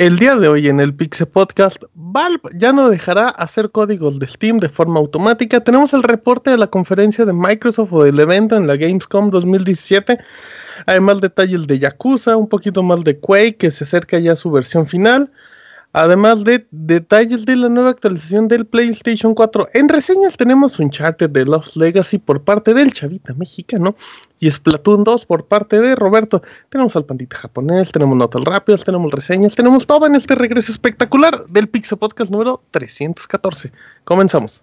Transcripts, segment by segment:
El día de hoy en el Pixel Podcast, Valve ya no dejará hacer códigos de Steam de forma automática. Tenemos el reporte de la conferencia de Microsoft o del evento en la Gamescom 2017. Además detalles de Yakuza, un poquito más de Quake que se acerca ya a su versión final. Además de detalles de la nueva actualización del PlayStation 4. En reseñas tenemos un chat de Lost Legacy por parte del chavita mexicano y Splatoon 2 por parte de Roberto. Tenemos al pandita japonés, tenemos notas rápidas, tenemos reseñas, tenemos todo en este regreso espectacular del Pixel Podcast número 314. Comenzamos.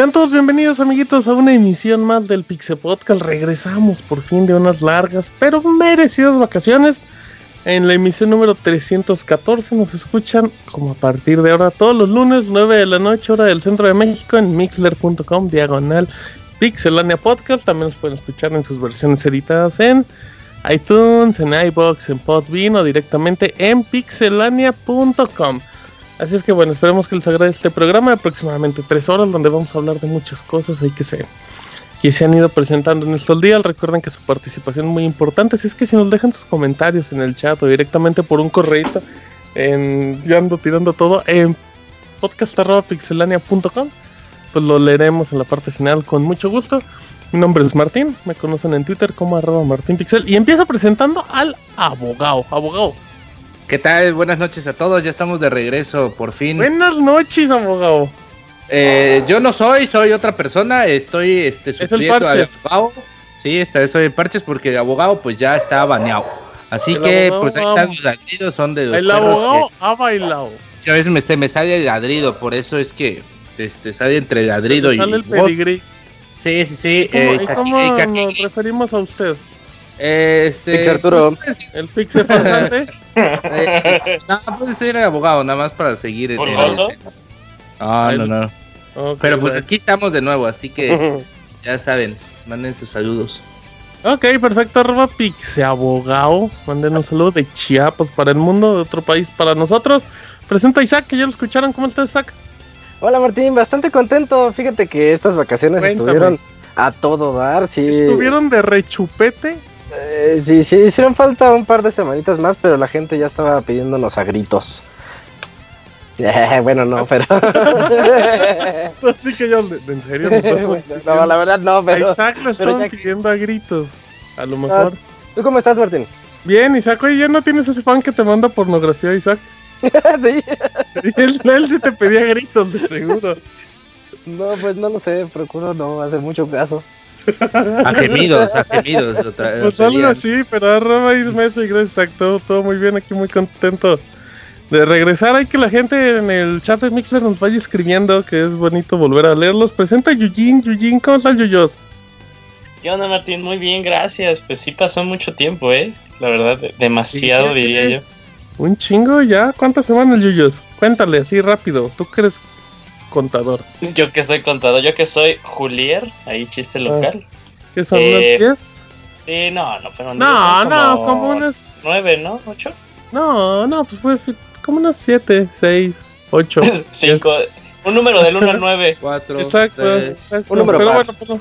Sean todos bienvenidos amiguitos a una emisión más del Pixel Podcast. Regresamos por fin de unas largas pero merecidas vacaciones. En la emisión número 314 nos escuchan como a partir de ahora todos los lunes 9 de la noche hora del centro de México en mixler.com diagonal Pixelania Podcast. También nos pueden escuchar en sus versiones editadas en iTunes, en iBox, en Podbean o directamente en pixelania.com. Así es que bueno, esperemos que les agrade este programa de aproximadamente tres horas donde vamos a hablar de muchas cosas ahí que se, que se han ido presentando en estos días. Recuerden que su participación es muy importante. Así es que si nos dejan sus comentarios en el chat o directamente por un correito, en, ya ando tirando todo, en podcast.pixelania.com, pues lo leeremos en la parte final con mucho gusto. Mi nombre es Martín, me conocen en Twitter como arroba martinpixel y empiezo presentando al abogado. Abogado, ¿Qué tal? Buenas noches a todos, ya estamos de regreso, por fin. Buenas noches, abogado. Eh, yo no soy, soy otra persona, estoy este, supliendo al abogado. Sí, esta vez soy Parches porque el abogado pues ya está baneado. Así que pues ahí están los ladridos, son de los El abogado ha bailado. A veces me, se me sale el ladrido, por eso es que este, sale entre ladrido y sale el pedigrí. Sí, sí, sí. ¿Cómo, eh, nos referimos a usted? este, Arturo. El Pixel farsante. eh, no, puede ser abogado, nada más para seguir. ¿Por No, no, no. Pero pues aquí estamos de nuevo, así que ya saben, manden sus saludos. Ok, perfecto, arroba Pixe Abogado. Manden un saludo de Chiapas para el mundo, de otro país para nosotros. Presenta a Isaac, que ya lo escucharon. ¿Cómo estás, Isaac? Hola, Martín, bastante contento. Fíjate que estas vacaciones estuvieron a todo dar. Sí. Estuvieron de rechupete eh, sí, sí, hicieron falta un par de semanitas más, pero la gente ya estaba pidiéndonos a gritos. bueno, no, pero. Así que yo, ¿en serio? no, la verdad no, pero. Isaac lo estaban pidiendo a gritos. A lo mejor. ¿Tú cómo estás, Martín? Bien, Isaac, oye, ¿ya no tienes ese fan que te manda pornografía, Isaac? sí. él, él sí te pedía gritos, de seguro. No, pues no lo sé, procuro no hacer mucho caso. A gemidos, a gemidos. Otra, pues algo así, pero arroba Ismesa y gracias, exacto. Todo muy bien aquí, muy contento de regresar. Hay que la gente en el chat de Mixler nos vaya escribiendo, que es bonito volver a leerlos. Presenta Yujin, Yujin, ¿cómo estás, Yuyos? ¿Qué onda, Martín? Muy bien, gracias. Pues sí pasó mucho tiempo, ¿eh? La verdad, demasiado, diría yo. Un chingo ya. ¿Cuántas semanas, Yuyos? Cuéntale así rápido. ¿Tú crees contador? Yo que soy contador, yo que soy Julier, ahí chiste ah, local. ¿Qué son eh, unas 10? Sí, no, no, pero no, no, como, unas 9, ¿no? ¿8? No, no, pues fue como unas 7, 6, 8. 5. Un número del 1 al 9. 4. Exacto, exacto. Un número pero bueno, pero,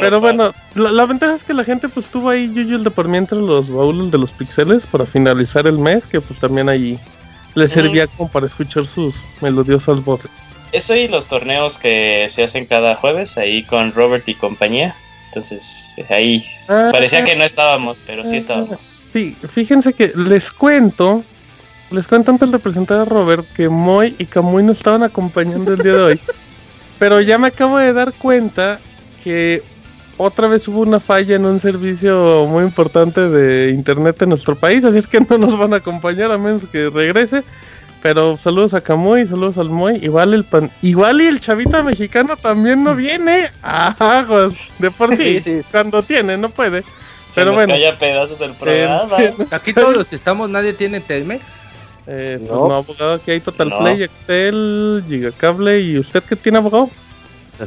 Pero bueno, la, ventaja es que la gente pues tuvo ahí Yuyu el de por mientras los baúles de los pixeles para finalizar el mes, que pues también ahí le servía como para escuchar sus melodiosas voces. Eso y los torneos que se hacen cada jueves ahí con Robert y compañía. Entonces, ahí ah, parecía que no estábamos, pero sí estábamos. Sí, fíjense que les cuento, les cuento antes de presentar a Robert que Moy y Kamui nos estaban acompañando el día de hoy. pero ya me acabo de dar cuenta que otra vez hubo una falla en un servicio muy importante de internet en nuestro país, así es que no nos van a acompañar a menos que regrese. Pero saludos a Camuy, saludos al Moy. Igual el pan, igual y el chavita mexicano también no viene. Ajá, pues, de por sí, cuando tiene, no puede. pero bueno. pedazos el programa. Aquí todos los que estamos, nadie tiene Telmex. Eh, pues no. abogado, aquí hay Total Play, Excel, Gigacable. ¿Y usted qué tiene, abogado?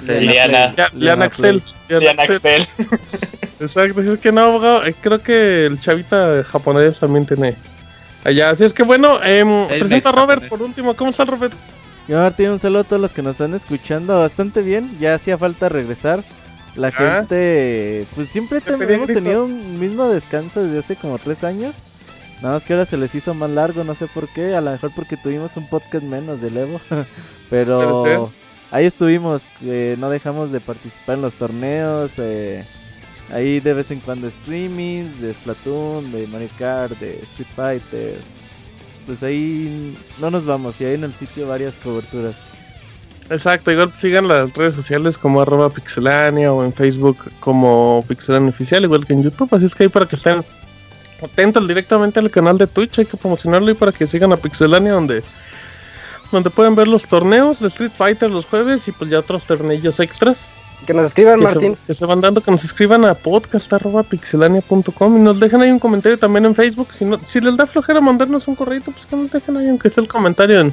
Liana. Liana Excel. Liana Excel. Exacto, es que no, abogado. Eh, creo que el chavita japonés también tiene allá. Así es que bueno, eh, presenta a Robert por último. ¿Cómo está Robert? Yo Martín, un saludo a todos los que nos están escuchando bastante bien. Ya hacía falta regresar. La ah. gente, pues siempre hemos tenido un mismo descanso desde hace como tres años. Nada más que ahora se les hizo más largo, no sé por qué. A lo mejor porque tuvimos un podcast menos de Evo. Pero ahí estuvimos. Eh, no dejamos de participar en los torneos. Eh, Ahí de vez en cuando streaming de Splatoon, de Mario Kart, de Street Fighter. Pues ahí no nos vamos y hay en el sitio varias coberturas. Exacto, igual sigan las redes sociales como arroba pixelania o en Facebook como pixelania oficial, igual que en YouTube, así es que ahí para que estén atentos directamente al canal de Twitch, hay que promocionarlo y para que sigan a pixelania donde donde pueden ver los torneos de Street Fighter los jueves y pues ya otros tornillos extras que nos escriban, Martín. que se van dando, que nos escriban a podcast.pixelania.com y nos dejen ahí un comentario también en Facebook. Si, no, si les da flojera mandarnos un correo, pues que nos dejen ahí, aunque sea el comentario en,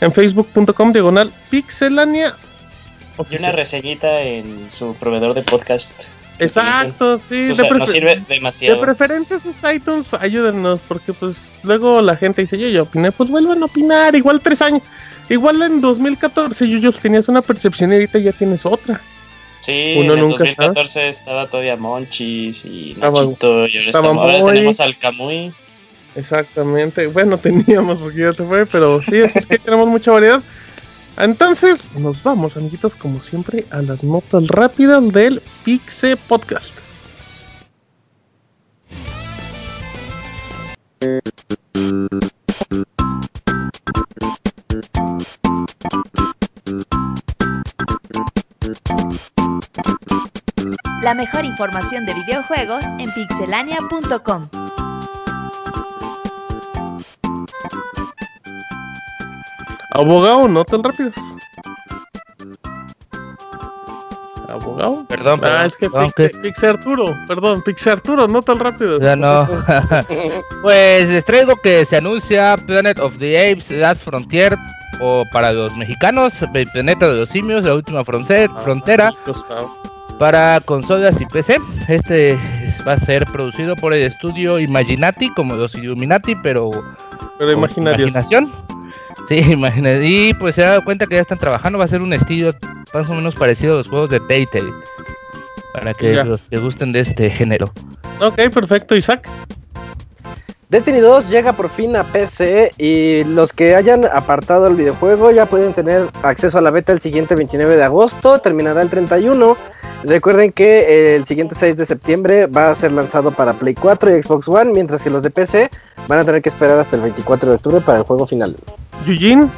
en facebook.com diagonal pixelania. Y una reseñita en su proveedor de podcast. Exacto, sí. de nos sirve demasiado. De preferencia esos iTunes, ayúdennos, porque pues luego la gente dice, yo ya opiné, pues vuelvan a opinar, igual tres años. Igual en 2014 yo, yo tenías una percepción y ahorita ya tienes otra. Sí, en 2014 estaba todavía Monchis y Nachito y ahora, tenemos al Camuy. Exactamente, bueno, teníamos porque ya se fue, pero sí, es, que tenemos mucha variedad. Entonces, nos vamos, amiguitos, como siempre, a las notas rápidas del Pixe Podcast. La mejor información de videojuegos en pixelania.com. Abogado, no tan rápido. Abogado. Perdón, perdón. Ah, es que Arturo, perdón, Pixe Arturo, no tan rápido. Ya no. pues les traigo que se anuncia Planet of the Apes Last Frontier o para los mexicanos, el planeta de los simios, la última ah, frontera para consolas y PC. Este va a ser producido por el estudio Imaginati, como los Illuminati, pero, pero imaginación. Sí, imagínate. Y pues se ha dado cuenta que ya están trabajando, va a ser un estilo más o menos parecido a los juegos de Telltale. Para que los que gusten de este género. Ok, perfecto, Isaac. Destiny 2 llega por fin a PC y los que hayan apartado el videojuego ya pueden tener acceso a la beta el siguiente 29 de agosto, terminará el 31. Recuerden que el siguiente 6 de septiembre va a ser lanzado para Play 4 y Xbox One, mientras que los de PC van a tener que esperar hasta el 24 de octubre para el juego final. Yujin.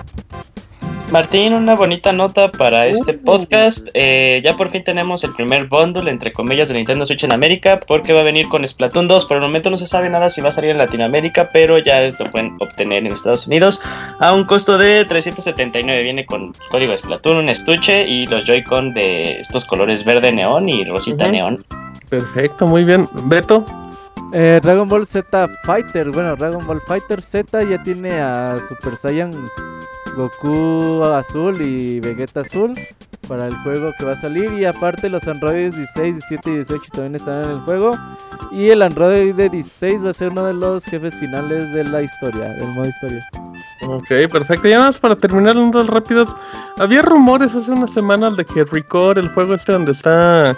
Martín, una bonita nota para este podcast. Eh, ya por fin tenemos el primer bundle, entre comillas, de Nintendo Switch en América, porque va a venir con Splatoon 2. Por el momento no se sabe nada si va a salir en Latinoamérica, pero ya lo pueden obtener en Estados Unidos a un costo de 379. Viene con código de Splatoon, un estuche y los Joy-Con de estos colores verde neón y rosita neón. Perfecto, muy bien. Beto. Eh, Dragon Ball Z Fighter, bueno, Dragon Ball Fighter Z ya tiene a Super Saiyan Goku azul y Vegeta azul para el juego que va a salir. Y aparte los androides 16, 17 y 18 también están en el juego. Y el android de 16 va a ser uno de los jefes finales de la historia, del modo historia. Ok, perfecto. Ya nada más para terminar dos rápidos. Había rumores hace unas semanas de que Record, el juego este donde está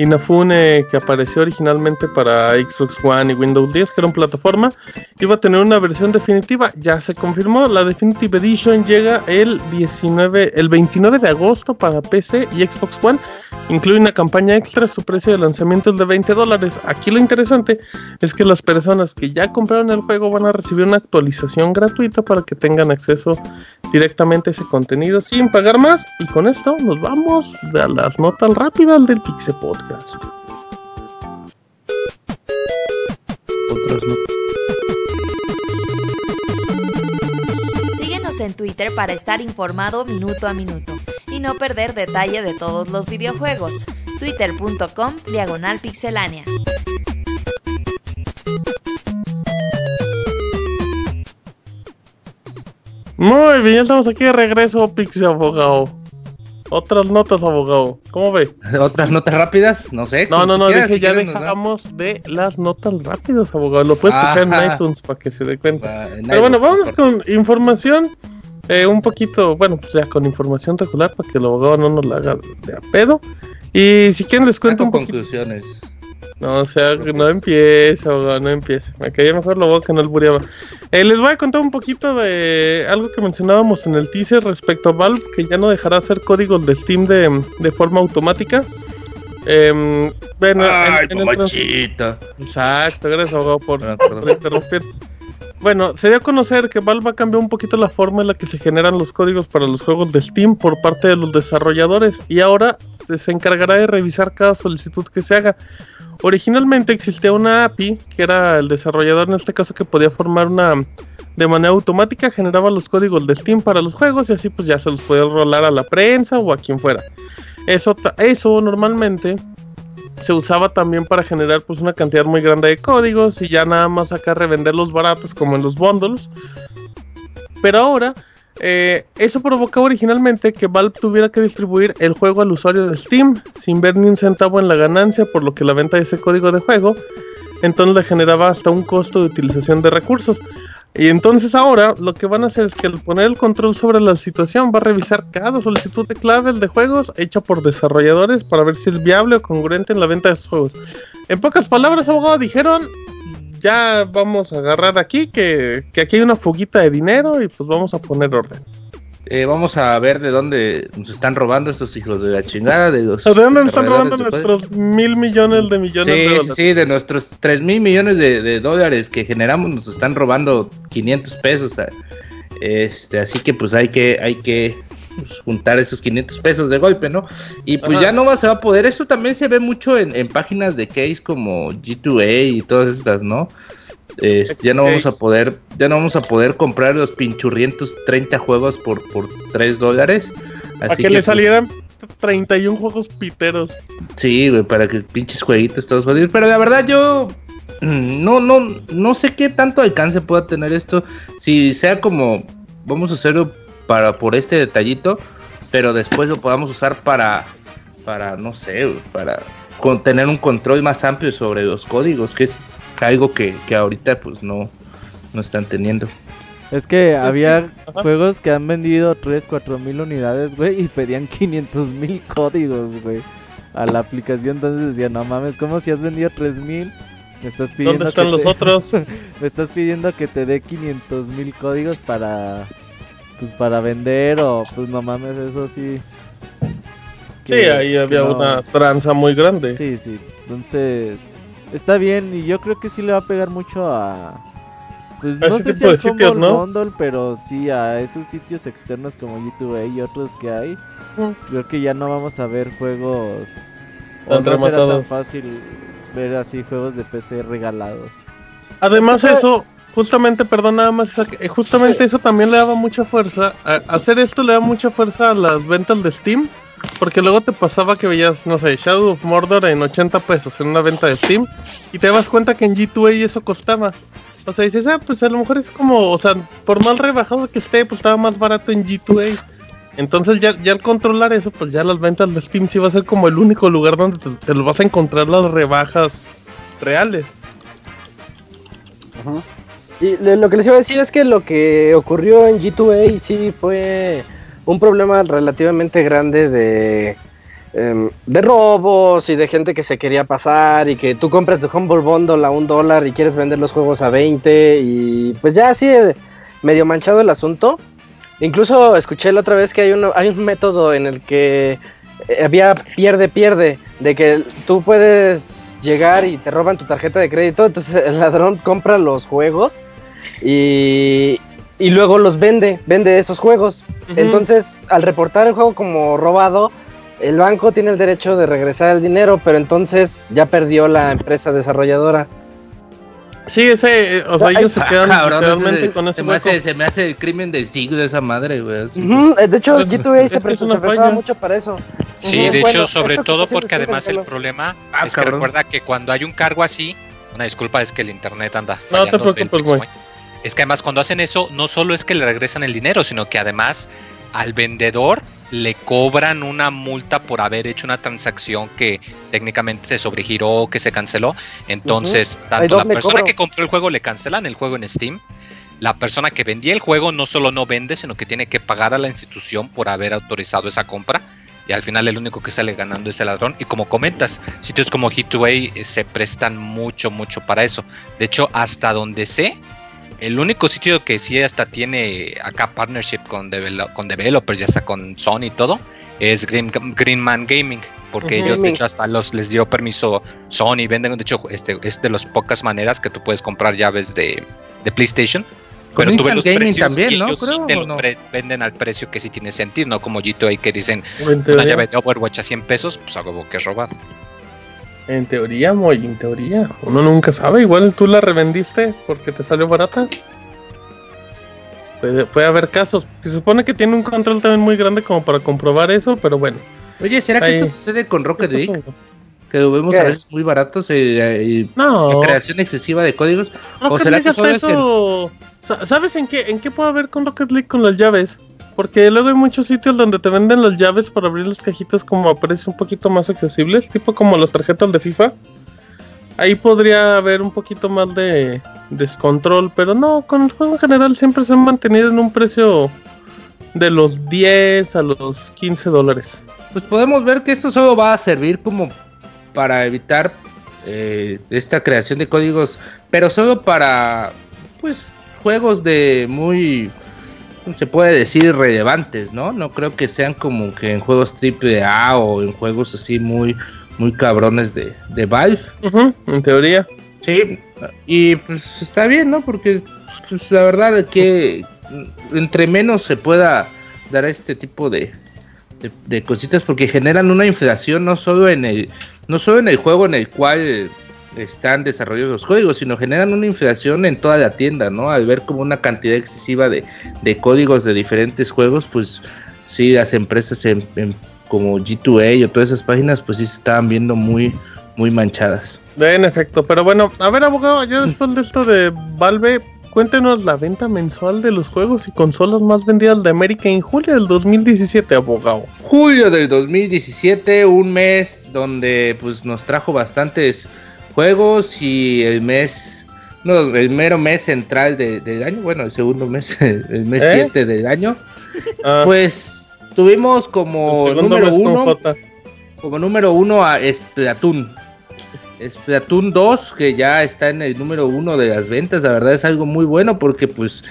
Inafune, que apareció originalmente para Xbox One y Windows 10, que era una plataforma, iba a tener una versión definitiva. Ya se confirmó, la Definitive Edition llega el 19, el 29 de agosto para PC y Xbox One. Incluye una campaña extra, su precio de lanzamiento es de 20 dólares. Aquí lo interesante es que las personas que ya compraron el juego van a recibir una actualización gratuita para que tengan acceso directamente a ese contenido sin pagar más. Y con esto nos vamos a las notas rápidas del Pixel Podcast. Síguenos en Twitter para estar informado minuto a minuto y no perder detalle de todos los videojuegos. Twitter.com Diagonal Pixelánea. Muy bien, estamos aquí de regreso, Pixel Abogado. Otras notas, abogado. ¿Cómo ve? ¿Otras notas rápidas? No sé. No, no, no, dije, ya dejamos de las notas rápidas, abogado. Lo puedes escuchar en iTunes para que se dé cuenta. Pero bueno, vamos con información. Eh, un poquito, bueno, pues ya con información regular para que el abogado no nos la haga de a pedo. Y si quieren les cuento un poquito. conclusiones. No, o sea, no empieza, no empieza. Me caía mejor la boca, no el buriaba. Eh, les voy a contar un poquito de algo que mencionábamos en el teaser respecto a Valve, que ya no dejará hacer códigos de Steam de, de forma automática. Eh, bueno, Ay, en, Exacto, gracias, abogado, por, por interrumpir. Bueno, se dio a conocer que Valve ha cambiado un poquito la forma en la que se generan los códigos para los juegos de Steam por parte de los desarrolladores y ahora se encargará de revisar cada solicitud que se haga. Originalmente existía una API, que era el desarrollador en este caso que podía formar una de manera automática, generaba los códigos de Steam para los juegos y así pues ya se los podía rolar a la prensa o a quien fuera. Eso, eso normalmente se usaba también para generar pues una cantidad muy grande de códigos y ya nada más acá revenderlos baratos como en los bundles. Pero ahora eh, eso provocó originalmente que Valve tuviera que distribuir el juego al usuario de Steam sin ver ni un centavo en la ganancia, por lo que la venta de ese código de juego entonces le generaba hasta un costo de utilización de recursos. Y entonces ahora lo que van a hacer es que al poner el control sobre la situación va a revisar cada solicitud de claves de juegos hecha por desarrolladores para ver si es viable o congruente en la venta de esos juegos. En pocas palabras, abogado, dijeron ya vamos a agarrar aquí, que, aquí hay una fuguita de dinero y pues vamos a poner orden. Eh, vamos a ver de dónde nos están robando estos hijos de la chingada. De, los ¿De dónde nos están robando nuestros mil millones de millones de dólares? Sí, de nuestros tres mil millones de, dólares que generamos, nos están robando 500 pesos. Este, así que pues hay que, hay que pues, juntar esos 500 pesos de golpe, ¿no? Y pues ya no se va a poder. Esto también se ve mucho en, páginas de case como G2A y todas estas, ¿no? ya no vamos a poder, ya no vamos a poder comprar los pinchurrientos 30 juegos por, por 3 dólares. Así que, le pues, salieran 31 juegos piteros. Sí, güey, para que pinches jueguitos todos jodidos. Pero la verdad yo mm, no, no, no sé qué tanto alcance pueda tener esto. Si sea como, vamos a hacerlo para por este detallito, pero después lo podamos usar para, para no sé, para tener un control más amplio sobre los códigos, que es algo que, que ahorita pues no, no están teniendo. Es que pues había juegos que han vendido 3, 4 mil unidades, güey, y pedían 500 mil códigos, güey, a la aplicación. Entonces decía, no mames, ¿cómo si has vendido 3 mil? Me estás pidiendo ¿Dónde están los otros? me estás pidiendo que te dé 500 mil códigos para pues para vender o pues no mames, eso sí. sí, ahí había una tranza muy grande. Sí, sí. Entonces, está bien y yo creo que sí le va a pegar mucho a pues no sé si al sitios, ¿no? Bundle, pero sí a esos sitios externos como YouTube y otros que hay. Creo que ya no vamos a ver juegos tan no será tan fácil ver así juegos de PC regalados. Además eso justamente, perdón, nada más, eh, justamente eso también le daba mucha fuerza. hacer esto le da mucha fuerza a las ventas de Steam. Porque luego te pasaba que veías, no sé, Shadow of Mordor en 80 pesos en una venta de Steam. Y te das cuenta que en G2A eso costaba. O sea, dices, ah, pues a lo mejor es como, o sea, por mal rebajado que esté, pues estaba más barato en G2A. Entonces ya, ya al controlar eso, pues ya las ventas de Steam sí va a ser como el único lugar donde te, te lo vas a encontrar las rebajas reales. Ajá. Y lo que les iba a decir es que lo que ocurrió en G2A sí fue un problema relativamente grande de em, de robos y de gente que se quería pasar y que tú compras tu Humble Bundle a un dólar y quieres vender los juegos a 20 y pues ya así eh, medio manchado el asunto. Incluso escuché la otra vez que hay, uno, hay un método en el que eh, había pierde, pierde, de que tú puedes llegar y te roban tu tarjeta de crédito, entonces el ladrón compra los juegos y, y luego los vende, vende esos juegos. Entonces, al reportar el juego como robado, el banco tiene el derecho de regresar el dinero, pero entonces ya perdió la empresa desarrolladora. Sí, ese, o sea, ellos se quedan realmente con ese se me, hace, se me hace el crimen del siglo de esa madre, güey. De hecho, G2A se, prestaba mucho para eso. Sí, de hecho, sobre todo porque además el problema ah, es que recuerda que cuando hay un cargo así, una disculpa es que el internet anda no te preocupes, güey. Es que además cuando hacen eso, no solo es que le regresan el dinero, sino que además al vendedor le cobran una multa por haber hecho una transacción que técnicamente se sobregiró, que se canceló. Entonces, tanto la persona que compró el juego le cancelan el juego en Steam. La persona que vendía el juego no solo no vende, sino que tiene que pagar a la institución por haber autorizado esa compra. Y al final el único que sale ganando es el ladrón. Y como comentas, sitios como Hit2A eh, se prestan mucho, mucho para eso. De hecho, hasta donde sé, el único sitio que sí hasta tiene acá partnership con, con developers, ya sea con Sony y todo, es Green, Man Gaming. Porque ellos, de hecho, hasta los les dio permiso Sony. Venden, de hecho, este es de las pocas maneras que tú puedes comprar llaves de, PlayStation. Pero tú ves los precios también, ellos te lo venden al precio que sí tiene sentido, no como ahí que dicen una llave de Overwatch a 100 pesos, pues algo que es robado. En teoría, Moy, en teoría. Uno nunca sabe. Igual tú la revendiste porque te salió barata. Puede, haber casos. Se supone que tiene un control también muy grande como para comprobar eso, pero bueno. Oye, ¿será que esto sucede con Rocket League? Que lo vemos a veces muy baratos eh, y, no. creación excesiva de códigos. ¿O será que eso... ¿Sabes en qué, en qué puede haber con Rocket League con las llaves? Porque luego hay muchos sitios donde te venden las llaves para abrir las cajitas como a precios un poquito más accesibles, tipo como las tarjetas de FIFA. Ahí podría haber un poquito más de descontrol, pero no, con el juego en general siempre se han mantenido en un precio de los 10 a los 15 dólares. Pues podemos ver que esto solo va a servir como para evitar eh, esta creación de códigos, pero solo para pues juegos de muy se puede decir relevantes, ¿no? No creo que sean como que en juegos triple A o en juegos así muy, muy cabrones de, de Valve. en teoría. Sí, y pues está bien, ¿no? Porque pues, la verdad es que entre menos se pueda dar este tipo de, de, de, cositas porque generan una inflación no solo en el no solo en el juego en el cual están desarrollando los códigos, sino generan una inflación en toda la tienda, ¿no? Al ver como una cantidad excesiva de, códigos de diferentes juegos, pues sí, las empresas como G2A o todas esas páginas, pues sí se estaban viendo muy, muy manchadas. En efecto, pero bueno, a ver, abogado, ya después de esto de Valve, cuéntenos la venta mensual de los juegos y consolas más vendidas de América en julio del 2017, abogado. Julio del 2017, un mes donde pues nos trajo bastantes juegos y el mes, no, el mero mes central de, del año, bueno, el segundo mes, el mes 7 ¿Eh? del año, ah. pues tuvimos como número uno, como número uno a Splatoon. Splatoon 2, que ya está en el número uno de las ventas, la verdad es algo muy bueno porque pues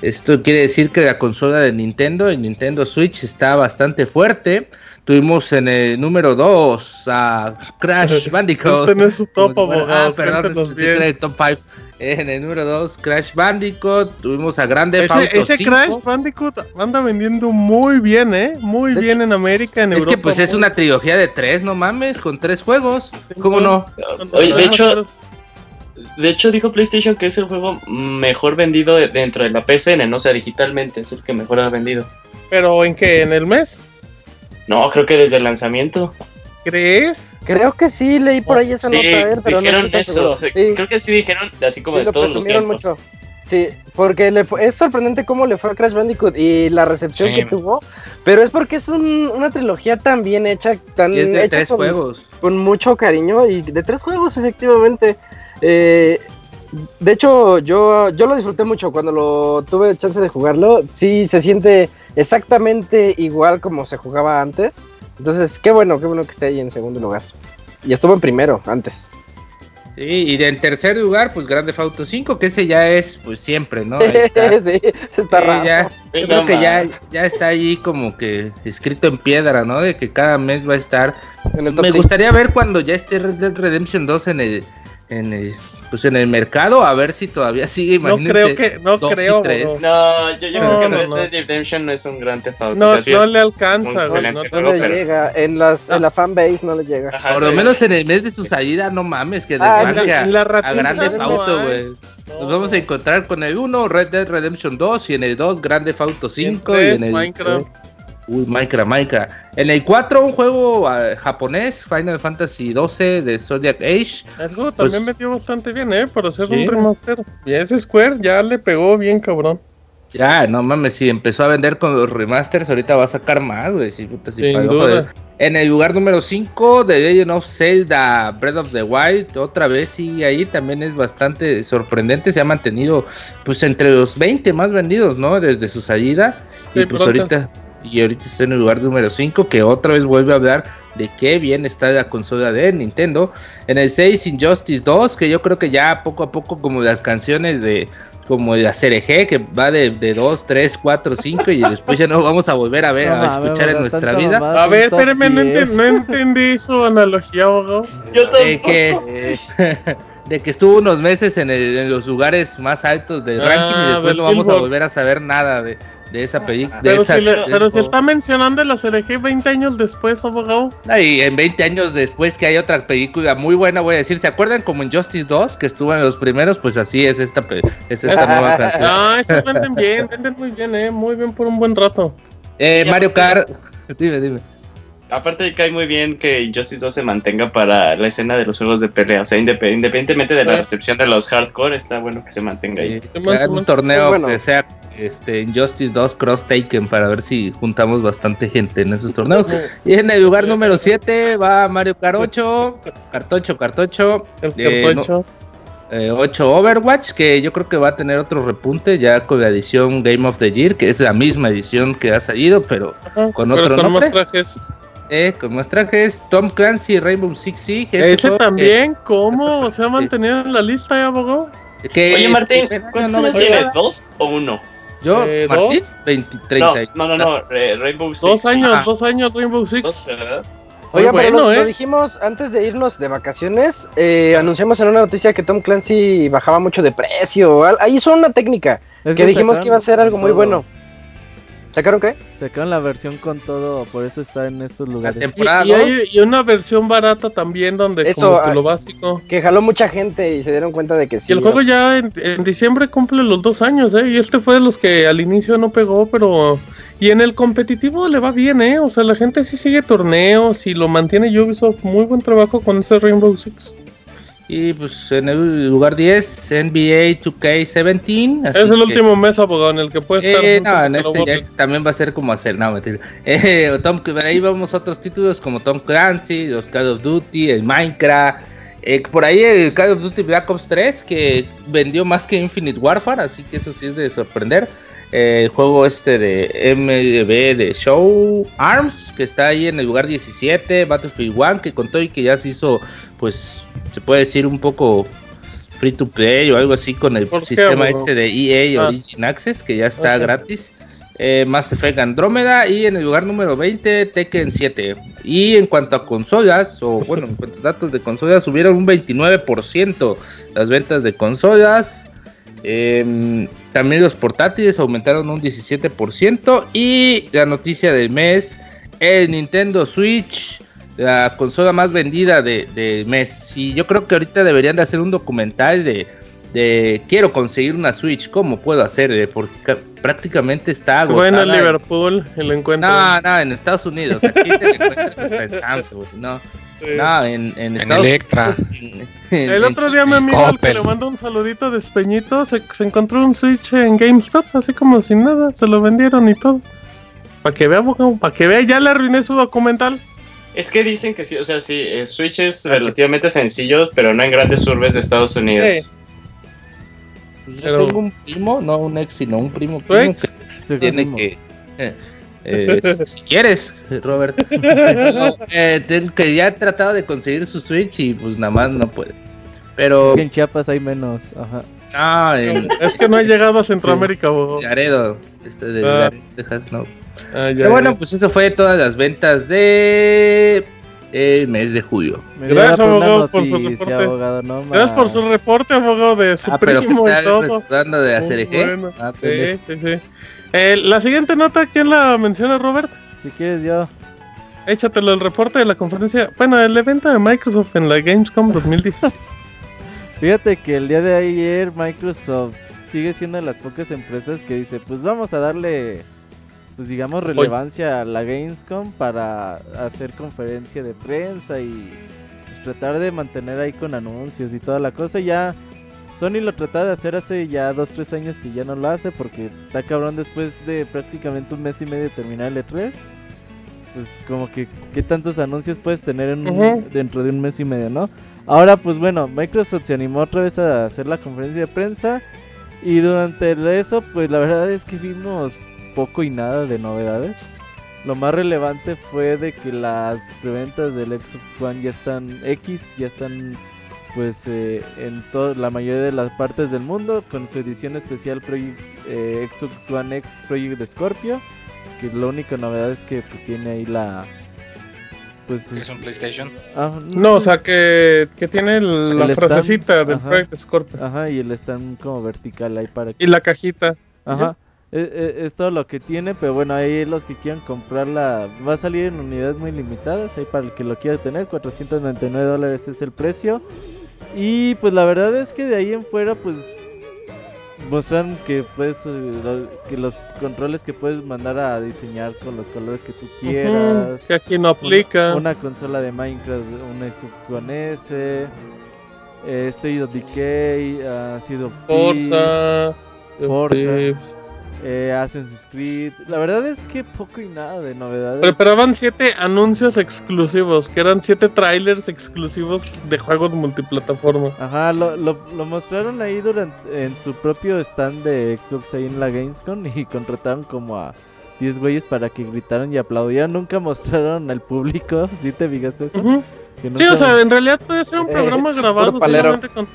esto quiere decir que la consola de Nintendo, el Nintendo Switch está bastante fuerte. Tuvimos en el número 2 a Crash Bandicoot. Este no es su top, abogado. Ah, perdón, este es el top 5. En el número 2, Crash Bandicoot. Tuvimos a Grande Auto Ese Crash Bandicoot anda vendiendo muy bien, ¿eh? Muy bien en América, en Europa. Es que pues es una trilogía de tres, no mames, con tres juegos. ¿Cómo no? Oye, de hecho, de hecho dijo PlayStation que es el juego mejor vendido dentro de la PSN, no sea digitalmente, es el que mejor ha vendido. ¿Pero en qué? ¿En el mes? No, creo que desde el lanzamiento. ¿Crees? Creo que sí, leí por ahí esa nota, pero dijeron no eso. Creo que sí dijeron, así como de todos los tiempos. Mucho. Sí, porque le es sorprendente cómo le fue a Crash Bandicoot y la recepción que tuvo, pero es porque es una trilogía tan bien hecha, tan de tres con, juegos. con mucho cariño y de tres juegos efectivamente. Eh, de hecho, yo, yo lo disfruté mucho cuando lo tuve chance de jugarlo. Sí, se siente exactamente igual como se jugaba antes. Entonces, qué bueno, qué bueno que esté ahí en segundo lugar. Y estuvo en primero antes. Sí, y en tercer lugar, pues Grande Auto 5, que ese ya es, pues siempre, ¿no? sí, Ahí está. se está Sí, raro. ya, Sí, yo no creo que ya, ya está ahí como que escrito en piedra, ¿no? De que cada mes va a estar. En el top Me gustaría ver cuando ya esté Red Dead Redemption 2 en el, en el, pues en el mercado, a ver si todavía sigue. No creo que, no creo. No, yo, yo No, creo que no, Red no. Dead Redemption no es un gran tefauto. No, no le alcanza, güey, no No le llega, en, las, en la fanbase no le llega. Por lo menos en el mes de su salida, no mames, que Ah, desmarque en la- a, en la a ratiza Grande no Auto, hay. güey. Nos vamos a encontrar con el 1, Red Dead Redemption 2, y en el 2, Grande Auto 5, y en el Minecraft. Uy, Minecraft, Minecraft. En el 4, un juego ah, japonés, Final Fantasy 12 de Zodiac Age. Juego Pues- también metió bastante bien, ¿eh? Para hacer Sí. un remaster. Y ese Square ya le pegó bien, cabrón. Ya, no mames, si empezó a vender con los remasters, ahorita va a sacar más, güey. Sí, puta, sí, Sin duda. En el lugar número 5 de Legend of Zelda Breath of the Wild, otra vez sigue ahí, también es bastante sorprendente, se ha mantenido pues entre los 20 más vendidos, ¿no? Desde su salida. Y Sí, pues ahorita y ahorita está en el lugar número 5 que otra vez vuelve a hablar de qué bien está la consola de Nintendo. En el 6 Injustice 2, que yo creo que ya poco a poco como las canciones de como la CRG que va de, de 2, 3, 4, 5 y después ya no vamos a volver a ver, No a escuchar en nuestra vida. A ver, espérame, no, 10. enten- no entendí su analogía, abogado. Yo de que, de que estuvo unos meses en, el- en los lugares más altos del Ah, ranking y después no vamos a volver a saber nada de, de esa película. Pero, si, le- pero si está mencionando la CRG 20 años después, abogado. Y en 20 años después que hay otra película muy buena, voy a decir, ¿se acuerdan como en Justice 2 que estuvo en los primeros? Pues así es esta, es esta nueva canción. No, esos venden bien, venden muy bien, eh. Muy bien por un buen rato. Eh, Mario Kart, dime, dime. Aparte cae muy bien que Injustice 2 se mantenga para la escena de los juegos de pelea. O sea, indep- independientemente de la Sí. recepción de los hardcore, está bueno que se mantenga ahí. Eh, Simón. un torneo bueno. que sea este, Injustice 2 Cross Taken para ver si juntamos bastante gente en esos torneos. Y en el lugar número 7 va Mario Kart 8, Cartocho, Cartocho. El Eh, eh, 8 Overwatch, que yo creo que va a tener otro repunte ya con la edición Game of the Year, que es la misma edición que ha salido, pero Ajá, con pero otro con nombre. más trajes. Eh, con más trajes. Tom Clancy Rainbow Six Siege. este Ese también, ¿cómo se ha mantenido en la lista, eh, abogado? que Oye, Martín, primer año ¿cuántos años me tiene? llegaba. ¿Dos o uno? Yo, Eh, Martín, ¿dos? 20, No, 30. no, no, no, eh, Rainbow Six. Dos años, Ah. dos años Rainbow Six. Dos, ¿verdad? Muy Oiga, pero bueno, lo, ¿eh? lo dijimos antes de irnos de vacaciones. eh, anunciamos en una noticia que Tom Clancy bajaba mucho de precio. Ahí hizo una técnica Es que dijimos que iba a ser algo muy bueno. ¿Sacaron qué? Sacaron la versión con todo, por eso está en estos La lugares. Y, temporada y hay y una versión barata también donde Eso, como que ah, lo básico. Que jaló mucha gente y se dieron cuenta de que sí. Y el juego ya en, en diciembre cumple los dos años, ¿eh? Y este fue de los que al inicio no pegó, pero... Y en el competitivo le va bien, ¿eh? O sea, la gente sí sigue torneos y lo mantiene Ubisoft. Muy buen trabajo con ese Rainbow Six. Y pues en el lugar 10, NBA 2K17. así Es el que- último mes, abogado, en el que puede estar... Eh, no, en este ya este también va a ser como hacer, no, mentira. Eh, Tom, ahí vamos otros títulos como Tom Clancy, los Call of Duty, el Minecraft. eh, por ahí el Call of Duty Black Ops 3 que vendió más que Infinite Warfare, así que eso sí es de sorprender. El juego este de MLB de Show Arms, que está ahí en el lugar 17, Battlefield 1, que contó y que ya se hizo, pues, se puede decir un poco free to play o algo así con el ¿Por qué, sistema este de EA Ah. Origin Access, que ya está Ok. gratis. Eh, Mass Effect Andrómeda y en el lugar número 20 Tekken 7. Y en cuanto a consolas, o bueno, en cuanto a datos de consolas, subieron un 29% las ventas de consolas. Em, también los portátiles aumentaron un 17%. Y la noticia del mes, el Nintendo Switch, la consola más vendida de- del mes. Y yo creo que ahorita deberían de hacer un documental de, de quiero conseguir una Switch, ¿cómo puedo hacer? Porque ca- prácticamente está agotada. Liverpool y lo encuentran. No, no, en Estados Unidos. Aquí te encuentras pensando, No, Sí. no, en, en En Estados Electra. Unidos, en- El otro día mi amigo al que le mando un saludito de Espeñito se, se encontró un Switch en GameStop, así como sin nada, se lo vendieron y todo. Para que vea, para que vea, ya le arruiné su documental. Es que dicen que sí, o sea, sí, eh, Switch es relativamente sencillos, pero no en grandes urbes de Estados Unidos. Yo Pero- tengo un primo, no un ex, sino un primo, ¿Tu primo ex? que Sí, tiene que eh, Eh, si quieres, Robert. eh, que ya he tratado de conseguir su Switch y pues nada más no puede. Pero. En Chiapas hay menos. Ajá. Ah, es que no ha llegado a Centroamérica, sí. Laredo, este de ah. Texas, no. Ah, Pero bueno, pues eso fue todas las ventas de el mes de julio. Gracias, abogado, por su reporte. Gracias por su reporte, abogado, de su ah, primo y todo. Tratando de hacer eje. Ah, sí, sí, sí. Eh, la siguiente nota, ¿quién la menciona, Robert? Si quieres, yo. Échatelo el reporte de la conferencia. Bueno, el evento de Microsoft en la Gamescom 2016. Fíjate que el día de ayer Microsoft sigue siendo de las pocas empresas que dice, pues vamos a darle pues digamos relevancia a la Gamescom para hacer conferencia de prensa y pues, tratar de mantener ahí con anuncios y toda la cosa. Ya Sony lo trataba de hacer hace ya 2-3 años que ya no lo hace porque está cabrón después de prácticamente un mes y medio de terminar el E3. Pues como que qué tantos anuncios puedes tener en dentro de un mes y medio, ¿no? Ahora pues bueno, Microsoft se animó otra vez a hacer la conferencia de prensa y durante eso pues la verdad es que vimos poco y nada de novedades. Lo más relevante fue de que las preventas del Xbox One ya están X, ya están pues eh, en toda la mayoría de las partes del mundo con su edición especial Project, eh, Xbox One X Project Scorpio, que la única novedad es que pues, tiene ahí la pues es un PlayStation. Ah, no, o sea que, que tiene la frasecita del Project Scorpio. Ajá, y el stand como vertical ahí para Y la cajita. Ajá. Es, todo lo que tiene, pero bueno, ahí los que quieran comprarla va a salir en unidades muy limitadas, ahí para el que lo quiera tener, 499 dólares es el precio. Y pues la verdad es que de ahí en fuera pues muestran que puedes eh, que los controles que puedes mandar a diseñar con los colores que tú quieras. que aquí no aplica. Una, consola de Minecraft, una Xbox One S, eh, State of Decay, ha sido Forza, Forza eh, Assassin's Creed. La verdad es que poco y nada de novedades. Pero esperaban siete anuncios exclusivos, que eran siete trailers exclusivos de juegos multiplataforma. Ajá, lo, lo, mostraron ahí durante en su propio stand de Xbox ahí en la Gamescom y contrataron como a 10 güeyes para que gritaran y aplaudieran. Nunca mostraron al público, ¿sí te fijaste eso? Sí, o sea, en realidad puede ser un eh, programa grabado solamente con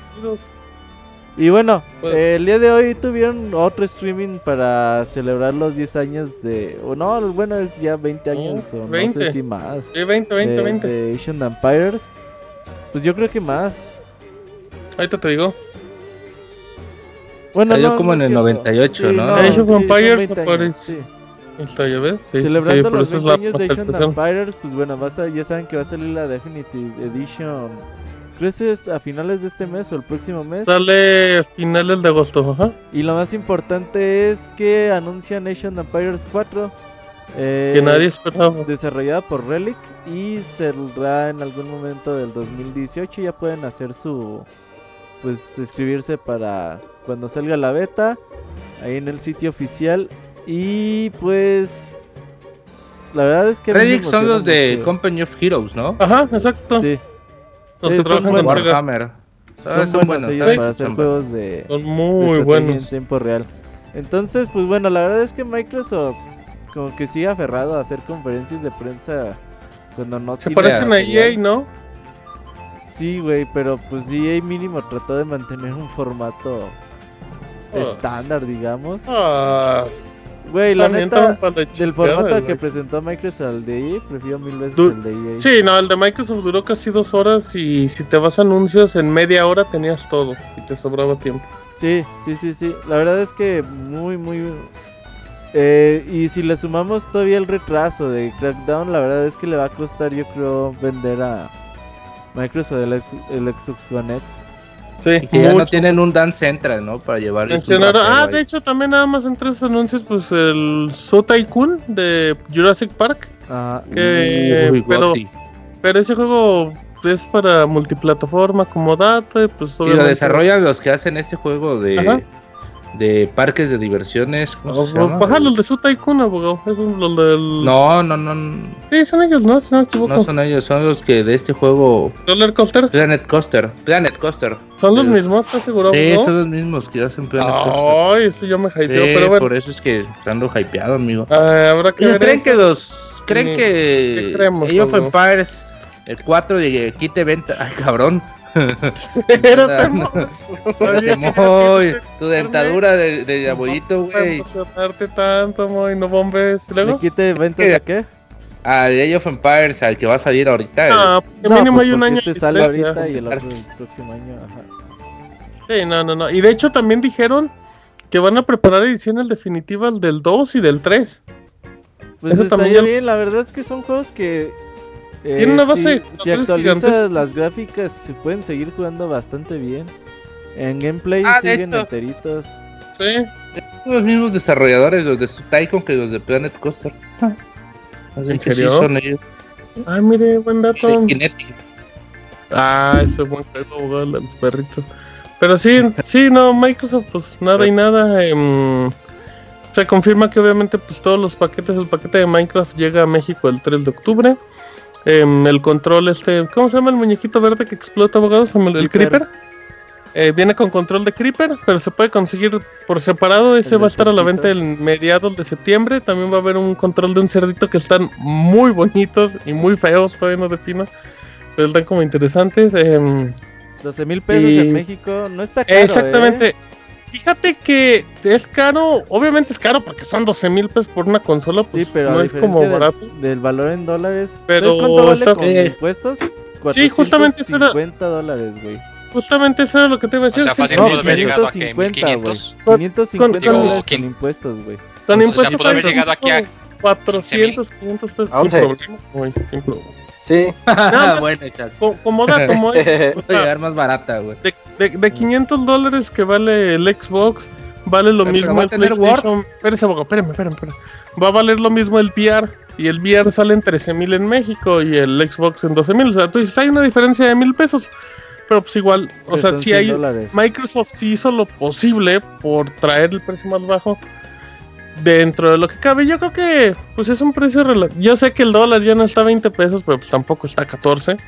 y bueno, pues- el día de hoy tuvieron otro streaming para celebrar los 10 años de. O no, bueno, es ya 20 años, o no sé si más. Sí, 20, 20, 20. De Asian Empires. Pues yo creo que más. Ahorita te digo. Bueno, no, como en el 98, ¿no? Age of Empires aparece. Sí. Sí, Celebrando sí, los 20 años de Asian Empires, pues bueno, ya saben que va a salir la Definitive Edition ¿Crees a finales de este mes o el próximo mes? Sale finales de agosto, ajá. Y lo más importante es que anuncian Nation Empires 4. Eh, que nadie esperaba. Desarrollada por Relic y saldrá en algún momento del 2018. Ya pueden hacer su. Pues escribirse para cuando salga la beta. Ahí en el sitio oficial. Y pues. La verdad es que. Relic son los de Company of Heroes, ¿no? Ajá, exacto. Sí. Los que trabajan con Warhammer. Son, son, buenos, para hacer juegos de, son muy buenos en tiempo real. Entonces, pues bueno, la verdad es que Microsoft como que sigue aferrado a hacer conferencias de prensa cuando no Se parecen a EA, ¿no? Sí, güey, pero pues EA mínimo trató de mantener un formato ah. estándar, digamos. Ah, Güey, la neta, del formato que presentó Microsoft al de EA, prefiero mil veces el de EA. Sí, no, el de Microsoft duró casi dos horas y si te vas a anuncios en media hora tenías todo y te sobraba tiempo. Sí, sí, sí, sí. La verdad es que muy, muy... Eh, y si le sumamos todavía el retraso de Crackdown, la verdad es que le va a costar, yo creo, vender a Microsoft el, el Xbox One X. Sí, que ya no tienen un Dance Central, ¿no? Para llevar Ah, de hecho, también nada más entre esos anuncios, pues el Su Tycoon de Jurassic Park. Ah, que, pero, pero ese juego es para multiplataforma como data, pues Y lo desarrollan los que hacen este juego de de parques de diversiones. ¿cómo se llama? Ah, los de su Tycoon, abogado. Los del. No, no, no. Sí, son ellos, ¿no? Si no me equivoco. No son ellos, son los que de este juego. Roller Coaster. Planet Coaster. Planet Coaster. Son los mismos, ¿estás seguro? Sí, son los mismos que hacen Planet Coaster. Ay, eso yo me hypeo, Sí, pero bueno. por eso es que ando hypeado, amigo. Ah, habrá que ver ¿Creen eso. que los. ¿Creen Sí. que. ¿Qué creemos, Age of? Empires, el 4 de quite venta. Ay, cabrón. Espérate, mo- Espérate, Moy, tu dentadura de, de abuelito, No güey. emocionarte tanto, Moy, no bombes. ¿Y ¿Le luego? quite ventas de qué? Ah, de Age of Empires, al que va a salir ahorita. Ah, porque No, mínimo pues hay un año este sale ahorita y el otro el próximo año. Ajá. Sí, no, no, no. Y de hecho también dijeron que van a preparar ediciones definitivas del 2 y del 3. Pues Eso estaría también bien, la verdad es que son juegos que. Eh, Tienen una base si, si actualizas gigantes. las gráficas, se pueden seguir jugando bastante bien. En gameplay Ah, siguen hecho. enteritos. Sí. Son los mismos desarrolladores, los de Tycoon, que los de Planet Coaster. Así ¿En que sí serio? son ellos. Ah, mire, buen dato. Ah, ese es buen juego, los perritos. Pero sí, sí, no, Microsoft, pues nada y nada. em, se confirma que obviamente pues todos los paquetes, el paquete de Minecraft llega a México el 3 de octubre. Em, el control este, ¿cómo se llama el muñequito verde que explota, abogado? Se me- El Creeper. Eh, viene con control de Creeper, pero se puede conseguir por separado. Ese El va a estar a la venta en mediados de septiembre. También va a haber un control de un cerdito que están muy bonitos y muy feos, todavía no defino. Pero están como interesantes. em, 12 mil pesos Y- en México no está caro. exactamente. Fíjate que es caro, obviamente es caro porque son 12 mil pesos por una consola, pues Sí, pero no es como barato. del, del valor en dólares. Pero ¿sabes cuánto vale con eh, impuestos? sí, justamente eso era- 50 dólares, güey. Justamente eso era lo que te iba a O decir. sea, sí, fácil no, pudo haber llegado a que 550, 1500. Con- 550 con- dólares Digo, con impuestos, güey. con o sea, impuestos pudo haber llegado aquí a 400, 500 pesos A sin 11. problema. güey, sin problema. Sí. Ah, bueno, chato. Co- Como dato, Moy, o sea, llegar más barata, güey. de, de, de 500 dólares que vale el Xbox, vale lo Pero mismo a el PlayStation. Espérese, abogado, espérame, espérame, espérame. Va a valer lo mismo el VR. Y el VR sale en 13 mil en México y el Xbox en 12 mil. O sea, tú dices, hay una diferencia de mil pesos. Pero pues igual, o sea, si 100 hay. dólares. Microsoft sí hizo lo posible por traer el precio más bajo dentro de lo que cabe. Yo creo que pues es un precio. Yo sé que el dólar ya no está a 20 pesos, pero pues tampoco está a 14. Ujú,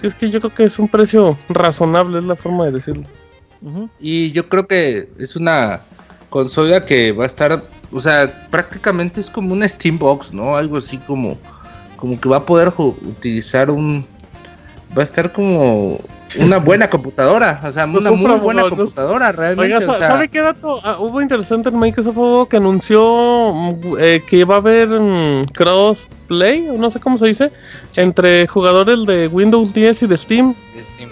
Sí, es que yo creo que es un precio razonable, es la forma de decirlo. Y yo creo que es una consola que va a estar, o sea, prácticamente es como una Steambox, ¿no? Algo así como, como que va a poder utilizar un, va a estar como una buena computadora, o sea, No una muy sufra, buena abogado, no- computadora realmente. Oiga, o sea, ¿sabe qué dato ah, hubo interesante en Microsoft que anunció mm, eh, que va a haber mm, crossplay, o no sé cómo se dice, entre jugadores de Windows 10 y de Steam? de Steam.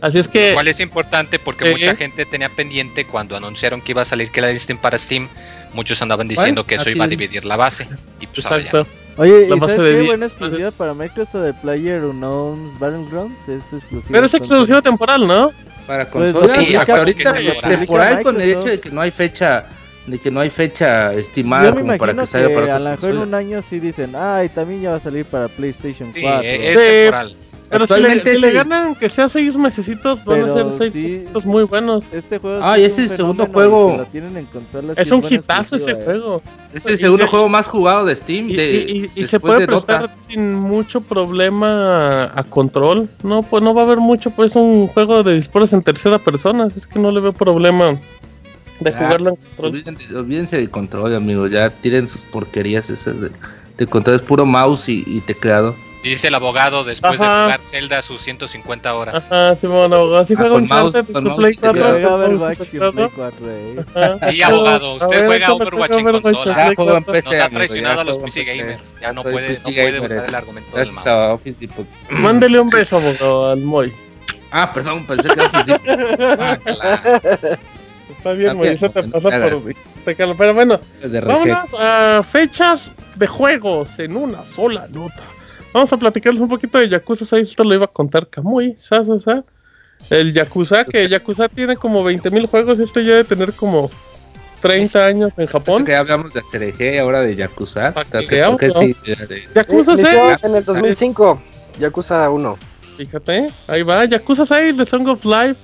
Así es que Cual es importante porque Sí. mucha gente tenía pendiente cuando anunciaron que iba a salir que la Steam para Steam. Muchos andaban diciendo que eso Aquí iba a dividir la base. Y pues ahora ya Exacto. Oye, La ¿y base sabes de qué? Buena exclusiva para Microsoft de Player Unknown's Battlegrounds. Es exclusiva. Pero es exclusivo temporal, ¿no? para Pues, consolas, sí, y hasta ahorita temporal. con el hecho de que no hay fecha, de que no hay fecha estimada Yo me como para que que, salga para a lo mejor en un año sí dicen, ay, también ya va a salir para PlayStation Sí, 4. es Sí. temporal. Pero si le, Actualmente si le ganan que sea seis mesecitos, van a ser seis sí. mesecitos muy buenos. Este juego Ah, y es ese un segundo fenómeno y juego- si lo tienen en consolas, Es un hitazo ese eh. juego. Es el Y segundo se- juego más jugado de Steam. Y, de- y- y- y se puede Dota. prestar sin mucho problema a control. No, pues no va a haber mucho, pues es un juego de disparos en tercera persona, así es que no le veo problema de Ah, jugarlo en control. Olvídense, olvídense del control, amigos. Ya tiren sus porquerías esas de, de control. Es puro mouse y, y teclado. Dice el abogado después de Ajá. jugar Zelda sus 150 horas. Ajá, Simón, abogado. Si Ah, juega un en Play 4, teclado. Juega con mouse y Overwatch en teclado. Play 4, eh. Ajá. Sí, abogado, usted juega Overwatch en consola. Play Ya juego en 4. PC. Nos ha traicionado a los PC gamers. Ya no puede, no puede usar el argumento del Gracias mouse. a Office Depot. Mándele un beso, abogado, al Moy. Ah, perdón, pensé que era Office Depot. Ah, claro. Está bien, Moy, eso te pasa por. Pero bueno, De vámonos a fechas de juegos en una sola nota. Vamos a platicarles un poquito de Yakuza 6. Esto lo iba a contar Kamui, sa, sa, sa. El Yakuza, que Yakuza tiene como 20.000 juegos. Este ya debe tener como 30 años en Japón. Que hablamos de CRG, ahora de Yakuza. Pa' que porque ¿no? sí, de- de- Yakuza Inició 6. en el 2005. Yakuza 1. Fíjate, ahí va. Yakuza 6 de Song of Life.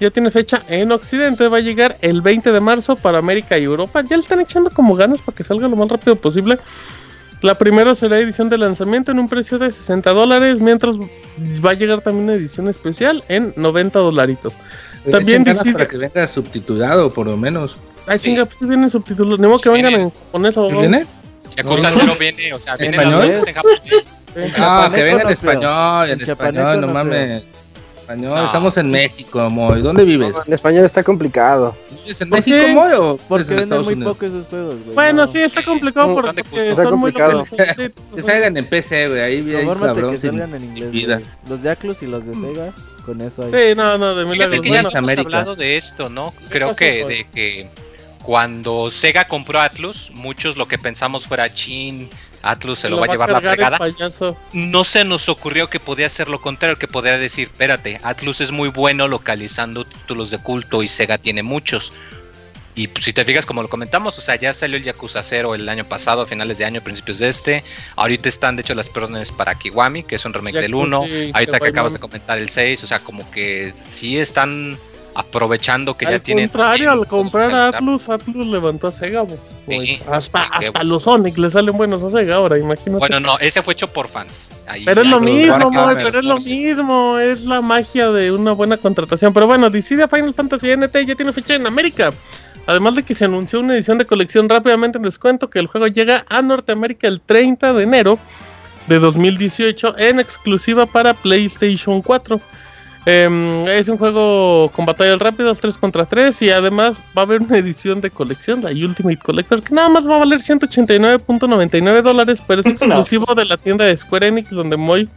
ya tiene fecha en Occidente, va a llegar el 20 de marzo para América y Europa. Ya le están echando como ganas para que salga lo más rápido posible. La primera será edición de lanzamiento en un precio de 60 dólares, mientras va a llegar también una edición especial en 90 dolaritos. También dice para que venga subtitulado, por lo menos. Ay, sí. pues vienen subtítulos. Ni modo que vengan en japonés o ¿Viene? Yakuza no, no. viene, o sea, viene las en japonés. Ah, que venga en español, en, español, no mames. Español, estamos en México, Moy. ¿Dónde vives? en español está complicado. ¿Vives en México, Moy, o porque venden muy poco esos juegos, güey? Bueno, sí, está complicado porque está complicado. que salgan en PC, güey. Ahí viene cabrón que salgan en inglés, Los de Aclus y los de Sega, con eso ahí. Sí, no, no, de Fíjate que ya hemos hablado de esto, ¿no? Creo que de que cuando Sega compró Atlus, muchos lo que pensamos fuera chin, Atlus se lo, va a llevar la fregada. No se nos ocurrió que podía ser lo contrario, que podría decir, espérate, Atlus es muy bueno localizando títulos de culto y Sega tiene muchos. Y pues, si te fijas, como lo comentamos, o sea, ya salió el Yakuza 0 el año pasado, a finales de año, principios de este. Ahorita están, de hecho, las órdenes para Kiwami, que es un remake del 1. Ahorita que acabas de comentar el 6, o sea, como que sí están aprovechando que ya tienen. Al contrario, al comprar a Atlus, Atlus levantó a Sega. hasta hasta los Sonic le salen buenos a Sega ahora, imagínate. Bueno, no, ese fue hecho por fans. pero es lo mismo, pero es lo mismo. Es la magia de una buena contratación. Pero bueno, decide Final Fantasy NT ya tiene fecha en América. Además de que se anunció una edición de colección rápidamente les cuento que el juego llega a Norteamérica el 30 de enero de 2018 en exclusiva para PlayStation 4. Em, es un juego con batallas rápidas 3 contra 3 y además va a haber una edición de colección, la Ultimate Collector, que nada más va a valer 189.99 dólares, pero es exclusivo de la tienda de Square Enix, donde Moy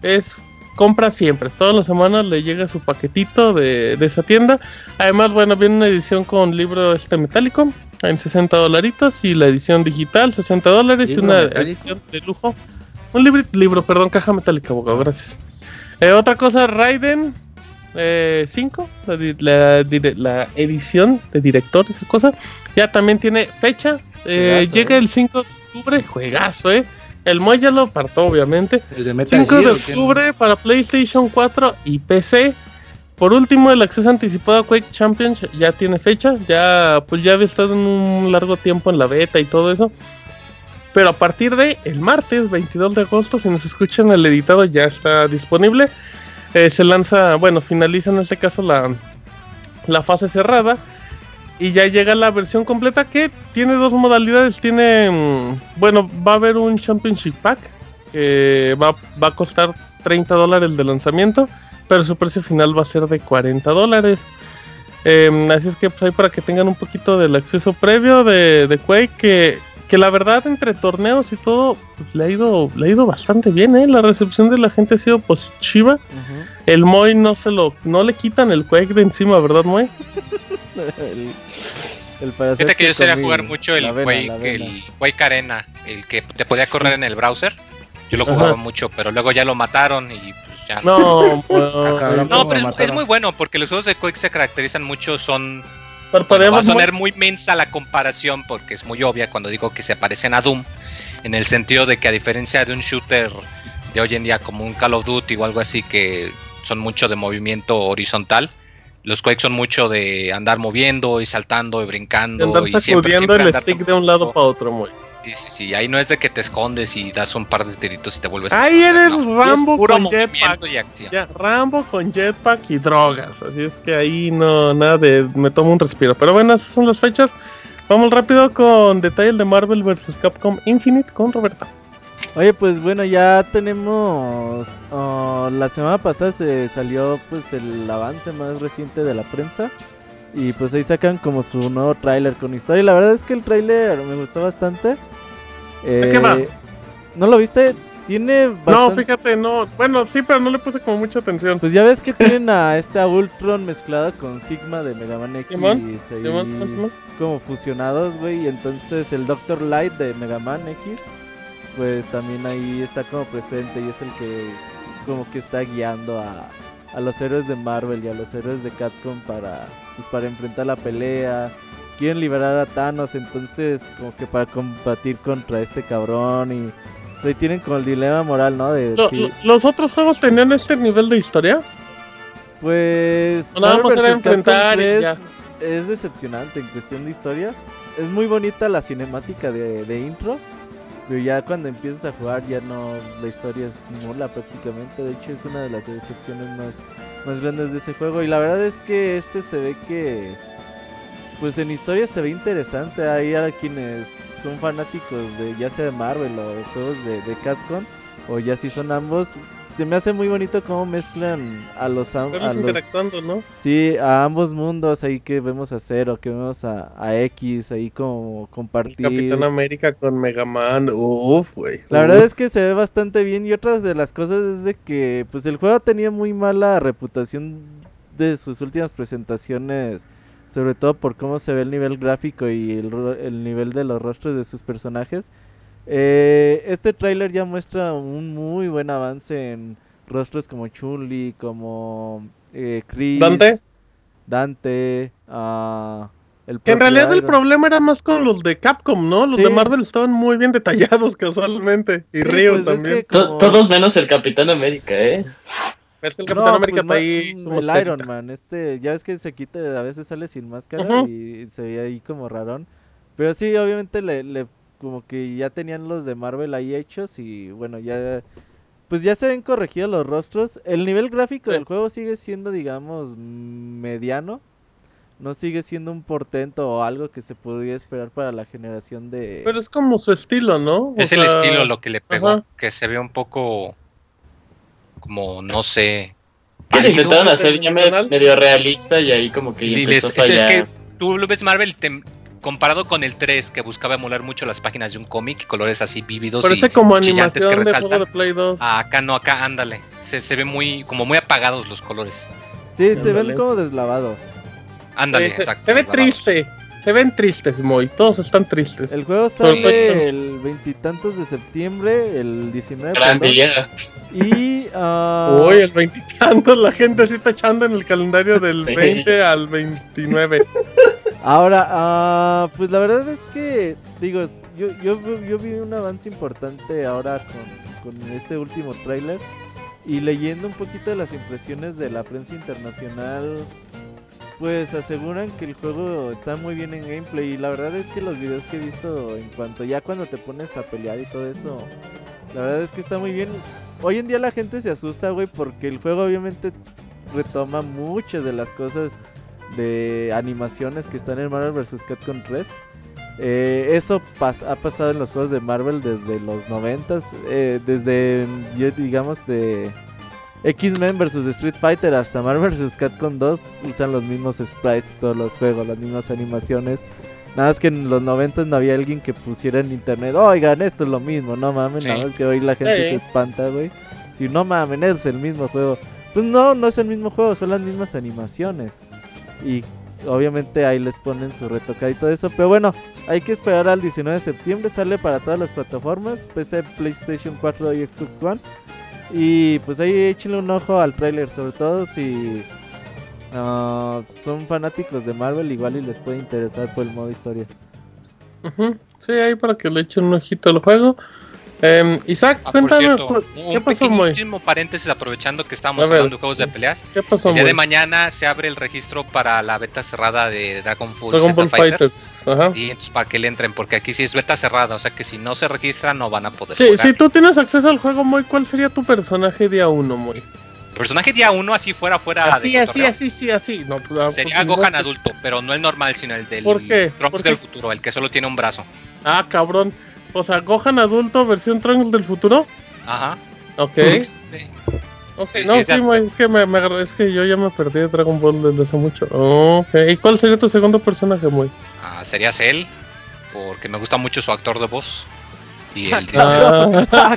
es compra siempre. Todas las semanas le llega su paquetito de, esa tienda. Además, bueno, viene una edición con libro este metálico en 60 dolaritos y la edición digital 60 dólares y una edición de lujo. Un libro, libro, perdón, caja metálica, abogado, gracias. Eh, otra cosa, Raiden 5, eh, la, la, edición de director, esa cosa, ya también tiene fecha. Eh, llega el 5 de octubre, juegazo, eh. El Moy ya lo apartó, obviamente. 5 de octubre para PlayStation 4 y PC. Por último, el acceso anticipado a Quake Champions ya tiene fecha. Ya, pues ya había estado en un largo tiempo en la beta y todo eso. Pero a partir de el martes 22 de agosto, si nos escuchan el editado, ya está disponible. Eh, se lanza, bueno, finaliza en este caso la, la fase cerrada. Y ya llega la versión completa que tiene dos modalidades. Tiene, mm, bueno, va a haber un Championship Pack que va, va a costar 30 dólares de lanzamiento, pero su precio final va a ser de 40 dólares. Em, así es que pues ahí para que tengan un poquito del acceso previo de, de Quake, que que la verdad entre torneos y todo pues, le ha ido le ha ido bastante bien eh la recepción de la gente ha sido positiva. El Moy no se lo no le quitan el Quake de encima verdad Moy el, el Fíjate que yo sería jugar mucho el Quake el Quake Arena el que te podía correr en el browser. Yo lo jugaba mucho pero luego ya lo mataron y pues ya. No no pero es, muy bueno porque los juegos de Quake se caracterizan mucho son va a sonar muy mensa la comparación porque es muy obvia cuando digo que se parecen a Doom, en el sentido de que a diferencia de un shooter de hoy en día como un Call of Duty o algo así que son mucho de movimiento horizontal, los Quake son mucho de andar moviendo y saltando y brincando. andar y siempre, el stick de un lado para otro, muy. Sí, sí, sí. Ahí no es de que te escondes y das un par de tiritos y te vuelves Ahí eres Rambo con jetpack. Ya, Rambo con jetpack y drogas. Así es que ahí no, nada de. Me tomo un respiro. Pero bueno, esas son las fechas. Vamos rápido con detalles de Marvel vs. Capcom Infinite con Roberta. Oye, pues bueno, ya tenemos. Oh, la semana pasada se salió pues el avance más reciente de la prensa. Y pues ahí sacan como su nuevo tráiler con historia. Y la verdad es que el tráiler me gustó bastante. Eh, qué va? ¿No lo viste? Tiene No, fíjate, no. Bueno, sí, pero no le puse como mucha atención. Pues ya ves que tienen a este Ultron mezclado con Sigma de Mega Man X. como fusionados, güey. Y entonces el Doctor Light de Mega Man X, pues también ahí está como presente y es el que como que está guiando a, a los héroes de Marvel y a los héroes de Capcom para, pues, para enfrentar la pelea. Quieren liberar a Thanos, entonces como que para combatir contra este cabrón y pues, tienen como el dilema moral, ¿no? De ¿Los otros juegos tenían este nivel de historia? Pues. No, nada más era enfrentar y 3 ya. Es decepcionante en cuestión de historia. Es muy bonita la cinemática de, de intro. Pero ya cuando empiezas a jugar ya no, la historia es nula prácticamente. De hecho es una de las decepciones más, más grandes de ese juego. Y la verdad es que este se ve que, pues en historia se ve interesante. Hay quienes son fanáticos de ya sea de Marvel o de juegos de, de Capcom. O ya si son ambos. Se me hace muy bonito cómo mezclan a los, am- a Verlos los interactuando, ¿no? Sí, a ambos mundos ahí que vemos a Zero, que vemos a, a X, ahí como El compartir. Capitán América con Mega Man. Uf, güey. La verdad es que se ve bastante bien y otras de las cosas es de que pues el juego tenía muy mala reputación de sus últimas presentaciones, sobre todo por cómo se ve el nivel gráfico y el, el nivel de los rostros de sus personajes. Eh, este tráiler ya muestra un muy buen avance en rostros como Chun-Li, como eh, Chris, Dante. Dante, ah, el Que en realidad el problema era más con los de Capcom, ¿no? Los Sí. de Marvel estaban muy bien detallados casualmente. Y Sí, pues es también. que To- como- Todos menos el Capitán América, ¿eh? Es el No, Capitán América pues, ahí. su el. Iron Man, este, ya ves que se quita, a veces sale sin máscara y se ve ahí como rarón. Pero sí, obviamente le, le- como que ya tenían los de Marvel ahí hechos y bueno, ya pues ya se ven corregidos los rostros. El nivel gráfico Sí. del juego sigue siendo, digamos, mediano. No sigue siendo un portento o algo que se podría esperar para la generación de... Pero es como su estilo, ¿no? O Es el sea, estilo lo que le pegó, ajá. que se ve un poco como, no sé. Que intentaron hacer ya medio realista y ahí como que Y les- es, que tú lo ves Marvel te- comparado con el 3 que buscaba emular mucho las páginas de un cómic y colores así vívidos Parece y como chillantes que juego de resaltan. Play 2. Ah, acá no, acá ándale. Se, se ve muy como muy apagados los colores. Sí, se ven como deslavados. Ándale, se, exacto. se ve triste. Se ven tristes, Moy. Todos están tristes. El juego Perfecto. sale el veintitantos de septiembre, el 19. Gran perdón, día. Y... ah, Uy, el veintitantos, la gente así tachando en el calendario del Sí. 20 al 29. Ahora, ah, pues la verdad es que, digo, yo, yo, yo vi un avance importante ahora con, con este último tráiler y leyendo un poquito de las impresiones de la prensa internacional, pues aseguran que el juego está muy bien en gameplay y la verdad es que los videos que he visto en cuanto ya cuando te pones a pelear y todo eso, la verdad es que está muy bien. Hoy en día la gente se asusta, güey, porque el juego obviamente retoma muchas de las cosas de animaciones que están en Marvel vs. Capcom 3. Eh, eso pas- ha pasado en los juegos de Marvel desde los 90 desde yo digamos de X-Men vs Street Fighter hasta Marvel vs Capcom 2 usan los mismos sprites todos los juegos, las mismas animaciones. Nada más que en los 90 no había alguien que pusiera en internet, oigan, esto es lo mismo, no mames, Sí. nada más que hoy la gente Sí. se espanta, güey. Si no mames, es el mismo juego. Pues no, no es el mismo juego, son las mismas animaciones. Y obviamente ahí les ponen su retocada y todo eso. Pero bueno, hay que esperar al 19 de septiembre. Sale para todas las plataformas: PC, PlayStation 4 y Xbox One. Y pues ahí échenle un ojo al tráiler, sobre todo si ah, son fanáticos de Marvel, igual y les puede interesar por el modo historia. Ujú. Sí, ahí para que le echen un ojito al juego. Em, Isaac, Ah, por cierto, cu- ¿Qué un pasó, Moy? pequeñísimo paréntesis aprovechando que estamos ver. hablando de juegos de peleas. ¿Qué pasó, El día Moy? de mañana se abre el registro para la beta cerrada de Dragon Ball, Dragon Ball Fighters. Fighters. Ajá. Y entonces para que le entren, porque aquí sí es beta cerrada, o sea que si no se registran no van a poder Sí, jugar. si tú tienes acceso al juego, Moy, ¿cuál sería tu personaje día uno, Moy? Personaje día uno así fuera fuera Así, de así, así, sí, así. No, pues, ah, Sería pues, Gohan no, pues- adulto, pero no el normal, sino el del ¿Por qué? Trunks ¿Por qué? del futuro, el que solo tiene un brazo. Ah, cabrón. O sea, Gohan adulto, versión Trunks del futuro. Ajá. Ok. Sí. Ok, Sí, no, sí, Moy, es que me, me es que yo ya me perdí de Dragon Ball desde hace mucho. Ok, ¿y cuál sería tu segundo personaje, Moy? Ah, sería Cell, porque me gusta mucho su actor de voz. Y el Ah,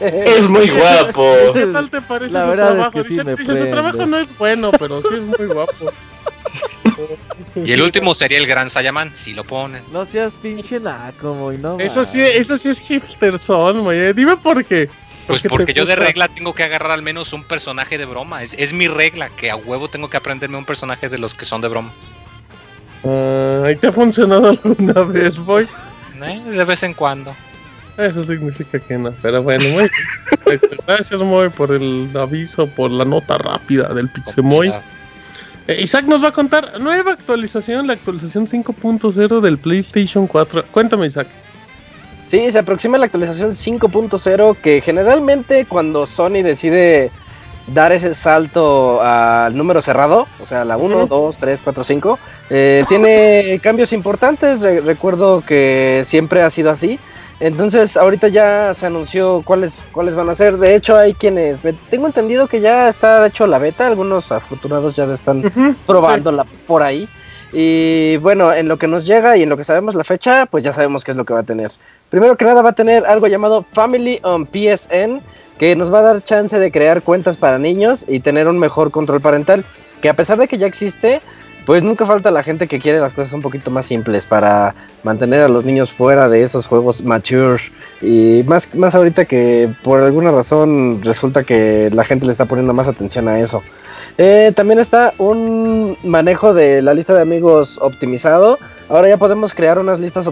Es muy guapo. ¿Qué tal te parece La su verdad es trabajo? que sí dice, me dice, su trabajo no es bueno, pero sí es muy guapo. y el último sería el Gran Saiyaman, si lo ponen. No seas pinche naco, Moy, no Eso sí, eso sí es hipster son, Moy. eh. Dime por qué. Pues porque yo de regla tengo que agarrar al menos un personaje de broma. Es, es mi regla, que a huevo tengo que aprenderme un personaje de los que son de broma. Ah, ¿y te ha funcionado alguna vez, Boy? Eh, De vez en cuando. Eso significa que no, pero bueno, muy Gracias, Moy, por el aviso, por la nota rápida del Pixemoy. Eh, Isaac nos va a contar nueva actualización, la actualización 5.0 del PlayStation 4. Cuéntame, Isaac. Sí, se aproxima la actualización 5.0 que generalmente cuando Sony decide dar ese salto al número cerrado, o sea, la 1, 2, 3, 4, 5, tiene cambios importantes. recuerdo que siempre ha sido así. Entonces, ahorita ya se anunció cuáles, cuáles van a ser. De hecho, hay quienes. tengo entendido que ya está hecho la beta. Algunos afortunados ya están probándola por ahí. Y bueno, en lo que nos llega y en lo que sabemos la fecha, pues ya sabemos qué es lo que va a tener. Primero que nada, va a tener algo llamado Family on PSN, que nos va a dar chance de crear cuentas para niños y tener un mejor control parental. Que a pesar de que ya existe, pues nunca falta la gente que quiere las cosas un poquito más simples para mantener a los niños fuera de esos juegos mature y más, más ahorita que por alguna razón resulta que la gente le está poniendo más atención a eso. Eh, también está un manejo de la lista de amigos optimizado. Ahora ya podemos crear unas listas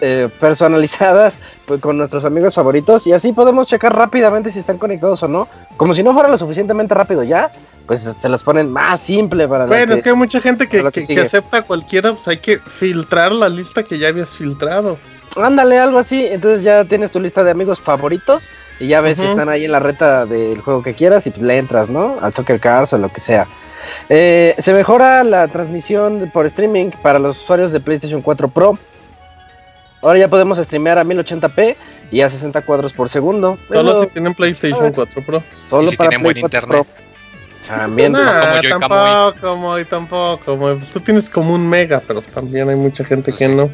eh, personalizadas pues, con nuestros amigos favoritos y así podemos checar rápidamente si están conectados o no. Como si no fuera lo suficientemente rápido ya, pues se las ponen más simple para Bueno, es que hay mucha gente que, que, acepta cualquiera, pues hay que filtrar la lista que ya habías filtrado. Ándale, algo así. Entonces ya tienes tu lista de amigos favoritos y ya ves si están ahí en la reta del juego que quieras y pues le entras, ¿no? Al Soccer Cars o lo que sea. Eh, se mejora la transmisión por streaming para los usuarios de PlayStation 4 Pro. Ahora ya podemos streamear a 1080p y a 60 cuadros por segundo. Solo si tienen PlayStation 4 Pro. Solo para tienen buen internet. También. como yo tampoco, y tampoco. Pues tú tienes como un mega, pero también hay mucha gente que no.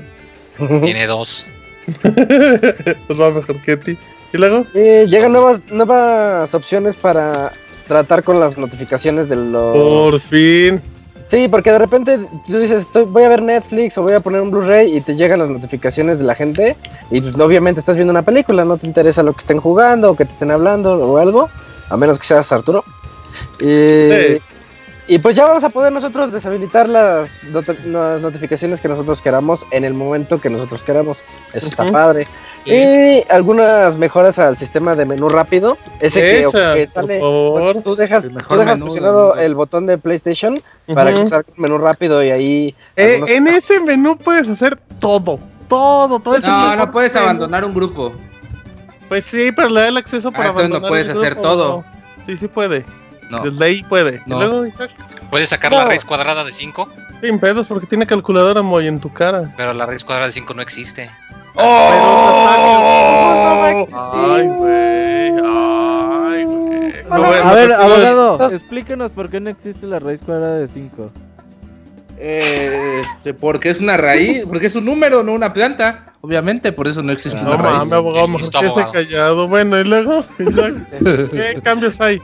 Tiene dos. pues va mejor que ti. ¿Y luego? llegan nuevas, nuevas opciones para tratar con las notificaciones de los. Por fin. Sí, porque de repente tú dices, estoy, voy a ver Netflix o voy a poner un Blu-ray y te llegan las notificaciones de la gente y pues, obviamente estás viendo una película, no te interesa lo que estén jugando o que te estén hablando o algo, a menos que seas Arturo. Y, pues ya vamos a poder nosotros deshabilitar las, notificaciones que nosotros queramos en el momento que nosotros queramos. Eso está padre. Y algunas mejoras al sistema de menú rápido. Ese que, sale. Tú dejas, tú dejas menú, el botón de PlayStation para que salga el menú rápido y ahí. Eh, en ese menú puedes hacer todo. Todo, todo No, no puedes abandonar un grupo. Pues sí, pero le da el acceso para ah, abandonar. no puedes hacer todo. Sí, sí puede. No. Desde ahí puede. luego, ¿Puedes sacar la raíz cuadrada de 5? Sin pedos, porque tiene calculadora muy en tu cara. Pero la raíz cuadrada de 5 no existe. ¡Oh! ¡Ay, güey! ¡Ay, güey! a ver, abogado, explíquenos por qué no existe la raíz cuadrada de 5. Eh, este, porque es una raíz, porque es un número, no una planta. Obviamente, por eso no existe no, una raíz. abogado, mejor que se callado. Bueno, y luego, ¿qué cambios hay?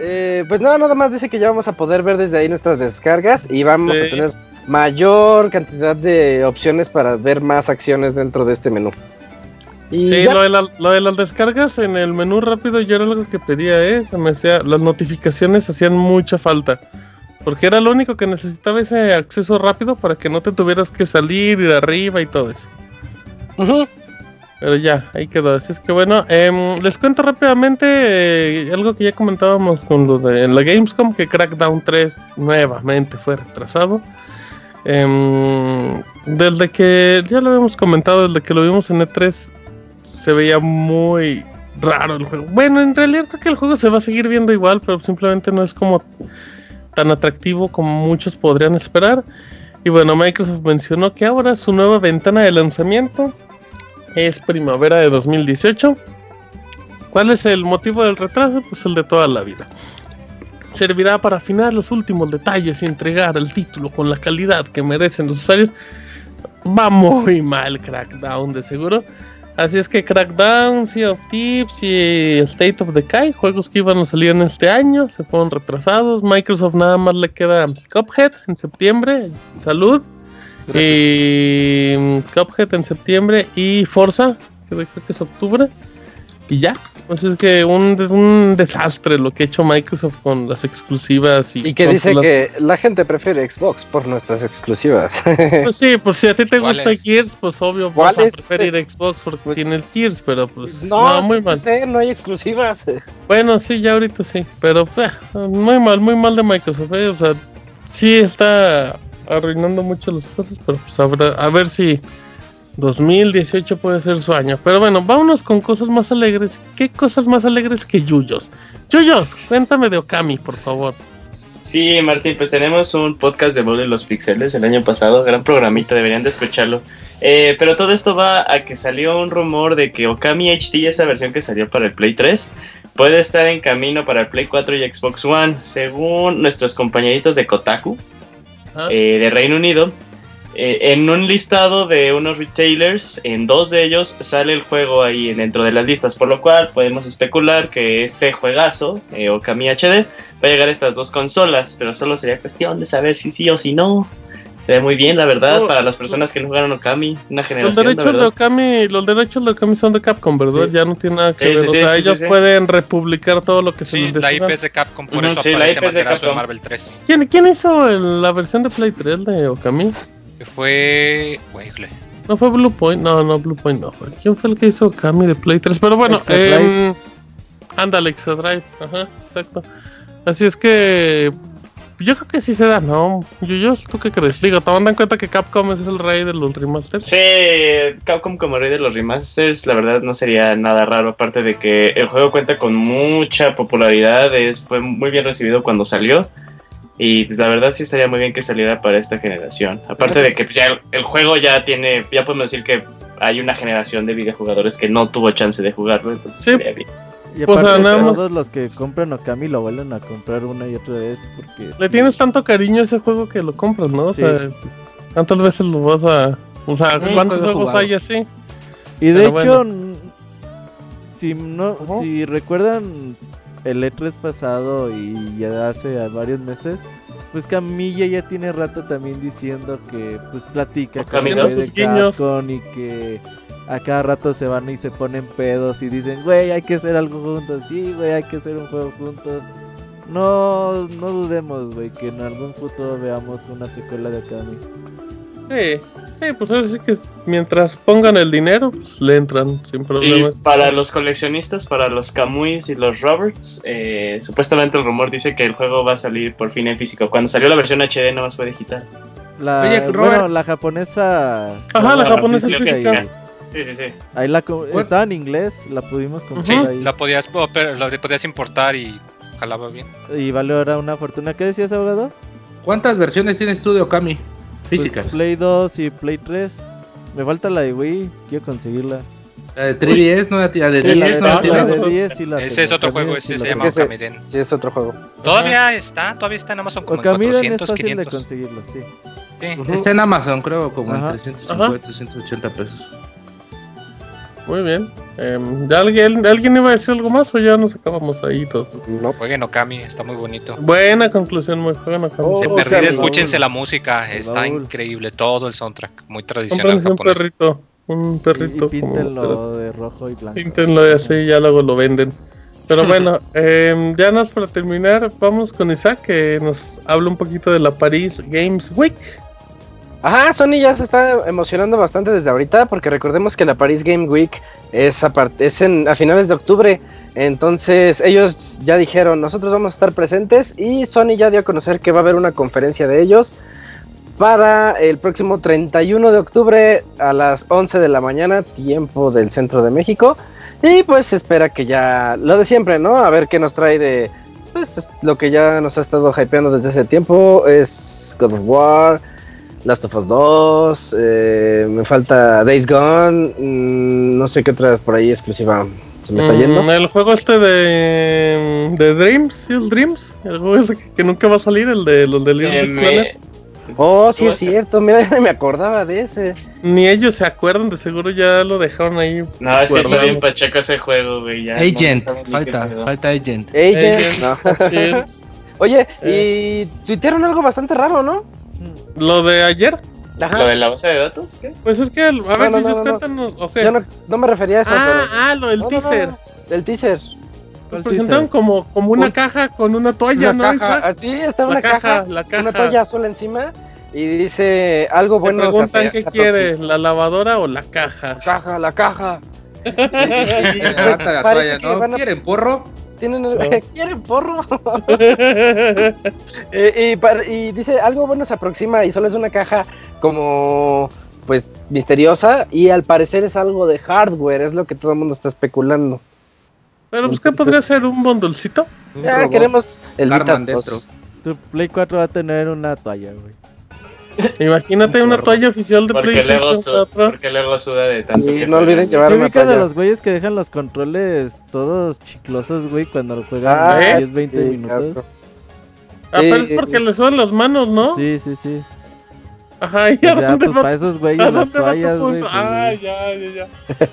Eh, pues nada, nada más dice que ya vamos a poder ver desde ahí nuestras descargas y vamos a tener mayor cantidad de opciones para ver más acciones dentro de este menú. Y sí, lo de, las descargas en el menú rápido yo era algo que pedía, ¿eh? Se me hacía, las notificaciones hacían mucha falta. Porque era lo único que necesitaba ese acceso rápido para que no te tuvieras que salir, ir arriba y todo eso. Pero ya, ahí quedó. Así es que bueno, em, les cuento rápidamente eh, algo que ya comentábamos con lo de la Gamescom, que Crackdown 3 nuevamente fue retrasado. Em, desde que, ya lo habíamos comentado, desde que lo vimos en E3, se veía muy raro el juego. Bueno, en realidad creo que el juego se va a seguir viendo igual, pero simplemente no es como tan atractivo como muchos podrían esperar. Y bueno, Microsoft mencionó que ahora su nueva ventana de lanzamiento es primavera de 2018. ¿Cuál es el motivo del retraso? Pues el de toda la vida. Servirá para afinar los últimos detalles y entregar el título con la calidad que merecen los usuarios. Va muy mal Crackdown de seguro. Así es que Crackdown, Sea of Tips y State of Decay, juegos que iban a salir en este año, se fueron retrasados. Microsoft nada más le queda Cuphead en septiembre. Salud. Y mm, Cuphead en septiembre y Forza, que creo que es octubre. y ya. Pues es que un, es un desastre lo que ha hecho Microsoft con las exclusivas. Y, Y que dice que la gente prefiere Xbox por nuestras exclusivas. Pues sí, pues si a ti te gusta ¿Cuáles? Gears, pues obvio vas a preferir Xbox porque tiene el Gears, pero pues no, no, muy mal. sé, no hay exclusivas. Bueno, sí, ya ahorita sí, pero eh, muy mal, muy mal de Microsoft, eh, o sea, sí está arruinando mucho las cosas, pero pues habrá- a ver si 2018 puede ser su año. Pero bueno, vámonos con cosas más alegres. ¿Qué cosas más alegres que Yuyos? Yuyos, cuéntame de Okami, por favor. Sí, Martín, pues tenemos un podcast de Bowl de los Pixeles el año pasado, gran programita, deberían de escucharlo. Eh, pero todo esto va a que salió un rumor de que Okami HD, esa versión que salió para el Play 3, puede estar en camino para el Play 4 y Xbox One, según nuestros compañeritos de Kotaku, Eh, de Reino Unido. eh, en un listado de unos retailers, en dos de ellos sale el juego ahí dentro de las listas, por lo cual podemos especular que este juegazo, eh, Okami HD, va a llegar a estas dos consolas, pero solo sería cuestión de saber si sí o si no. Se ve muy bien, la verdad, Oh, para las personas que no jugaron Okami, una los generación, la derechos de. Okami, los derechos de Okami son de Capcom, ¿verdad? Sí. Ya no tiene nada que Sí, ver. sí, o sí, sea, sí, ellos sí, sí. pueden republicar todo lo que se Sí, les la decida. IP es de Capcom, por Ujú, eso sí, la aparece de Materazo en Capcom. Marvel 3. ¿Quién, ¿Quién hizo el- la versión de Play 3 de Okami? Fue. Híjole. No fue Blue Point, no, no, Blue Point no fue. ¿Quién fue el que hizo Okami de Play 3? Pero bueno, eh, ándale, Extra Drive, ajá, exacto. Así es que yo creo que sí se da, ¿no? Yuyos, ¿tú qué crees? Digo, tomando en cuenta que Capcom es el rey de los remasters. Sí, Capcom como rey de los remasters, la verdad no sería nada raro, aparte de que el juego cuenta con mucha popularidad, es, fue muy bien recibido cuando salió. Y pues, la verdad sí estaría muy bien que saliera para esta generación. Aparte de que pues, ya el, el juego ya tiene, ya podemos decir que hay una generación de videojugadores que no tuvo chance de jugarlo, entonces Sí. estaría bien. Y Pues, aparte nada más- todos los que compran Okami lo vuelven a comprar una y otra vez porque... Le sí. tienes tanto cariño a ese juego que lo compras, ¿no? O Sí. sea, ¿cuántas veces lo vas a... O sea, ¿cuántos juego juegos jugado. hay así? Y de Pero hecho, si no, si recuerdan el E3 pasado y ya hace varios meses, pues Camilla ya tiene rato también diciendo que pues platica con y que a cada rato se van y se ponen pedos y dicen, güey, hay que hacer algo juntos, sí, güey, hay que hacer un juego juntos. No, no dudemos, güey, que en algún futuro veamos una secuela de Okami. Sí, sí, pues ahora sí que mientras pongan el dinero, pues le entran sin Y problemas. para los coleccionistas, para los Camuys y los Roberts, eh, supuestamente el rumor dice que el juego va a salir por fin en físico. Cuando salió la versión HD no más fue digital. La, Oye, bueno, la japonesa. Ajá, la Ah, japonesa es física. Sí. Sí, sí, sí. Ahí la estaba en inglés, la pudimos comprar Sí, ahí. la podías, pero la podías importar y jalaba bien. Y vale ahora una fortuna. ¿Qué decías, abogado? ¿Cuántas versiones tienes tú de Okami? Pues, Físicas. Play 2 y Play 3. Me falta la de Wii, quiero conseguirla. La de 3DS, no la de Sí, la 10 de, no la la de 10 sí la Ese es otro juego, sí ese se llama Okamiden. Sí, es otro juego. Todavía está, todavía está en Amazon como en Okamiden es 400, fácil de 500. conseguirlo, sí. Sí. Está en Amazon, creo, como Ajá. en 350, 380 pesos. Muy bien. ¿ya alguien, ¿Alguien iba a decir algo más o ya nos acabamos ahí todo? No. Jueguen Okami, está muy bonito. Buena conclusión, muy Okami. Oh, De Oh, perdida, Okami. escúchense la música, está increíble. Todo el soundtrack, muy tradicional Cómprense un japonés. perrito. Un Y, y perrito. como- píntenlo de rojo y blanco. Píntenlo de así, ya luego lo venden. Pero bueno, em, ya nos para terminar, vamos con Isaac que nos habla un poquito de la Paris Games Week. Ajá, Sony ya se está emocionando bastante desde ahorita porque recordemos que la Paris Game Week es a, es en, a finales de octubre. Entonces ellos ya dijeron, nosotros vamos a estar presentes y Sony ya dio a conocer que va a haber una conferencia de ellos para el próximo 31 de octubre a las 11 de la mañana, tiempo del centro de México. Y pues espera que ya, lo de siempre, ¿no? A ver qué nos trae de, pues es lo que ya nos ha estado hypeando desde ese tiempo, es God of War. Last of Us 2, eh, me falta Days Gone, mm, no sé qué otra por ahí exclusiva se me está Mm, yendo. El juego este de, de Dreams, ¿sí es Dreams? El juego ese que, que nunca va a salir, el de los de Little Big me- Planet. Oh, sí ¿cómo es cierto, mira, ya me acordaba de ese. Ni ellos se acuerdan, de seguro ya lo dejaron ahí. No, es que está bien pacheco ese juego, güey. ya Agent, no falta, falta Agent. Agent, Agent, no. Oye, Eh. y tuitearon algo bastante raro, ¿no? Lo de ayer, Ajá. ¿Lo de la base de datos? ¿Qué? pues es que, el- a ver, no, no, ellos no, no. cuéntanos. Yo no, no me refería a eso, ah, pero... ah, lo del No, no, no, teaser. no. del teaser. Lo presentaron como, como una Un- caja con una toalla, Una ¿no? caja, así está La una caja, caja, la caja. una toalla azul encima y dice algo Te bueno. o sea, preguntan qué quiere, la lavadora o la caja. La caja, la caja. Y- y- y, pues, Hasta la parece toalla, que ¿no? van a- ¿Quieren porro? Tienen el- ¿Quieren porro? Eh, y, par- y dice algo bueno se aproxima y solo es una caja como pues misteriosa y al parecer es algo de hardware, es lo que todo el mundo está especulando. Pero pues, ¿qué podría ser? ¿Un bondolcito? Ya robot. queremos el Vita Arman 2. dentro. Tu Play 4 va a tener una toalla, güey. Imagínate una toalla oficial de Porque luego, PlayStation su- 4. porque luego suda de tanto Y que no olviden llevar ¿Se una toalla. los güeyes que dejan los controles todos chiclosos, güey, cuando lo juegan Ah, 10, 20 sí, minutos? casco. Ah, pero es Sí. porque le sudan las manos, ¿no? Sí, sí, sí. Ajá, ¿y a ya, dónde pues va- para esos güeyes las toallas, güey. pues, Ah, ya, ya, ya.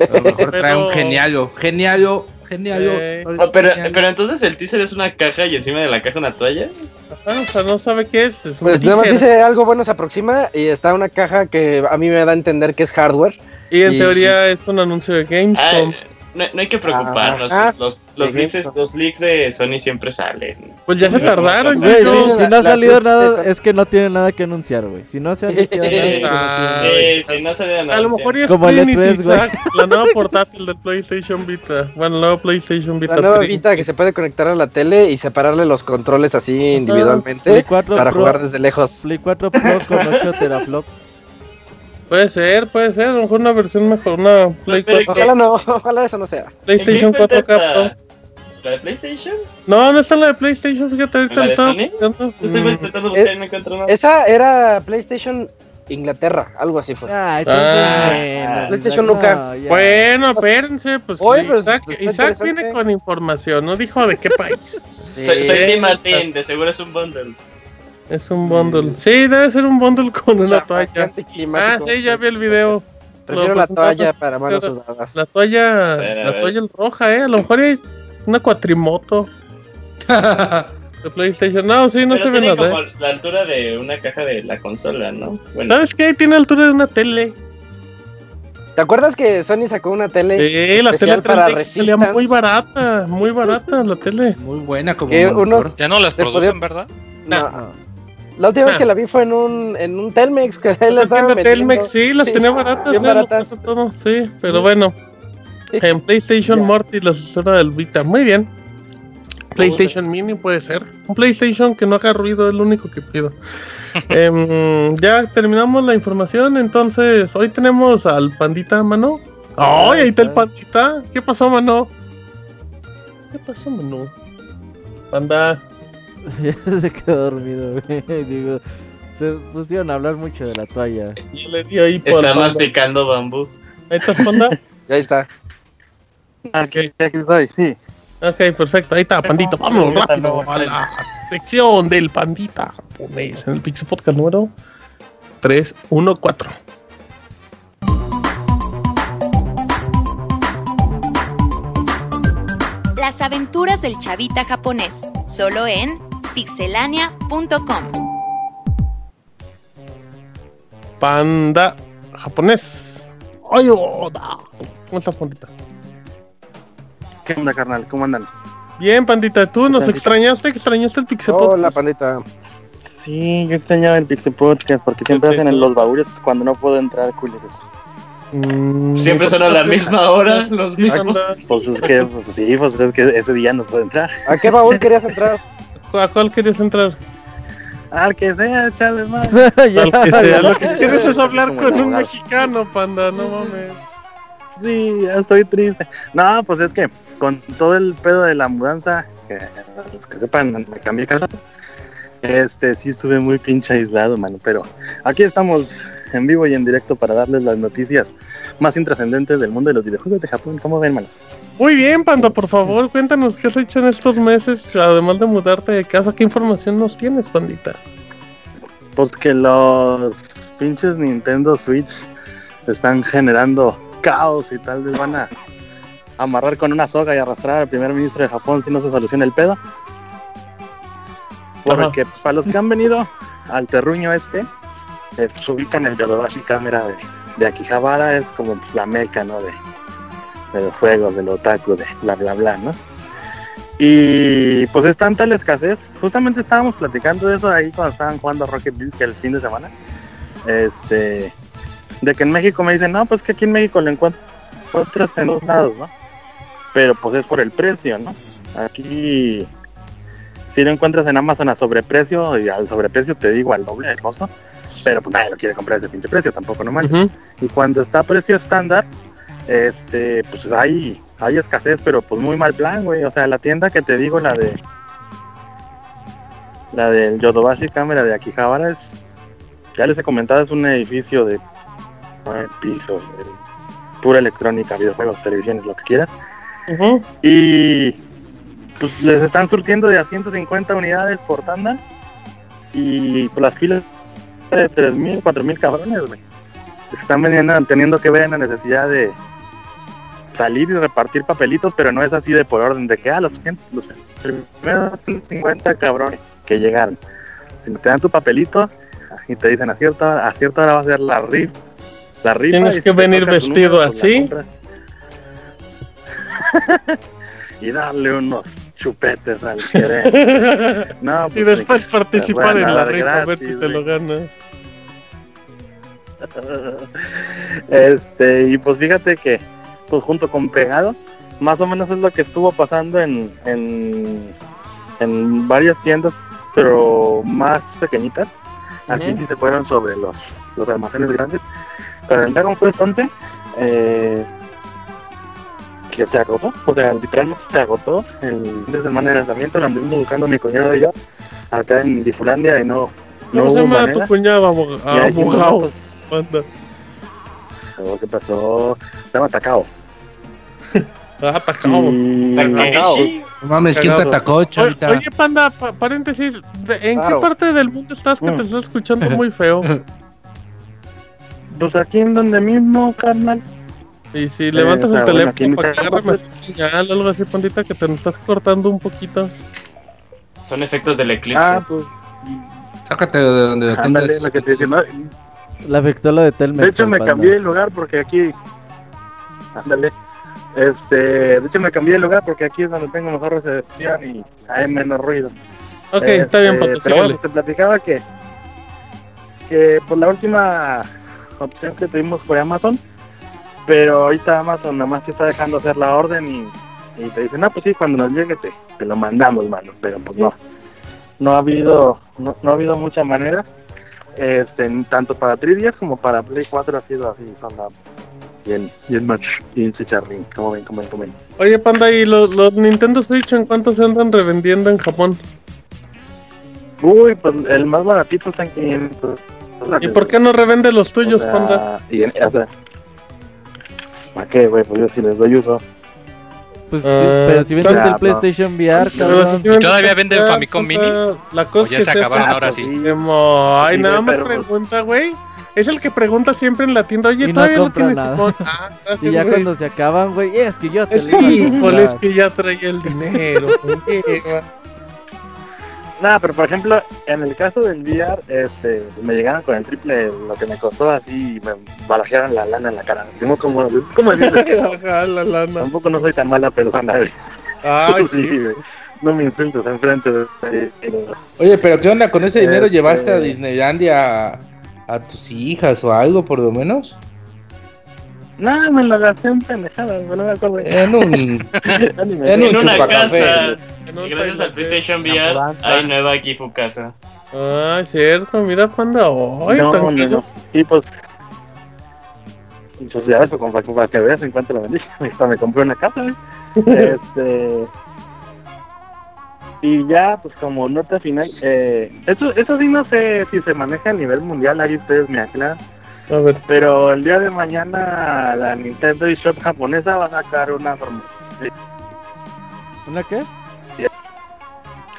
A lo mejor trae Pero- un genialo. Genialo, genialo. Eh. Oh, pero, Genialo. pero entonces el teaser es una caja y encima de la caja una toalla. Ajá, o sea, no sabe qué es. es un Pues nada más dice algo bueno se aproxima y está una caja que a mí me da a entender que es hardware. Y en y- teoría es un anuncio de Ah, Gamescom. No, no hay que preocuparnos. Ajá. Los, los, De leaks, los leaks de Sony siempre salen. Pues ya se tardaron, Güey, si, no ha salido de nada, es que no tiene nada que anunciar, güey. Si no se ha nada, Sí, no se. A lo mejor ya es Como el Trinity, E3, güey. Isaac, la nueva portátil del PlayStation Vita. Bueno, la nueva PlayStation Vita. La nueva 3. Vita que se puede conectar a la tele y separarle los controles así Play individualmente 4 para Pro, jugar desde lejos. Play 4 Pro con 8 teraflops. Puede ser, puede ser. A lo mejor una versión mejor. Una Play pero 4, Ojalá no, ojalá eso no sea. PlayStation ¿En qué cuenta 4K Pro. esta? ¿La de PlayStation? No, no está la de PlayStation. Fíjate, ahorita ¿La de estaba Sony? buscando. Estoy Mm. intentando buscar y no encuentro nada. Esa era PlayStation Inglaterra, algo así fue. Ay, Ah. bueno, PlayStation nunca. Bueno, espérense, pues Oye, sí, pero Isaac, está Isaac viene con información, no dijo de qué país. Soy, soy Tim Martín, de seguro es un bundle. Es un bundle. Sí, debe ser un bundle con una toalla. Ah, sí, ya vi el video. Prefiero la toalla para manos sudadas. La toalla, la toalla roja, eh, a lo mejor es una cuatrimoto de PlayStation. No, sí, no Pero se ve nada. como eh. la altura de una caja de la consola, ¿no? Bueno, ¿Sabes qué? Tiene altura de una tele. ¿Te acuerdas que Sony sacó una tele Sí, la tele especial para 3D salía Resistance? muy barata, muy barata la tele. Muy buena como unos- Ya no las producen, ¿verdad? No, No. La última vez Ah. que la vi fue en un, en un Telmex que ahí la estaban vendiendo. Telmex, sí, las Sí, tenía baratas. bien eh, baratas. todo, sí, pero bueno. En PlayStation Ya. Morty, la sucesora del Vita. Muy bien. PlayStation Mini puede ser. Un PlayStation que no haga ruido es lo único que pido. Em, ya terminamos la información. Entonces, hoy tenemos al pandita Mano. ¡Ay! ahí está el pandita. ¿Qué pasó, Mano? ¿Qué pasó, Mano? Panda. Ya se quedó dormido, güey. Digo, se pusieron a hablar mucho de la toalla. Yo le di ahí por está masticando bambú. Ahí está, Panda. Y ahí está. Aquí, aquí estoy, sí. Ok, perfecto. Ahí está, pandita. Vamos rápido a la sección del pandita japonés en el Pixel Podcast número 314. Las aventuras del chavita japonés, solo en pixelania.com. Panda japonés. ¡Ay, oda! ¿Cómo estás, pandita? ¿Qué onda, carnal? ¿Cómo andan? Bien, pandita. ¿Tú nos Pandita. extrañaste? ¿Extrañaste el Pixel Hola, Podcast? pandita. Sí, yo extrañaba el Pixel Podcast porque siempre hacen en los baúles cuando no puedo entrar, culeros. Mm, Siempre son a la misma hora, los mismos. Pues es que, pues sí, pues es que ese día no puedo entrar. ¿A qué baúl querías entrar? ¿A cuál querías entrar? Al que sea, Charles, man. Ya, Al que sea. Lo que quieres es hablar con un mexicano, panda. No mames. Sí, ya estoy triste. No, pues es que con todo el pedo de la mudanza, que los que sepan, me cambié casa. Este, sí estuve muy pinche aislado, mano. Pero aquí estamos en vivo y en directo para darles las noticias más intrascendentes del mundo de los videojuegos de Japón. ¿Cómo ven, manos? Muy bien, Panda, por favor, cuéntanos qué has hecho en estos meses, además de mudarte de casa, ¿qué información nos tienes, pandita? Pues que los pinches Nintendo Switch están generando caos y tal vez van a amarrar con una soga y arrastrar al primer ministro de Japón si no se soluciona el pedo. Porque pues, para los que han venido al terruño este, se ubican el Yodobashi Camera de, de Akihabara, es como pues, la meca, ¿no? De, de los juegos, del otaku, de bla bla bla, ¿no? Y pues es tanta la escasez, justamente estábamos platicando de eso ahí cuando estaban jugando Rocket League el fin de semana, este, de que en México me dicen, no, pues que aquí en México lo encuentras en dos lados, ¿no? Pero pues es por el precio, ¿no? Aquí si lo encuentras en Amazon a sobreprecio, y al sobreprecio te digo al doble de costo, pero pues nadie lo quiere comprar a ese pinche precio, tampoco no manches. Ujú. Y cuando está a precio estándar, este, pues hay, hay escasez, pero pues muy mal plan, güey. O sea, la tienda que te digo, la de la del Yodobashi Cámara de Akihabara es, ya les he comentado, es un edificio de nueve pisos, eh, pura electrónica, videojuegos, televisiones, lo que quieras. Y pues les están surtiendo de a 150 unidades por tanda. Y pues, las filas de 3.000, 4.000 cabrones, güey. Están teniendo que ver en la necesidad de salir y repartir papelitos, pero no es así de por orden de que, ah, los, 100 los primeros 50 cabrones que llegaron. Si te dan tu papelito y te dicen a cierta a cierta hora va a ser la rifa. La rifa Tienes y que venir vestido número, pues, así. y darle unos chupetes al gerente. No, y pues, después ni- participar te en la rifa a ver si te lo ganas. este, y pues fíjate que, pues junto con Pegado, más o menos es lo que estuvo pasando en, en, en varias tiendas, pero más pequeñitas. Aquí Ujú. sí se fueron sobre los, los almacenes grandes. Pero el Dragon Quest 11, eh, que se agotó, o sea, literalmente se agotó el fin de semana de lanzamiento, lo anduvimos buscando mi cuñado y yo, acá en Difulandia, y no, no ¿Cómo se llama manera. tu cuñado abogado? ¿Qué pasó? Estaba atacado. Ah, atacado. No mames, ¿quién te atacó, Oye, chavita? oye, panda, pa- paréntesis, ¿de- ¿en Claro. qué parte del mundo estás que Mm. te estás escuchando muy feo? Pues aquí en donde mismo, carnal. Y si levantas Eh, el bueno, teléfono para que agarre señal, algo así, pandita, que te estás cortando un poquito. Son efectos del eclipse. Ah, pues, Sácate de donde ándale, lo que te dice, ¿no? La victola de Telmex. De hecho, me panda. cambié de lugar porque aquí. Ándale. Este, de hecho, me cambié de lugar porque aquí es donde tengo mejor recepción y hay menos ruido. Ok, Este, está bien, panda, Pero bueno, te platicaba que. Que por la última opción que tuvimos fue Amazon. Pero ahorita Amazon nada más te está dejando hacer la orden y, y te dicen, no, pues sí, cuando nos llegue te, te lo mandamos, mano. Pero pues no. No ha habido, no, no ha habido mucha manera. Este, tanto para 3DS como para Play 4 ha sido así, la- bien, bien match, bien chicharrín, como ven, como ven, como ven. Oye, panda, ¿y los, los Nintendo Switch en cuánto se andan revendiendo en Japón? Uy, pues el más baratito está en 500. ¿Y por qué no revende los tuyos, O sea, panda? y en- o sea, ¿Para qué, güey? Pues yo sí les doy uso. Pues sí, Ah, pero si vendes el no. PlayStation VR, cabrón. vendes todavía el venden VR, Famicom Mini? La cosa O ya es se que acabaron ahora sí. Ay, Sí, nada más pregunta, güey. Es el que pregunta siempre en la tienda. Oye, Y no todavía lo compra tienes, nada. Ah, gracias, Y ya güey. cuando se acaban, güey, es que yo te Es lo iba a híjole, comprar. es que ya traía el dinero. Nada, pero por ejemplo, en el caso del VR, este, me llegaron con el triple de lo que me costó así y me balajearon la lana en la cara. Como, como, como Ajá, la lana. tampoco no soy tan mala persona. Ay, Sí. No me insultes enfrente de- Oye, pero ¿qué onda? ¿Con ese dinero Este- llevaste a Disneylandia a, a tus hijas o algo, por lo menos? No, me lo gasté en pendejadas, no me acuerdo. En un... En acuerdo. un En una casa. En un Y gracias al. PlayStation VR hay nueva equipo casa. Ah, cierto, mira, panda. Ay, no, no. Y pues, y pues ya eso, para, para que veas en cuánto lo vendí. Hasta me compré una casa, güey. este. Y ya, pues como nota final, eh, eso, eso sí no sé si se maneja a nivel mundial, ahí ustedes me aclaran. A ver, Pero el día de mañana la Nintendo eShop japonesa va a sacar una forma. ¿Una qué?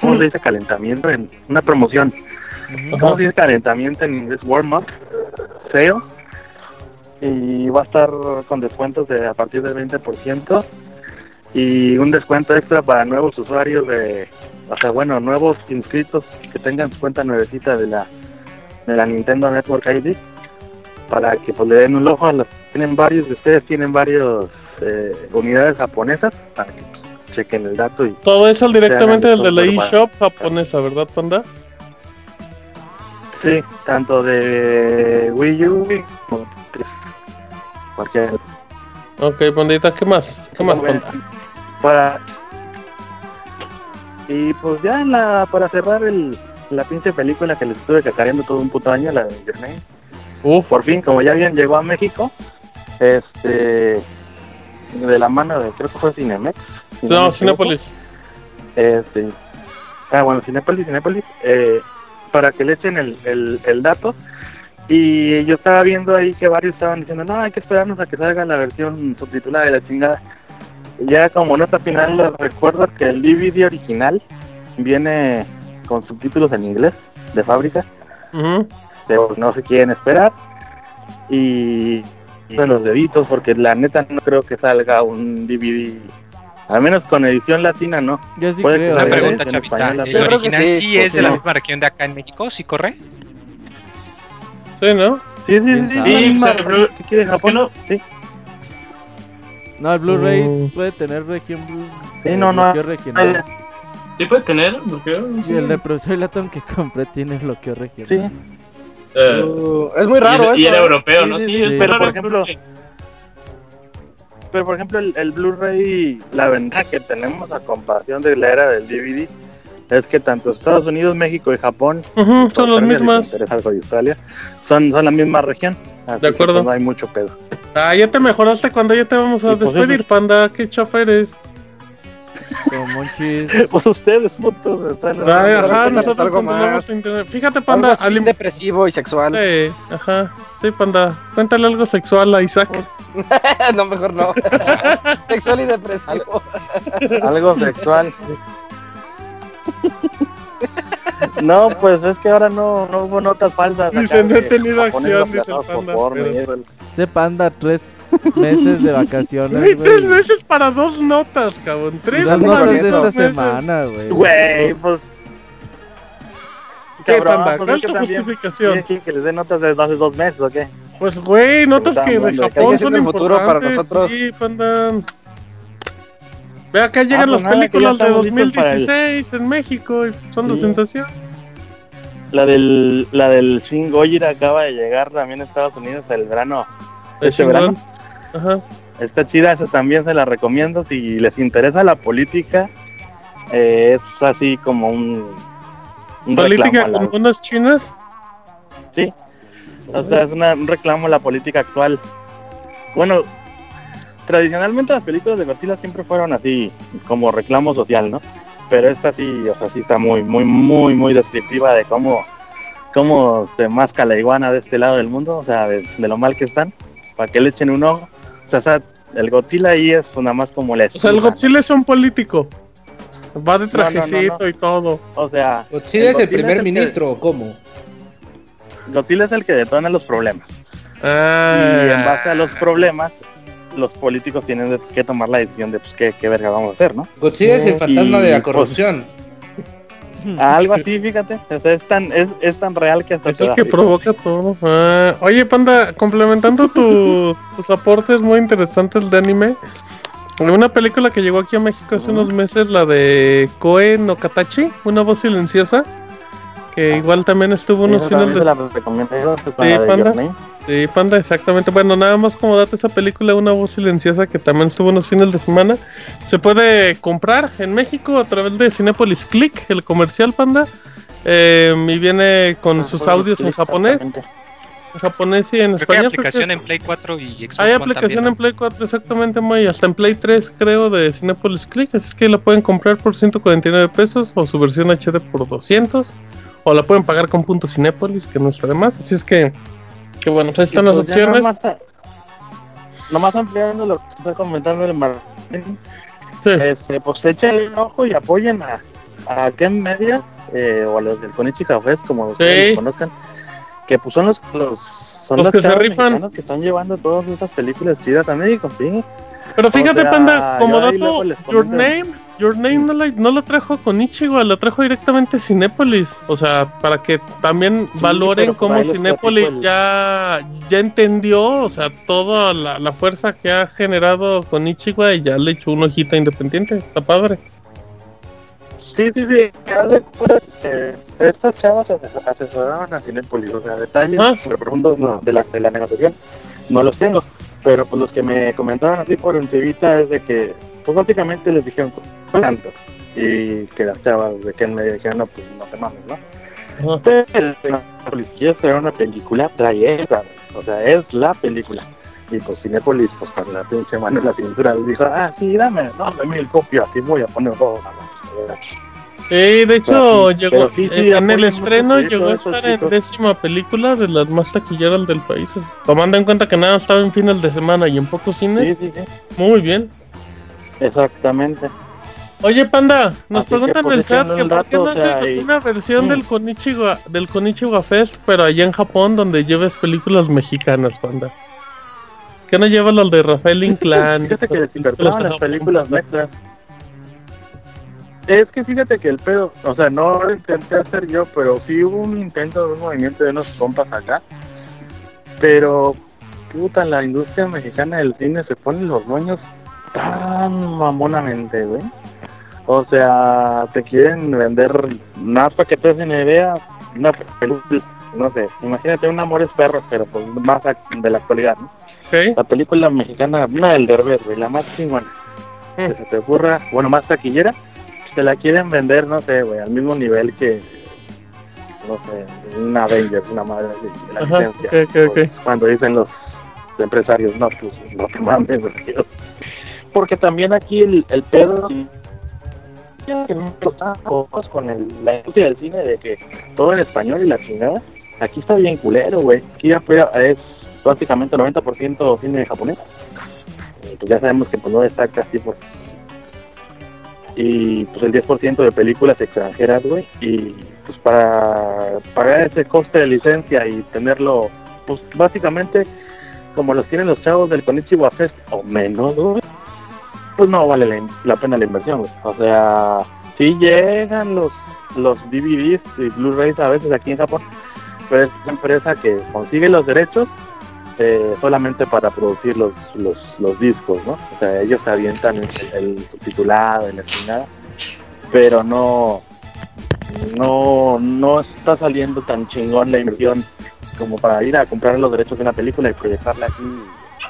¿Cómo se dice calentamiento? En una promoción. ¿Cómo se dice calentamiento en inglés? Warm up. Sale. Y va a estar con descuentos de a partir del 20%. Y un descuento extra para nuevos usuarios de. O sea, bueno, nuevos inscritos que tengan su cuenta nuevecita de la, de la Nintendo Network ID. Para que pues, le den un ojo a los. Tienen varios de ustedes, tienen varios eh, unidades japonesas para que pues, chequen el dato y Todo eso directamente del de la eShop japonesa, ¿verdad, Panda? sí, tanto de Wii U como de cualquier Ok, Pandita, ¿qué más? ¿Qué más, Bueno, Panda? para y pues ya en la, para cerrar el, la pinche película que les estuve cacareando todo un puto año, la de Name, Uf, por fin, como ya bien llegó a México, este de la mano de creo que fue Cinemex. si no, Cinépolis. equivoco. Este, ah, bueno, Cinépolis, Cinépolis, eh, para que le echen el, el, el dato. Y yo estaba viendo ahí que varios estaban diciendo, no, hay que esperarnos a que salga la versión subtitulada de la chingada. Ya como nota final les recuerdo que el DVD original viene con subtítulos en inglés de fábrica, Ujú. Pero no se quieren esperar. Y, y de los deditos, porque la neta no creo que salga un DVD, al menos con edición latina, ¿no? Yo sí Puede creo. Una Sí, ¿eh? pregunta, en Chavita. ¿El original sí, sí pues es de la sí. misma región de acá en México? ¿Sí corre? Sí, ¿no? Sí, sí, ¿Quién sí, sí, Sí, pues, el Blu- que quiere Japón. no- Sí, No, el Blu-ray Mm. puede tener región Blu- Sí, no, no. regional. Sí puede tener bloqueo. Y el de Profesor Latón que compré tiene bloqueo regional. sí. Eh, Uh, es muy raro es- y eso, era ¿eh? europeo, Sí, ¿no? sí, Sí, sí, es pero, raro, por ejemplo, Pero por ejemplo el, el Blu-ray, la ventaja que tenemos a comparación de la era del DVD es que tanto Estados Unidos, México y Japón, son las mismas. Australia, son, son la misma región. Así De acuerdo. pues, no hay mucho pedo. Ah, ya te mejoraste cuando ya te vamos a pues, despedir, Panda. Qué chafa eres. Como Monchis. Pues ustedes, putos, están Ay, ajá, nosotros algo más. internet. Fíjate, Algo Panda. así al- depresivo y sexual. Sí, ajá. Sí, Panda. Cuéntale algo sexual a Isaac. no, mejor no. sexual y depresivo. Algo sexual. No, pues es que ahora no, no hubo notas falsas. Dice, no he de tenido acción, dice el panda. Ese panda, tres meses de vacaciones. Güey, tres güey. meses para dos notas, cabrón. Tres Dame notas de meses. esta semana, güey. Güey, pues. ¿Qué, Cabrón, Panda? pues ¿Cuál es tu también- justificación? ¿Quieren que- que les dé notas de hace dos meses o qué? Pues, güey, notas que de que Japón son el futuro para nosotros. Sí, Panda. Ve acá llegan pues las nada, películas de estamos listos para el- 2016 en México y son la Sí. sensación. La del, la del Shin Gojira acaba de llegar también a Estados Unidos el verano. Este Chingón. verano. Ajá. Está chida, esa también se la recomiendo. Si les interesa la política, eh, es así como un, un Política a la- con unas chinas. Sí. O sea, es una- un reclamo a la política actual. Bueno, tradicionalmente las películas de Godzilla siempre fueron así, como reclamo social, ¿no? Pero esta sí, o sea, sí está muy, muy, muy, muy descriptiva de cómo, cómo se masca la iguana de este lado del mundo, o sea, de, de lo mal que están, para que le echen un ojo. O sea, el Godzilla ahí es nada más como la O sea, el Godzilla es un político. Va de No, no, no, trajecito no. y todo. O sea, Godzilla es el Godzilla primer es el que- ministro, ¿o ¿cómo? Godzilla es el que detona los problemas. Ah. Y en base a los problemas, los políticos tienen que tomar la decisión de pues qué, qué verga vamos a hacer, ¿no? Godzilla es el Y, fantasma de la pues, corrupción. Algo así, fíjate. O sea, es tan, es, es tan real que hasta Es el que risa. provoca todo. Ah, oye, Panda, complementando tu- tus aportes muy interesantes de anime. Una película que llegó aquí a México hace unos meses, la de Koe no Katachi, Una voz silenciosa. Que igual también estuvo unos también de... se la recomiendo Sí, la de Panda. Sí, Panda, exactamente. Bueno, nada más como dato esa película, Una voz silenciosa, que también estuvo unos fines de semana. Se puede comprar en México a través de Cinepolis Click, el comercial Panda. Eh, y viene con sus Pues, audios en japonés, en japonés y en Creo hay español. creo aplicación en Play 4 y Xbox Hay aplicación también, ¿no? en Play 4, exactamente, muy hasta en Play 3, creo, de Cinepolis Click. Así es que la pueden comprar por 149 pesos o su versión HD por 200. O la pueden pagar con punto Cinepolis, que no está de más. Así es que, que bueno, pues están las pues, opciones. Nomás, a- nomás ampliando lo que está comentando el Martín, Sí. este, pues échenle un ojo y apoyen a, a Ken Media eh, o a los del Konichiwa Fest, como ustedes conozcan, que pues son los, los son Los los, que se rifan. que están llevando todas estas películas chidas a México, sí. Pero fíjate, sea, Panda, como dato, Your. Name, Your Name no la, no la trajo con Ichigo, la trajo directamente Cinépolis. O sea, para que también Sí, valoren cómo Cinépolis ya, ya entendió, o sea, toda la, la fuerza que ha generado con Ichigo y ya le echó un ojito independiente. Está padre. Sí, sí, sí. Estos chavos ases- asesoraban a Cinepolis, o sea, detalles Ah. profundos no, de, la, de la negociación no los tengo, pero pues los que me comentaban así por encimita es de que, pues básicamente les dijeron, ¿cuánto? Y que las chavas de que me dijeron, no, pues no te mames, ¿no? Ajá. Pero Cinépolis, ¿quieres traer una película? Trae esa, o sea, es la película. Y pues Cinépolis, pues con la pinche mano en la cintura, les dijo, ah, sí, dame, dame mil copias y voy a poner todo. Sí, de hecho, Pero llegó pero sí, sí, eh, en el estreno llegó a estar en chicos. décima película de las más taquilleras del país. Tomando en cuenta que nada estaba en fines de semana y en pocos cines. Sí, sí, sí, Muy bien. exactamente. Oye, Panda, nos Así preguntan pues, en el chat que por qué no o sea, haces y- una versión Mm. del Konichiwa, del Konichiwa Fest, pero allá en Japón, donde lleves películas mexicanas, Panda. ¿Qué no llevas las de Rafael Inclán? Fíjate que Las películas Panda. Es que fíjate que el pedo, o sea, no lo intenté hacer yo, pero sí hubo un intento de un movimiento de unos compas acá. Pero, puta, la industria mexicana del cine se ponen los dueños tan mamonamente, güey. O sea, te quieren vender más para que te den idea, una película, no sé, imagínate un Amores Perros, pero pues más de la actualidad, ¿no? Ok. La película mexicana, una del Derbez, güey, la más chingona. Que se te ocurra, bueno, más taquillera, te la quieren vender, no sé, güey, al mismo nivel que, no sé, una Avengers, una madre de la Ajá, licencia. Cuando dicen los empresarios, no, pues, no te mames, güey. Porque también aquí el, el pedo que no cosas con el, la industria del cine de que todo en español y la chingada, aquí está bien culero, güey. Aquí ya es básicamente 90% cine japonés. Eh, pues ya sabemos que pues no destaca así por... Y pues el 10% de películas extranjeras, güey. Y pues para pagar ese coste de licencia y tenerlo, pues básicamente como los tienen los chavos del Konichiwa Fest o menos, güey, pues no vale la, pena la inversión, güey. O sea, sí llegan los, los DVDs y Blu-rays a veces aquí en Japón, pero es una empresa que consigue los derechos eh, solamente para producir los, los, los discos, ¿no? O sea, ellos se avientan el, el subtitulado y la chingada, pero no, no, no está saliendo tan chingón la inversión como para ir a comprar los derechos de una película y proyectarla aquí.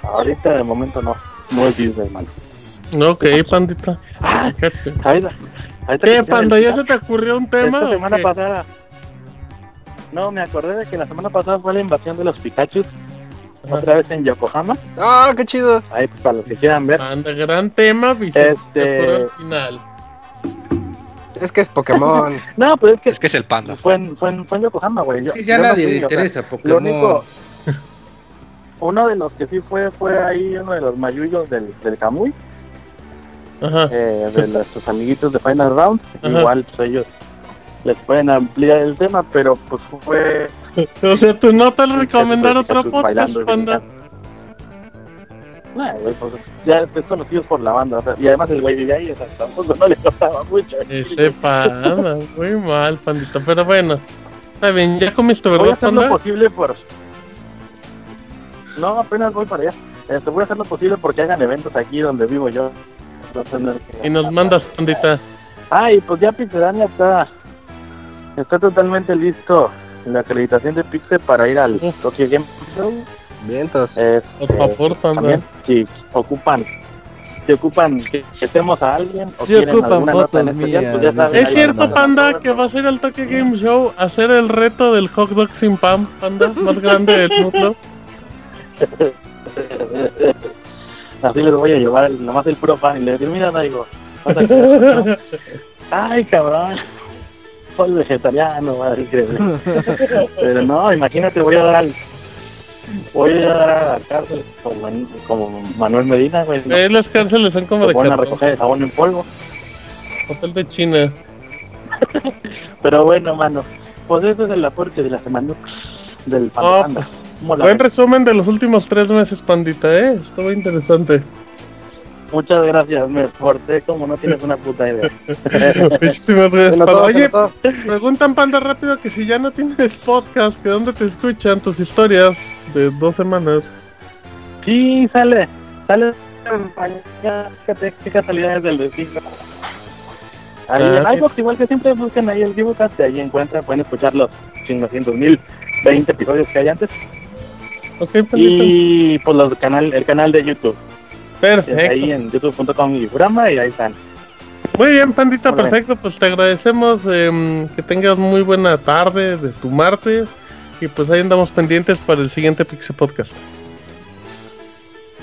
Ahorita de momento no, no es Disney, hermano. Ok, Pandita. Ah, ahorita- ahorita ¿Qué, Panda? ¿Ya se te ocurrió un tema? Esta semana pasada. No, me acordé de que la semana pasada fue la invasión de los Pikachu. Ajá. Otra vez en Yokohama. Ah, qué chido. Ahí, pues, para los que quieran ver. Panda, gran tema. Este- final. Es que es Pokémon. No, pero es que Es que es el panda. fue en, fue en, fue en Yokohama, güey. Yo- Sí, ya yo no nadie le fui, o sea, interesa Lo Pokémon. único. Uno de los que sí fue fue ahí uno de los mayullos del, del Kamui, Ajá. eh, de nuestros amiguitos de Final Round. Ajá. Igual, pues ellos les pueden ampliar el tema, pero pues fue. O sea, tú no te recomendar otro podcast, Panda. Nah, güey, pues, ya es conocidos por la banda, o sea, y además el güey vivía ahí, o sea, tampoco no le costaba mucho. Ese Panda, muy mal, Pandita. Pero bueno, está bien, ya comiste, Voy a ¿verdad, hacer lo posible por. No, apenas voy para allá. Este, voy a hacer lo posible porque hagan eventos aquí donde vivo yo. Que- Y nos mandas, Pandita. Ah, y pues ya Pixelania está, está totalmente listo la acreditación de Pixel para ir al Tokyo Game Show. Vientos. Este, Por favor, Panda. también, si ocupan, si ocupan que, que estemos a alguien o Si quieren ocupan alguna nota en fotos especial, pues ya saben, ¿Es cierto, Panda, que vas a ir al Tokyo Game Show a hacer el reto del hot dog sin pan, Panda, más grande del mundo? Así les voy a llevar nomás el puro pan y le decir, mira, Daigo, vas a quedar, ¿no? Ay, cabrón. Soy vegetariano, madre increíble. Pero no, imagínate, voy a dar al. Voy a dar a la cárcel como, como Manuel Medina, güey. Eh, las cárceles son como Se de ponen a recoger jabón en polvo. hotel de China. Pero bueno, mano, pues ese es el aporte de la semana del Oh, Panda. ¿Cómo la Buen resumen de los últimos tres meses, Pandita, ¿eh? Estuvo interesante. Muchas gracias, me porté como no tienes una puta idea. Muchísimas gracias, Panda. Oye, preguntan, Panda, rápido que si ya no tienes podcast, que dónde te escuchan tus historias de dos semanas. Sí, sale, sale fíjate qué casualidades del destino. Ahí Ah, en iVoox, igual que siempre busquen ahí el Dibucast, ahí encuentran, pueden escuchar los chingoscientos mil, 20 episodios que hay antes. Ok, Pandita. Y pues los canal, el canal de YouTube, Perfecto. ahí en youtube.com y y ahí están. Muy bien, Pandita, Muy bien. perfecto. Pues te agradecemos em, que tengas muy buena tarde de tu martes. Y pues ahí andamos pendientes para el siguiente Pixel Podcast.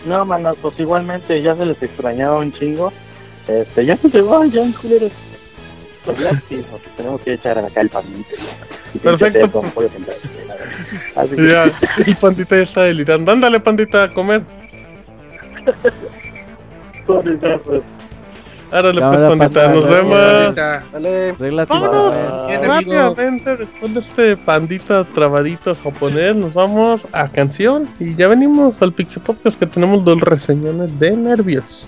No, manos, pues igualmente ya se les extrañaba un chingo. Este, ya se llegó, ya culeros. Pues ya, sí, porque tenemos que echar acá el pinche Perfecto. Así que, Ya, el Pandita ya está delirando. Ándale, Pandita, a comer. Pues, Cámara, Pandita, Panda, nos vemos. Dale. Vámonos amigo. rápidamente después de este pandita trabadito japonés. Nos vamos a canción y ya venimos al Pixel Podcast que tenemos dos reseñones de nervios.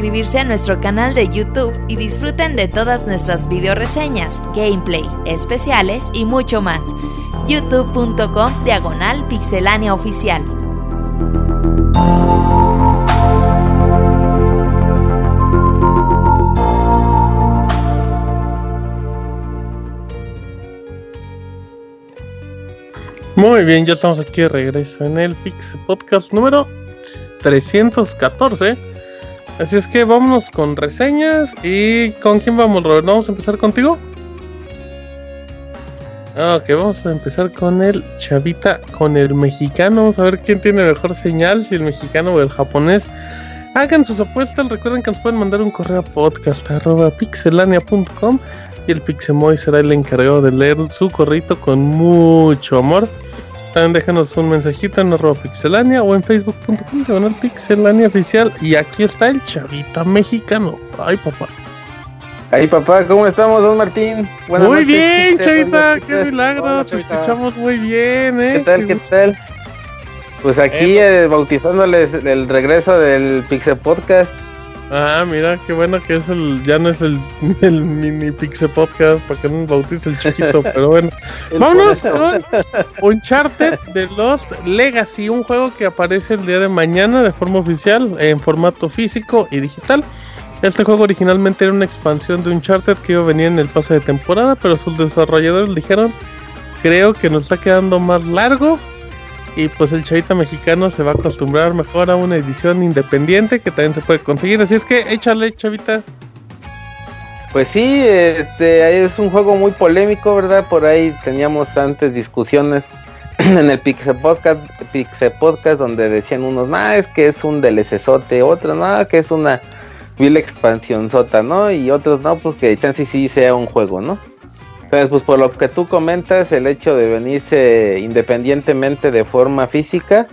suscribirse a nuestro canal de YouTube y disfruten de todas nuestras video reseñas, gameplay, especiales y mucho más. youtube.com diagonal pixelania oficial. Muy bien, ya estamos aquí de regreso en el Pixel Podcast número 314. Así es que vámonos con reseñas. ¿Y con quién vamos, Robert? ¿Vamos a empezar contigo? Ok, vamos a empezar con el chavita, con el mexicano. Vamos a ver quién tiene mejor señal, si el mexicano o el japonés. Hagan sus apuestas. Recuerden que nos pueden mandar un correo a podcast.pixelania.com y el Pixemoy será el encargado de leer su corrito con mucho amor. También déjanos un mensajito en arroba pixelania o en facebook.com diagonal pixelania oficial. Y aquí está el chavita mexicano. Ay, papá. Ay, papá, ¿cómo estamos, don Martín? Buenas muy bien, chavita, qué milagro. Te escuchamos muy bien, ¿eh? ¿Qué tal, qué tal? Pues aquí eh, bautizándoles el regreso del Pixel Podcast. Ah, mira, qué bueno que es el, ya no es el, el mini Pixel Podcast para que no bautice el chiquito, pero bueno. Vámonos con Uncharted de Lost Legacy, un juego que aparece el día de mañana de forma oficial, en formato físico y digital. Este juego originalmente era una expansión de Uncharted que iba a venir en el pase de temporada, pero sus desarrolladores dijeron, creo que nos está quedando más largo, y pues el chavita mexicano se va a acostumbrar mejor a una edición independiente que también se puede conseguir. Así es que échale, chavita. Pues sí, este es un juego muy polémico, ¿verdad? Por ahí teníamos antes discusiones en el Pixel Podcast, Pixel Podcast donde decían unos, más es que es un DLCzote, otros, no, que es una vil expansión sota, ¿no? Y otros, no, pues que chance sí sea un juego, ¿no? Entonces, pues por lo que tú comentas, el hecho de venirse independientemente de forma física,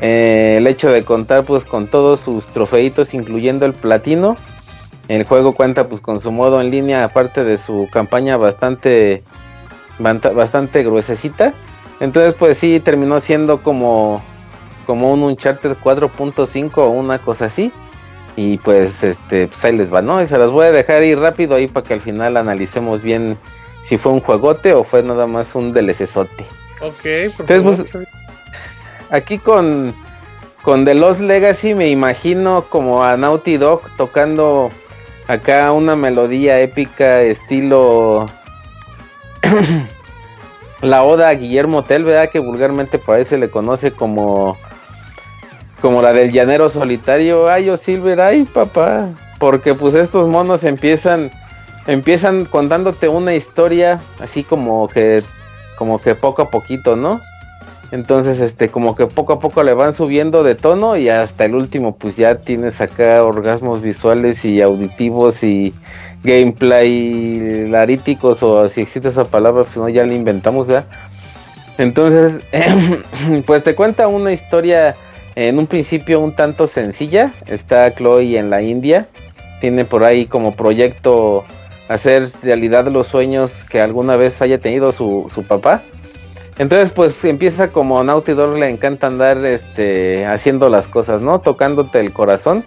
eh, el hecho de contar pues con todos sus trofeitos, incluyendo el platino, el juego cuenta pues con su modo en línea, aparte de su campaña bastante, bastante gruesecita. Entonces, pues sí, terminó siendo como, como un Uncharted 4.5 o una cosa así. Y pues, este, pues ahí les va, ¿no? Y se las voy a dejar ir rápido ahí para que al final analicemos bien si fue un juegote o fue nada más un DLCzote. Ok, por Entonces, pues, aquí con, con The Lost Legacy me imagino como a Naughty Dog tocando acá una melodía épica estilo la oda a Guillermo Tell, ¿verdad? Que vulgarmente por ahí se le conoce como como la del llanero solitario. Ay, yo Silver, ay, papá. Porque pues estos monos empiezan empiezan contándote una historia así como que como que poco a poquito, ¿no? Entonces, este, como que poco a poco le van subiendo de tono y hasta el último, pues ya tienes acá orgasmos visuales y auditivos y gameplay laríticos o si existe esa palabra, pues no, ya la inventamos, ¿ya? Entonces, pues te cuenta una historia en un principio un tanto sencilla. Está Chloe en la India, tiene por ahí como proyecto hacer realidad los sueños que alguna vez haya tenido su, su papá. Entonces, pues empieza como Dog le encanta andar este, haciendo las cosas, ¿no? Tocándote el corazón.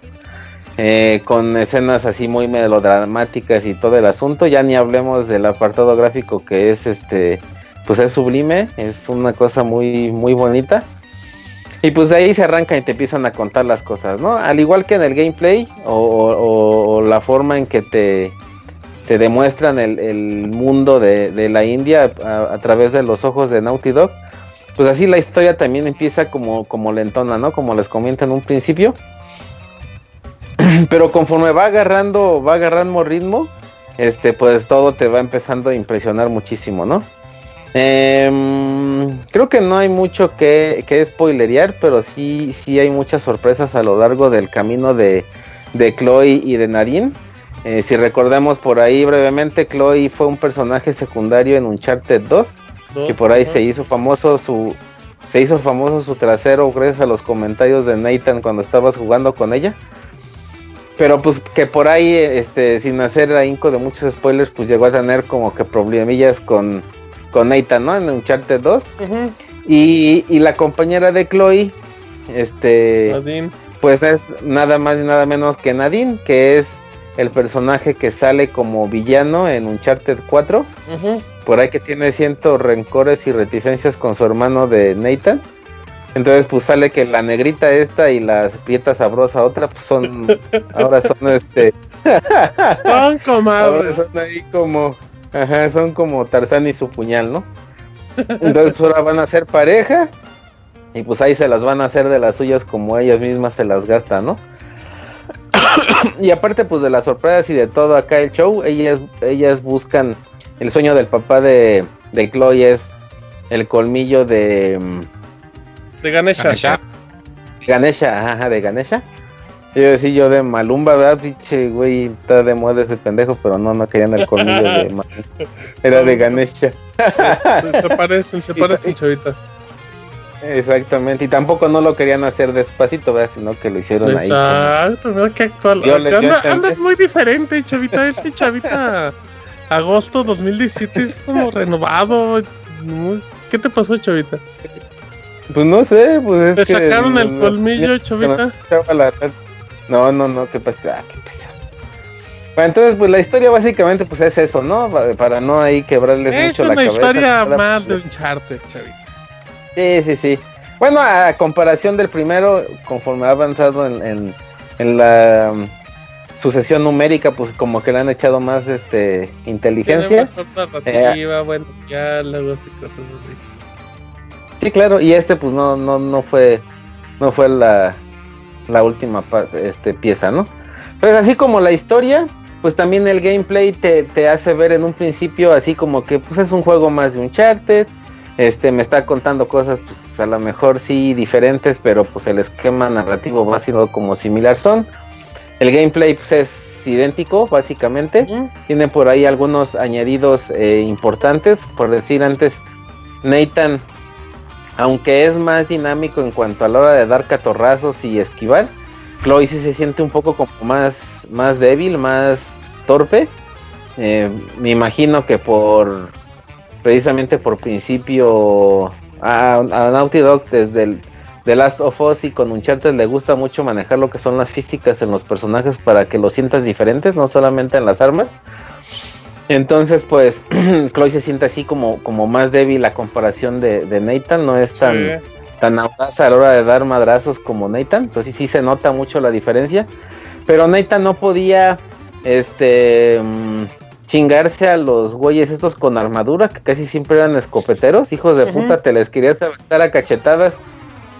Eh, con escenas así muy melodramáticas y todo el asunto. Ya ni hablemos del apartado gráfico que es este, pues es sublime, es una cosa muy, muy bonita. Y pues de ahí se arranca y te empiezan a contar las cosas, ¿no? Al igual que en el gameplay o la forma en que te, te demuestran el, mundo de, la India a, través de los ojos de Naughty Dog, pues así la historia también empieza como, como lentona, ¿no? Como les comento en un principio. Pero conforme va agarrando, va agarrando ritmo, este, pues todo te va empezando a impresionar muchísimo, ¿no? Em, creo que no hay mucho que, que spoilerear, pero sí, sí hay muchas sorpresas a lo largo del camino de, de Chloe y de Narin. Eh, si recordamos por ahí brevemente, Chloe fue un personaje secundario en Uncharted 2, que por ahí se hizo famoso su se hizo famoso su trasero gracias a los comentarios de Nathan cuando estabas jugando con ella. Pero pues que por ahí, este, sin hacer ahínco de muchos spoilers, pues llegó a tener como que problemillas con, con Nathan, ¿no? En Uncharted 2. y, y, la compañera de Chloe, este, Pues es nada más y nada menos que Nadine, que es el personaje que sale como villano en Uncharted 4. Por ahí que tiene cientos rencores y reticencias con su hermano de Nathan. Entonces, pues sale que la negrita esta y la prieta sabrosa otra, pues son, ahora son este. son comadres. son ahí como, ajá, son como Tarzán y su puñal, ¿no? Entonces, pues ahora van a ser pareja y pues ahí se las van a hacer de las suyas como ellas mismas se las gastan, ¿no? y aparte, pues de las sorpresas y de todo acá el show, ellas, ellas buscan el sueño del papá de, de Chloe es el colmillo de de Ganesha. Ganesha. Ganesha, ajá, de Ganesha. Yo decía yo de Malumba, ¿verdad? Pinche güey, está de moda ese pendejo, pero no, no querían el colmillo de Malumba. Era de Ganesha. se parecen, se parecen, chavita. Exactamente, y tampoco no lo querían hacer despacito, ¿verdad? Sino que lo hicieron ahí. Exacto, mira que actual. Anda, andas muy diferente, chavita. Este chavita, agosto 2017 es como renovado. ¿Qué te pasó, chavita? Pues no sé, pues es ¿Te sacaron el colmillo, chavita? No, no, no, ¿qué pasa? Ah, qué pasa. Bueno, entonces, pues la historia básicamente pues es eso, ¿no? Para no ahí quebrarles mucho la cabeza. Es una historia más de un charter, chavita. Sí, sí, sí. Bueno, a comparación del primero, conforme ha avanzado en, en, la um, sucesión numérica, pues como que le han echado más este inteligencia. Eh, bueno, diálogos y cosas así. Sí, claro, y este pues no, no, no fue, no fue la, la última este, pieza, ¿no? Pues así como la historia, pues también el gameplay te, te, hace ver en un principio así como que pues es un juego más de Uncharted, este me está contando cosas pues a lo mejor sí diferentes, pero pues el esquema narrativo va siendo como similar son. El gameplay pues es idéntico básicamente, tiene por ahí algunos añadidos eh, importantes, por decir antes Nathan aunque es más dinámico en cuanto a la hora de dar catorrazos y esquivar, Chloe sí se siente un poco como más, más débil, más torpe. Eh, me imagino que por precisamente por principio a, Naughty Dog desde el The Last of Us y con Uncharted le gusta mucho manejar lo que son las físicas en los personajes para que los sientas diferentes, no solamente en las armas. Entonces, pues, Chloe se siente así como, como más débil a comparación de, Nathan, no es tan, tan audaz a la hora de dar madrazos como Nathan, entonces sí se nota mucho la diferencia, pero Nathan no podía, este, mm, chingarse a los güeyes estos con armadura, que casi siempre eran escopeteros, hijos de puta, te les querías aventar a cachetadas,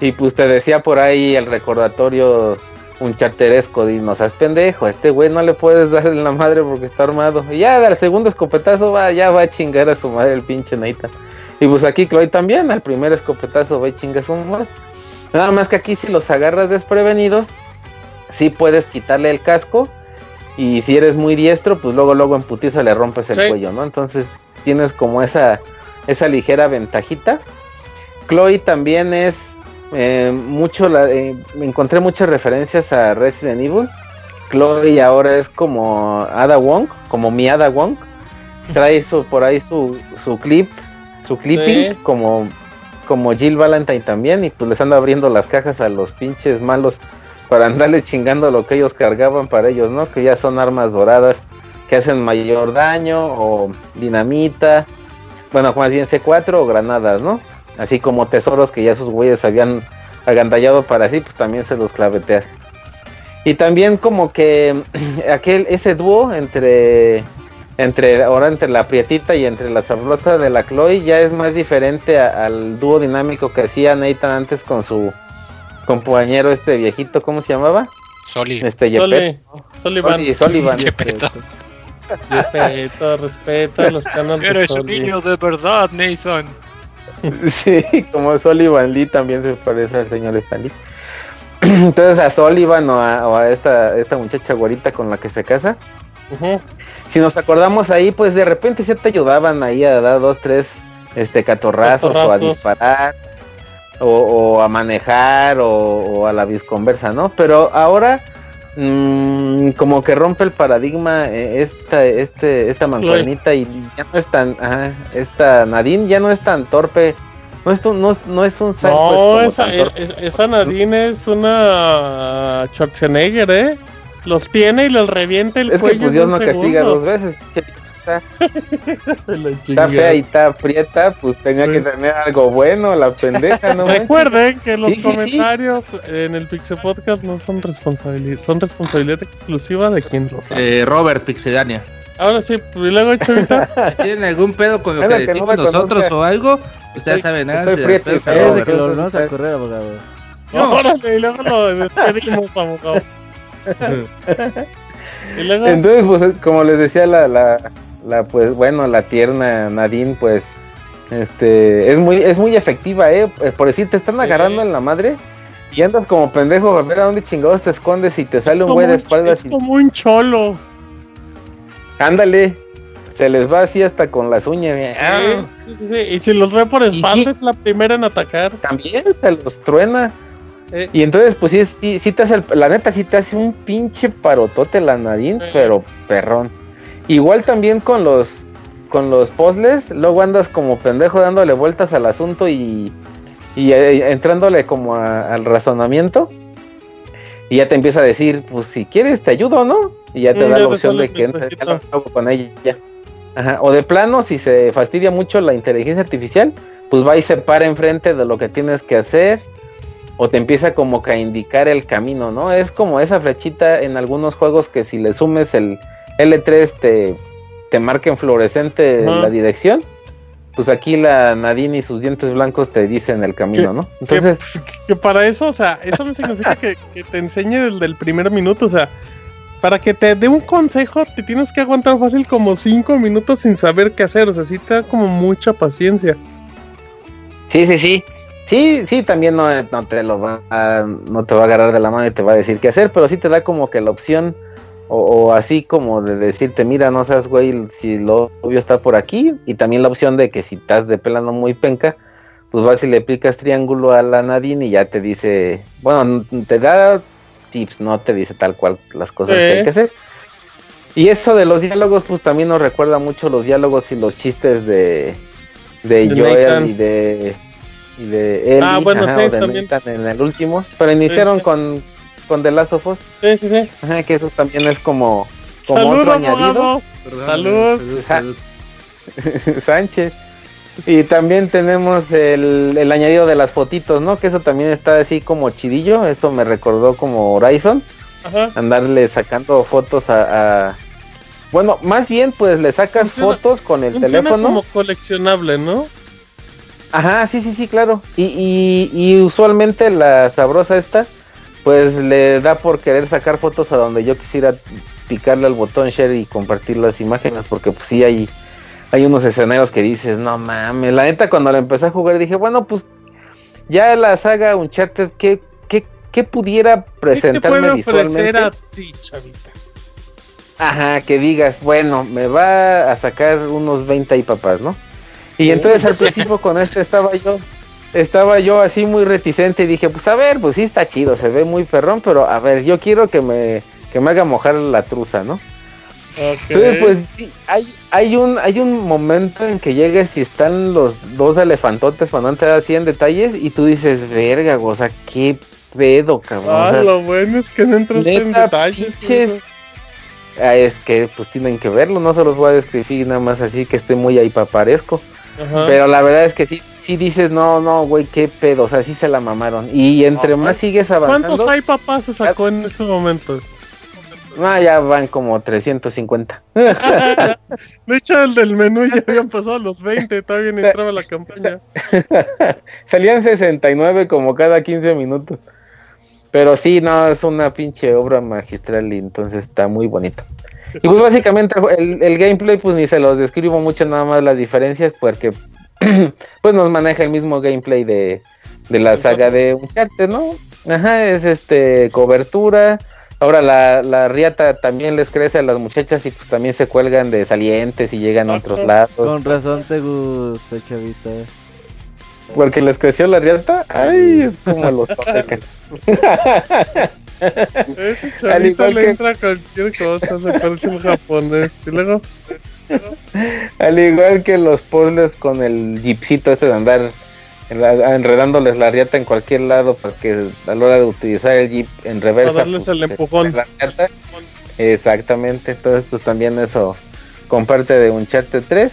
y pues te decía por ahí el recordatorio un charteresco, y no seas pendejo, a este güey no le puedes dar en la madre porque está armado. Y ya al segundo escopetazo va, ya va a chingar a su madre el pinche Neita. Y pues aquí Chloe también, al primer escopetazo va a chingar a su madre. Nada más que aquí si los agarras desprevenidos, sí puedes quitarle el casco. Y si eres muy diestro, pues luego luego en putiza le rompes el cuello, ¿no? Entonces tienes como esa, esa ligera ventajita. Chloe también es eh, mucho la, eh, encontré muchas referencias a Resident Evil. Chloe ahora es como Ada Wong, como mi Ada Wong. Trae su, por ahí su, su clip, su clipping, como, como Jill Valentine también. Y pues les anda abriendo las cajas a los pinches malos para andarle chingando lo que ellos cargaban para ellos, ¿no? Que ya son armas doradas que hacen mayor daño o dinamita. Bueno, más bien C4 o granadas, ¿no? Así como tesoros que ya sus güeyes habían agandallado para sí, pues también se los claveteas. Y también como que aquel, ese dúo entre, entre, ahora entre la prietita y entre la sabrosa de la Chloe ya es más diferente al dúo dinámico que hacía Nathan antes con su compañero este viejito, ¿cómo se llamaba? Soli. Este, Soli. Solivan. Solivan. Respeto, respeto los canales. Eres un niño de verdad, Nathan. Sí, como Sullivan Lee también se parece al señor Stanley. Entonces a Sullivan o a, esta, esta muchacha guarita con la que se casa. Si nos acordamos ahí, pues de repente se te ayudaban ahí a dar dos, tres este catorrazos, o a disparar. O, a manejar o, a la visconversa, ¿no? Pero ahora mm, como que rompe el paradigma eh, esta, este, esta mancuernita y ya no es tan, esta Nadine ya no es tan torpe No es un, no, es- no es un No, esa, es- Nadine es una Schwarzenegger, ¿eh? Los tiene y los revienta el Es que cuello. pues en Dios un no castiga dos veces. Pinche Está, fea y está prieta, pues tenía Sí. que tener algo bueno, la pendeja, ¿no? manches? Recuerden que los Sí, sí, sí. comentarios en el Pixel Podcast no son responsabilidad, son responsabilidad exclusiva de quien los hace. Eh, Robert Pixedania. Ahora sí, pues, y luego Chavita, ¿Tienen algún pedo con lo que que no decimos me nosotros conozca. o algo? Ustedes saben, nada. estoy prieto. Es de que lo entonces, vamos a correr, abogado. órale, y luego lo despedimos, abogado. y luego, Entonces, pues como les decía la, la, la, pues bueno, la tierna Nadine, pues este es muy, es muy efectiva, eh. Eh, Por decir, te están agarrando en la madre y andas como pendejo a ver a dónde chingados te escondes y te sale un güey de espaldas es y como un cholo. ándale, se les va así hasta con las uñas. y, ah, Sí, sí, sí. Y si los ve por Y espalda, sí. es la primera en atacar. también se los truena. Eh. Y entonces, pues sí, sí, sí te hace, el- la neta, sí te hace un pinche parotote la Nadine, Sí. pero perrón. Igual también con los, con los puzzles, luego andas como pendejo dándole vueltas al asunto y, y eh, entrándole como a- al razonamiento. Y ya te empieza a decir, pues si quieres te ayudo, ¿no? Y ya te Mm, da ya la opción de que entres con ella. Ajá. O de plano, si se fastidia mucho la inteligencia artificial, pues va y se para enfrente de lo que tienes que hacer. O te empieza como que a indicar el camino, ¿no? Es como esa flechita en algunos juegos que si le sumes el L3 te, te marca en fluorescente la dirección. Pues aquí la Nadine y sus dientes blancos te dicen el camino, ¿no? Entonces, que, que para eso, o sea, eso no significa que, que te enseñe desde el primer minuto, o sea, para que te dé un consejo te tienes que aguantar fácil como cinco minutos sin saber qué hacer, o sea, sí te da como mucha paciencia. Sí, sí, sí. Sí, sí, también no, no te lo va a, no te va a agarrar de la mano y te va a decir qué hacer, pero sí te da como que la opción, o, o así como de decirte, mira, no seas güey, si lo obvio está por aquí, y también la opción de que si estás de pelando muy penca, pues vas y le aplicas triángulo a la Nadine y ya te dice, bueno, te da tips, no te dice tal cual las cosas que hay que hacer. Y eso de los diálogos, pues también nos recuerda mucho los diálogos y los chistes de, de, De Joel y de y de Ellie, Ah, bueno, ajá, sí, o de también. En el último, pero iniciaron sí. con con The Last of Us, Sí, sí, sí. ajá, que eso también es como como Salud, otro añadido. Salud. salud. Sánchez. Y también tenemos el, el añadido de las fotitos, ¿no? Que eso también está así como chidillo. Eso me recordó como Horizon. Ajá. Andarle sacando fotos a. a- Bueno, más bien, pues le sacas Funciona- fotos con el teléfono. como coleccionable, ¿no? Ajá, sí, sí, sí, claro. Y, y, y usualmente la sabrosa esta, pues le da por querer sacar fotos a donde yo quisiera picarle al botón share y compartir las imágenes, porque pues sí hay, hay unos escenarios que dices, no mames, la neta cuando la empecé a jugar dije, bueno, pues ya la saga Uncharted, ¿qué, qué, qué pudiera ¿Qué te presentarme puede visualmente? a ti, chavita? Ajá, que digas, bueno, me va a sacar unos 20 y papás, ¿no? Y entonces al principio con este estaba yo, estaba yo así muy reticente y dije, pues a ver, pues sí está chido, se ve muy perrón, pero a ver, yo quiero que me, que me haga mojar la truza, ¿no? Entonces, pues hay, hay un, hay un momento en que llegues y están los dos elefantotes para no entrar así en detalles y tú dices, verga, o sea, qué pedo, cabrón. o Ah, sea, lo bueno es que no entraste en detalles. pinches. Ah, es que pues tienen que verlo, no se los voy a describir nada más así que esté muy ahí paparesco. Ajá. Pero la verdad es que sí, sí dices, no, no, güey, qué pedo, o sea, sí se la mamaron. Y entre más sigues avanzando, ¿Cuántos hay papás se sacó en ese momento? no, ya van como 350. De hecho, el del menú ya habían pasado los 20, todavía ni entraba la campaña. Salían 69 como cada 15 minutos. Pero sí, no, es una pinche obra magistral y entonces está muy bonito. Y pues básicamente el, el gameplay pues ni se los describo mucho nada más las diferencias porque pues nos maneja el mismo gameplay de, de la saga de Uncharted, ¿no? Ajá, es este cobertura. Ahora la, la riata también les crece a las muchachas y pues también se cuelgan de salientes y llegan a otros lados. Con razón te gusta, chavita. Porque les creció la riata, ay, es como los. Ese Al chavito le que- entra cualquier cosa, se parece un japonés. Y luego, Al igual que los puzzles con el jeepcito este de andar enredándoles la riata en cualquier lado para que a la hora de utilizar el jeep en reversa. darles pues, el empujón. Exactamente, entonces pues también eso comparte de Uncharted 3.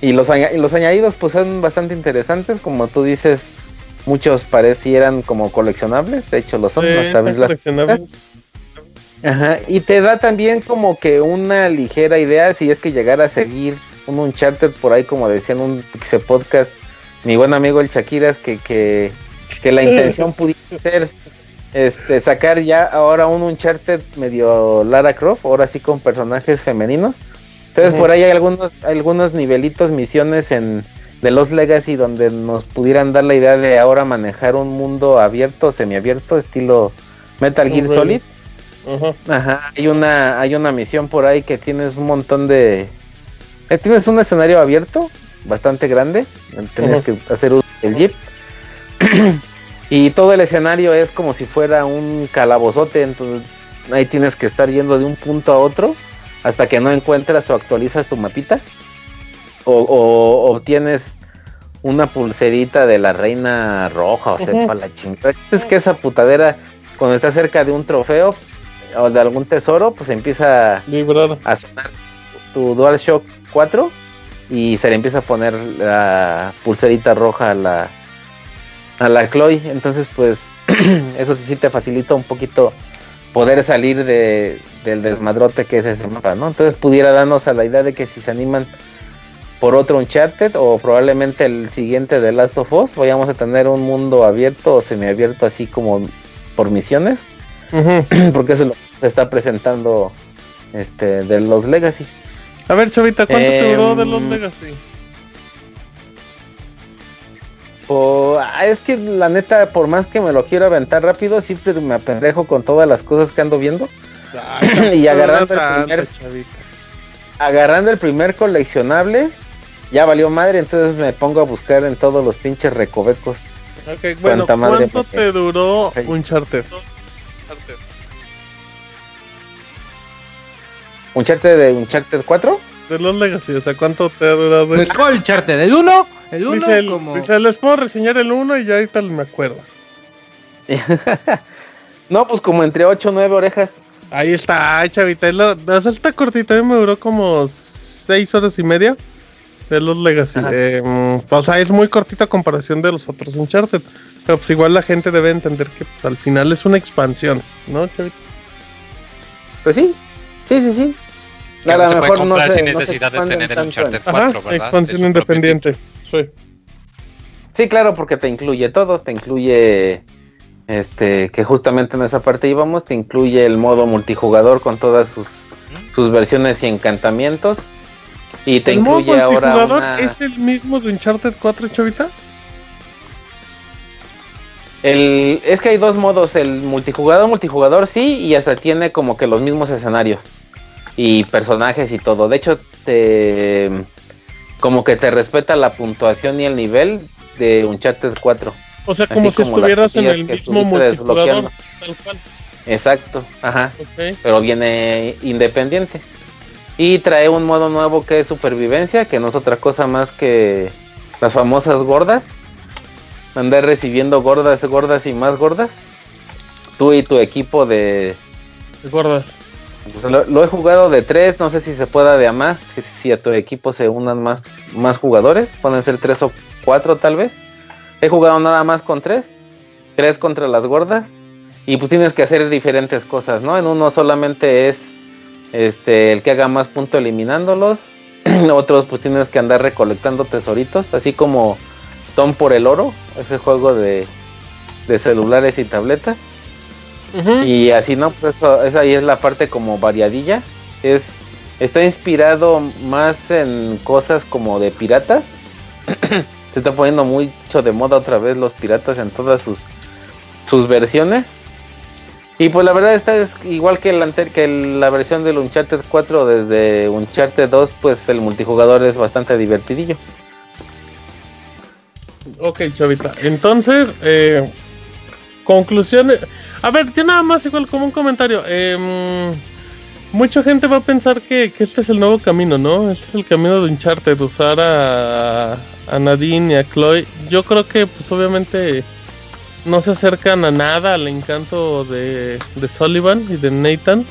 Y los, los añadidos pues son bastante interesantes, como tú dices, muchos parecieran como coleccionables, de hecho lo son, coleccionables. Ajá, y te da también como que una ligera idea si es que llegara a seguir un Uncharted por ahí, como decían un Pixel Podcast, mi buen amigo el Shakiras, que, que, que la intención pudiera ser este, sacar ya ahora un Uncharted medio Lara Croft, ahora sí con personajes femeninos. Entonces por ahí hay algunos, algunos nivelitos, misiones en de los Legacy donde nos pudieran dar la idea de ahora manejar un mundo abierto, semiabierto, estilo Metal Gear Solid. Ajá, hay una, hay una misión por ahí que tienes un montón de, eh, tienes un escenario abierto, bastante grande, tienes que hacer uso del jeep. y todo el escenario es como si fuera un calabozote, entonces ahí tienes que estar yendo de un punto a otro hasta que no encuentras o actualizas tu mapita. O, obtienes una pulserita de la reina roja, o sea, la chingada. Es que esa putadera, cuando está cerca de un trofeo o de algún tesoro, pues empieza a sonar tu DualShock 4 y se le empieza a poner la pulserita roja a la a la Chloe, entonces pues eso sí te facilita un poquito poder salir de, del desmadrote que es ese mapa, ¿no? Entonces pudiera darnos a la idea de que si se animan por otro Uncharted o probablemente el siguiente de Last of Us, vayamos a tener un mundo abierto o semiabierto así como por misiones, porque eso es lo que se está presentando este de los Legacy. A ver, Chavita, ¿cuánto te duró de los em, Legacy? Ah, es que la neta, por más que me lo quiero aventar rápido, siempre me apendejo con todas las cosas que ando viendo. y agarrando el primer. Agarrando el primer coleccionable, ya valió madre, entonces me pongo a buscar en todos los pinches recovecos. Ok, bueno, ¿cuánto te duró un charter? ¿Un charter de un charter 4? De los Legacy, o sea, ¿cuánto te ha durado? Pues, ¿Cuál charter? ¿El 1? El 1 dice, como... dice, les puedo reseñar el 1 y ya ahorita me acuerdo. no, pues como entre 8 o 9 orejas. Ahí está, chavita. Lo, o sea, está cortita, me duró como 6 horas y media de los Legacy. Eh, o sea, es muy cortita comparación de los otros Uncharted. Pero pues igual la gente debe entender que pues, al final es una expansión, ¿no, chavita? Pues sí, sí, sí, sí. Que no se puede comprar sin necesidad de tener el Uncharted 4, ¿verdad? Expansión independiente. Sí. claro, porque te incluye todo, te incluye este que justamente en esa parte íbamos, te incluye el modo multijugador con todas sus, sus versiones y encantamientos. Y te incluye modo multijugador es el mismo de Uncharted 4, Chavita? El, es que hay dos modos, el multijugador, multijugador sí, y hasta tiene como que los mismos escenarios y personajes y todo. De hecho, te como que te respeta la puntuación y el nivel de Uncharted 4. O sea, como si estuvieras en el mismo multijugador, tal cual. Exacto, ajá. Pero viene independiente. Y trae un modo nuevo que es supervivencia, que no es otra cosa más que las famosas gordas. Andar recibiendo gordas, gordas y más gordas. Tú y tu equipo de... Gordas. Pues lo, he jugado de tres, no sé si se pueda de a más, que si a tu equipo se unan más, más jugadores, pueden ser tres o cuatro tal vez. He jugado nada más con tres, tres contra las gordas, y pues tienes que hacer diferentes cosas, ¿no? En uno solamente es este el que haga más punto eliminándolos, otros pues tienes que andar recolectando tesoritos, así como Tom por el oro, ese juego de, de celulares y tabletas. Y así, ¿no? Pues eso, esa ahí es la parte como variadilla. Es, está inspirado más en cosas como de piratas. Se está poniendo mucho de moda otra vez los piratas en todas sus, sus versiones. Y pues la verdad está es igual que, el que la versión del Uncharted 4 desde Uncharted 2, pues el multijugador es bastante divertidillo. Ok, chavita. Entonces, eh, conclusiones. A ver, yo nada más igual como un comentario. Em, mucha gente va a pensar que, este es el nuevo camino, ¿no? Este es el camino de Uncharted, usar a, a Nadine y a Chloe. yo creo que pues obviamente no se acercan a nada al encanto de, de Sullivan y de Nathan.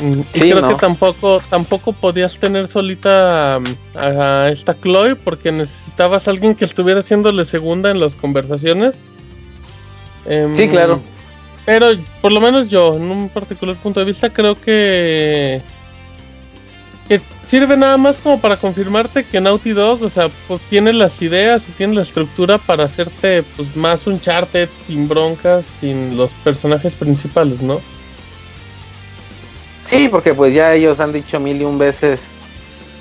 Mm, y Sí, creo no. que tampoco, tampoco podías tener solita um, a esta Chloe porque necesitabas a alguien que estuviera haciéndole segunda en las conversaciones. Em, Sí, claro. Pero por lo menos yo, en un particular punto de vista, creo que que sirve nada más como para confirmarte que Naughty Dog, o sea, pues tiene las ideas y tiene la estructura para hacerte pues más un Uncharted sin broncas, sin los personajes principales, ¿no? Sí, porque pues ya ellos han dicho mil y un veces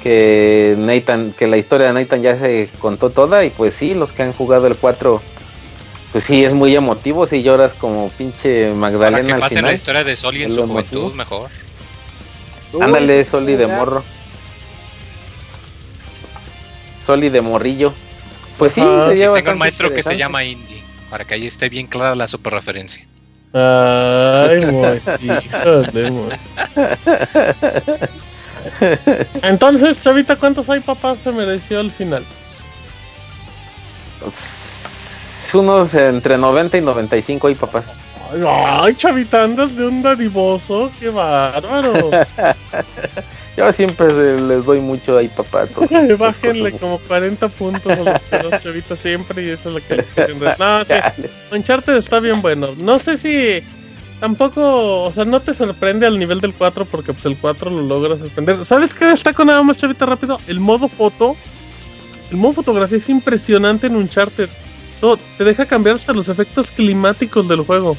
que Nathan, que la historia de Nathan ya se contó toda y pues sí, los que han jugado el 4, pues sí, es muy emotivo, si lloras como pinche Para Magdalena que al pase la historia de Soli en Es su juventud, emotivo. mejor. Ándale, Soli de morro. Soli de morrillo. Pues sí, Ajá. sería Tengo un maestro que se llama Indy, para que ahí esté bien clara la super referencia. Ay, muy. Entonces, Chavita, ¿cuántos hay papás se mereció al final? Pues, unos entre 90 y 95 y papás. Ay, Chavita, andas de un dadivoso, qué bárbaro. Yo siempre se- les doy mucho ahí papá. a Bájenle como 40 puntos a los dos chavitas siempre y eso es lo que quieren. No, sí. Uncharted está bien bueno. No sé si tampoco, o sea, no te sorprende al nivel del 4 porque pues el 4 lo logra sorprender. ¿Sabes qué destaco nada más, chavita, rápido? El modo foto. El modo fotografía es impresionante en Uncharted. Todo, te deja cambiar hasta los efectos climáticos del juego.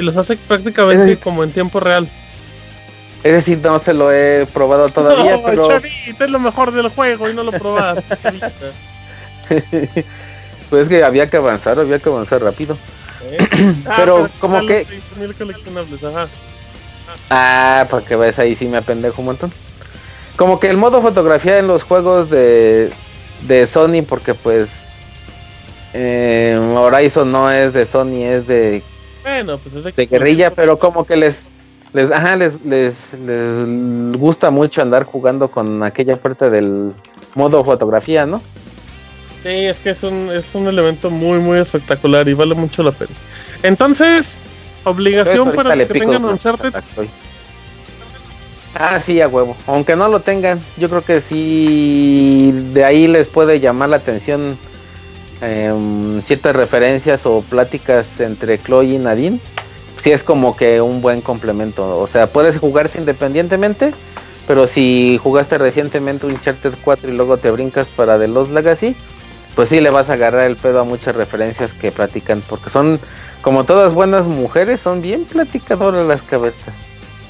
Y los hace prácticamente como en tiempo real. Ese sí no se lo he probado todavía, no, pero chavita, es lo mejor del juego y no lo probaste, pues es que había que avanzar, había que avanzar rápido. ¿Eh? Ah, Pero, como que- los 6.000 coleccionables, ajá. Ah, para que ves ahí sí me apendejo un montón. Como que el modo fotografía en los juegos de, de Sony, porque pues eh, Horizon no es de Sony, es de, Bueno, pues es de guerrilla, pero como que les les ajá, les, les les gusta mucho andar jugando con aquella parte del modo fotografía, ¿no? Sí, es que es un, es un elemento muy, muy espectacular y vale mucho la pena. Entonces, obligación Entonces, para los que tengan Uncharted. Ah, sí, a huevo. Aunque no lo tengan, yo creo que sí de ahí les puede llamar la atención em, ciertas referencias o pláticas entre Chloe y Nadine. Sí es como que un buen complemento. O sea, puedes jugarse independientemente, pero si jugaste recientemente Uncharted 4 y luego te brincas para The Lost Legacy, pues sí le vas a agarrar el pedo a muchas referencias que platican, porque son, como todas buenas mujeres, son bien platicadoras las cabezas.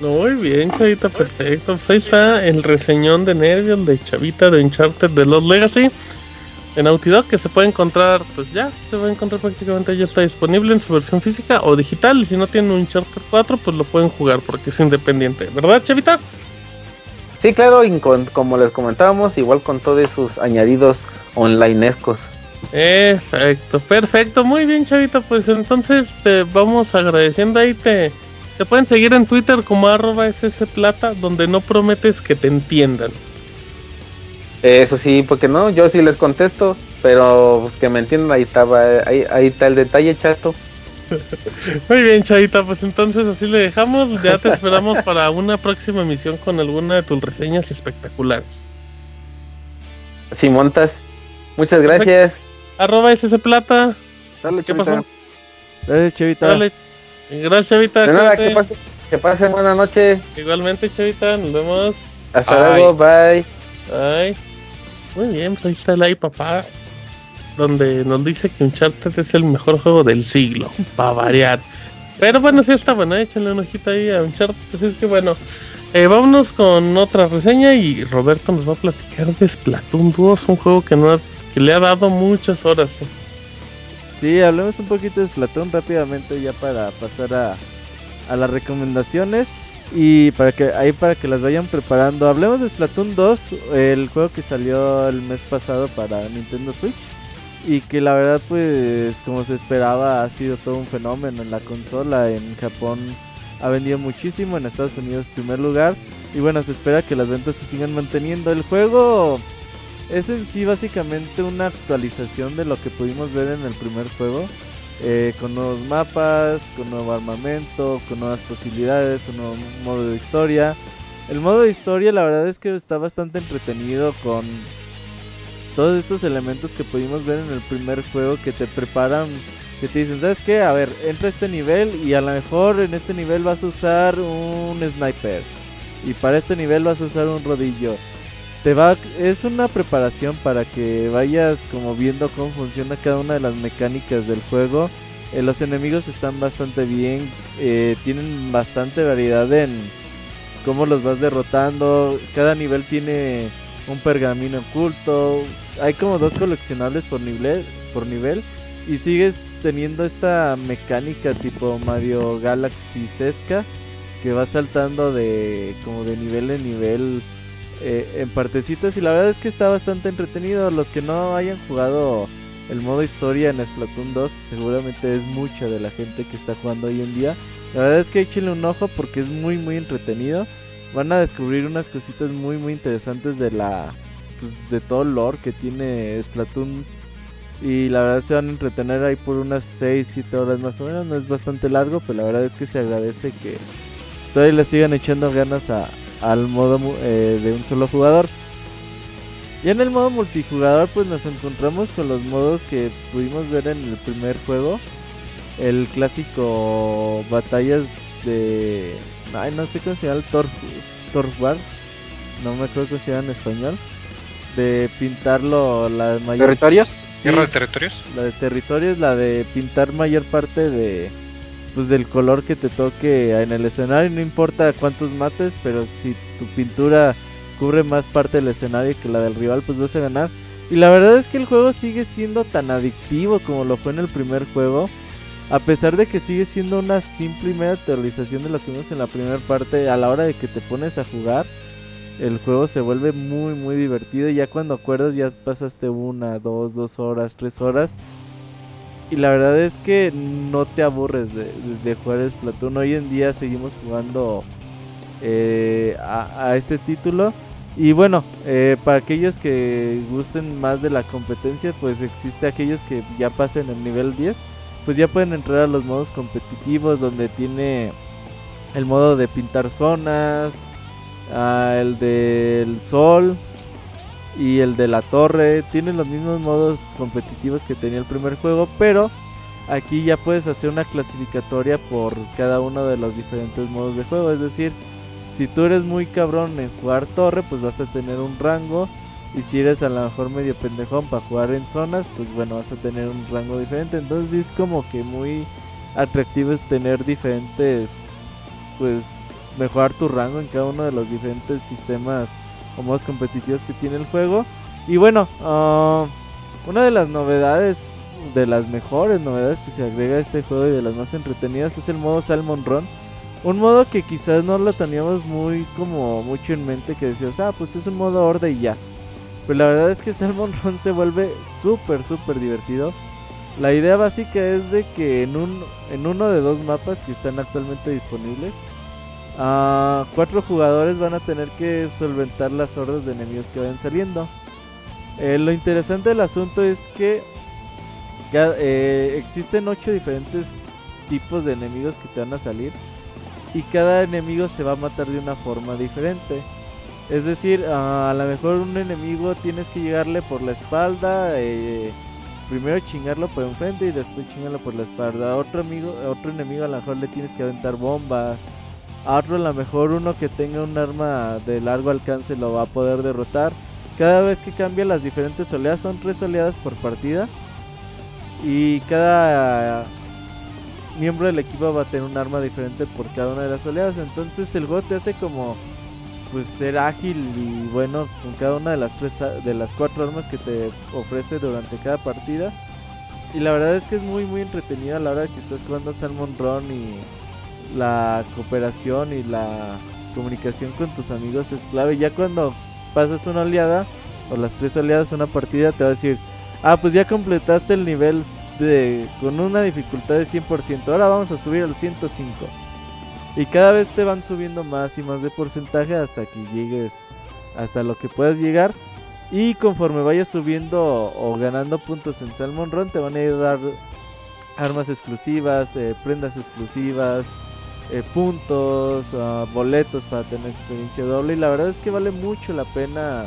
Muy bien, Chavita, perfecto. Pues el reseñón de Nervios de Chavita de Uncharted de Lost Legacy en Naughty Dog, que se puede encontrar, pues ya, se va a encontrar prácticamente, ya está disponible en su versión física o digital. Y si no tienen Uncharted 4, pues lo pueden jugar porque es independiente, ¿verdad, Chavita? Sí, claro, y con- como les comentábamos, igual con todos sus añadidos onlinescos. Perfecto, perfecto, muy bien chavita, pues entonces te vamos agradeciendo ahí, te, te pueden seguir en Twitter como arroba ssplata, donde no prometes que te entiendan. Eso sí, porque no, yo sí les contesto, pero pues, que me entiendan, ahí estaba, ahí, ahí está el detalle, chato. Muy bien chavita, pues entonces así le dejamos, ya te esperamos para una próxima emisión con alguna de tus reseñas espectaculares. Si montas. Muchas gracias. Arroba ssplata, Dale, ¿qué pasó? Gracias, Chavita. Dale. Gracias chavita, De nada, que pasen, que pasen buena noche. igualmente chavita, nos vemos. Hasta Bye. luego, bye. Ay, muy bien, pues ahí está el ay papá, donde nos dice que Uncharted es el mejor juego del siglo, para variar. Pero bueno, sí está bueno, échenle un ojito ahí a Uncharted, así es que bueno, eh, vámonos con otra reseña y Roberto nos va a platicar de Splatoon 2, un juego que, no ha- que le ha dado muchas horas. eh. Sí, hablemos un poquito de Splatoon rápidamente ya para pasar a, a las recomendaciones y para que ahí para que las vayan preparando. Hablemos de Splatoon 2, el juego que salió el mes pasado para Nintendo Switch y que la verdad pues como se esperaba ha sido todo un fenómeno en la consola. En Japón ha vendido muchísimo, en Estados Unidos primer lugar y bueno, se espera que las ventas se sigan manteniendo. El juego es en sí básicamente una actualización de lo que pudimos ver en el primer juego. Eh, con nuevos mapas, con nuevo armamento, con nuevas posibilidades, un nuevo modo de historia. El modo de historia la verdad es que está bastante entretenido con todos estos elementos que pudimos ver en el primer juego que te preparan, que te dicen, ¿sabes qué? A ver, entra a este nivel y a lo mejor en este nivel vas a usar un sniper. Y para este nivel vas a usar un rodillo. Te va, es una preparación para que vayas como viendo cómo funciona cada una de las mecánicas del juego. Eh, los enemigos están bastante bien, eh, tienen bastante variedad en cómo los vas derrotando. Cada nivel tiene un pergamino oculto. Hay como dos coleccionables por nivel, por nivel y sigues teniendo esta mecánica tipo Mario Galaxy Sesca que va saltando de como de nivel en nivel eh, en partecitas y la verdad es que está bastante entretenido. Los que no hayan jugado el modo historia en Splatoon 2, que seguramente es mucha de la gente que está jugando hoy en día, la verdad es que échenle un ojo porque es muy muy entretenido. Van a descubrir unas cositas muy muy interesantes de la pues, de todo el lore que tiene Splatoon. Y la verdad se van a entretener ahí por unas 6 7 horas más o menos, no es bastante largo, pero la verdad es que se agradece que todavía le sigan echando ganas a, al modo eh, de un solo jugador. Y en el modo multijugador pues nos encontramos con los modos que pudimos ver en el primer juego. El clásico batallas de Ay, no sé cómo se llama el Torf, War. No me acuerdo cómo se llama en español. De pintarlo la mayor. ¿Territorios? ¿Guerra de territorios? La de territorios, la de pintar mayor parte de. Pues del color que te toque en el escenario. No importa cuántos mates, pero si tu pintura cubre más parte del escenario que la del rival, pues vas a ganar. Y la verdad es que el juego sigue siendo tan adictivo como lo fue en el primer juego. A pesar de que sigue siendo una simple y media teorización de lo que vimos en la primera parte, a la hora de que te pones a jugar, el juego se vuelve muy muy divertido y ya cuando acuerdas ya pasaste una, dos, dos horas, tres horas. Y la verdad es que no te aburres de, jugar Splatoon. Hoy en día seguimos jugando eh, a, este título. Y bueno, eh, para aquellos que gusten más de la competencia, pues existe aquellos que ya pasen el nivel 10 pues ya pueden entrar a los modos competitivos donde tiene el modo de pintar zonas, ah, el del sol y el de la torre. Tienen los mismos modos competitivos que tenía el primer juego, pero aquí ya puedes hacer una clasificatoria por cada uno de los diferentes modos de juego. Es decir, si tú eres muy cabrón en jugar torre, pues vas a tener un rango y si eres a lo mejor medio pendejón para jugar en zonas, pues bueno, vas a tener un rango diferente. Entonces es como que muy atractivo es tener diferentes, pues mejorar tu rango en cada uno de los diferentes sistemas o modos competitivos que tiene el juego. Y bueno, uh, una de las novedades, de las mejores novedades que se agrega a este juego y de las más entretenidas es el modo Salmon Run. Un modo que quizás no lo teníamos muy como mucho en mente que decías, ah, pues es un modo horde y ya. Pues la verdad es que Salmon Run se vuelve súper, súper divertido. La idea básica es de que en, un, en uno de dos mapas que están actualmente disponibles, uh, cuatro jugadores van a tener que solventar las hordas de enemigos que vayan saliendo. Eh, lo interesante del asunto es que eh, existen ocho diferentes tipos de enemigos que te van a salir y cada enemigo se va a matar de una forma diferente. Es decir, a lo mejor un enemigo tienes que llegarle por la espalda, eh, primero chingarlo por enfrente y después chingarlo por la espalda. Otro amigo, otro enemigo a lo mejor le tienes que aventar bombas. A otro a lo mejor uno que tenga un arma de largo alcance lo va a poder derrotar. Cada vez que cambia las diferentes oleadas, son tres oleadas por partida. Y cada miembro del equipo va a tener un arma diferente por cada una de las oleadas. Entonces el juego te hace como pues ser ágil y bueno con cada una de las tres de las cuatro armas que te ofrece durante cada partida y la verdad es que es muy muy entretenida a la hora que estás jugando Salmon Run y la cooperación y la comunicación con tus amigos es clave ya cuando pasas una oleada o las tres oleadas una partida te va a decir ah pues ya completaste el nivel de con una dificultad de 100% ahora vamos a subir al 105 y cada vez te van subiendo más y más de porcentaje hasta que llegues hasta lo que puedas llegar. Y conforme vayas subiendo o ganando puntos en Salmon Run, te van a ir a dar armas exclusivas, eh, prendas exclusivas, eh, puntos, ah, boletos para tener experiencia doble. Y la verdad es que vale mucho la pena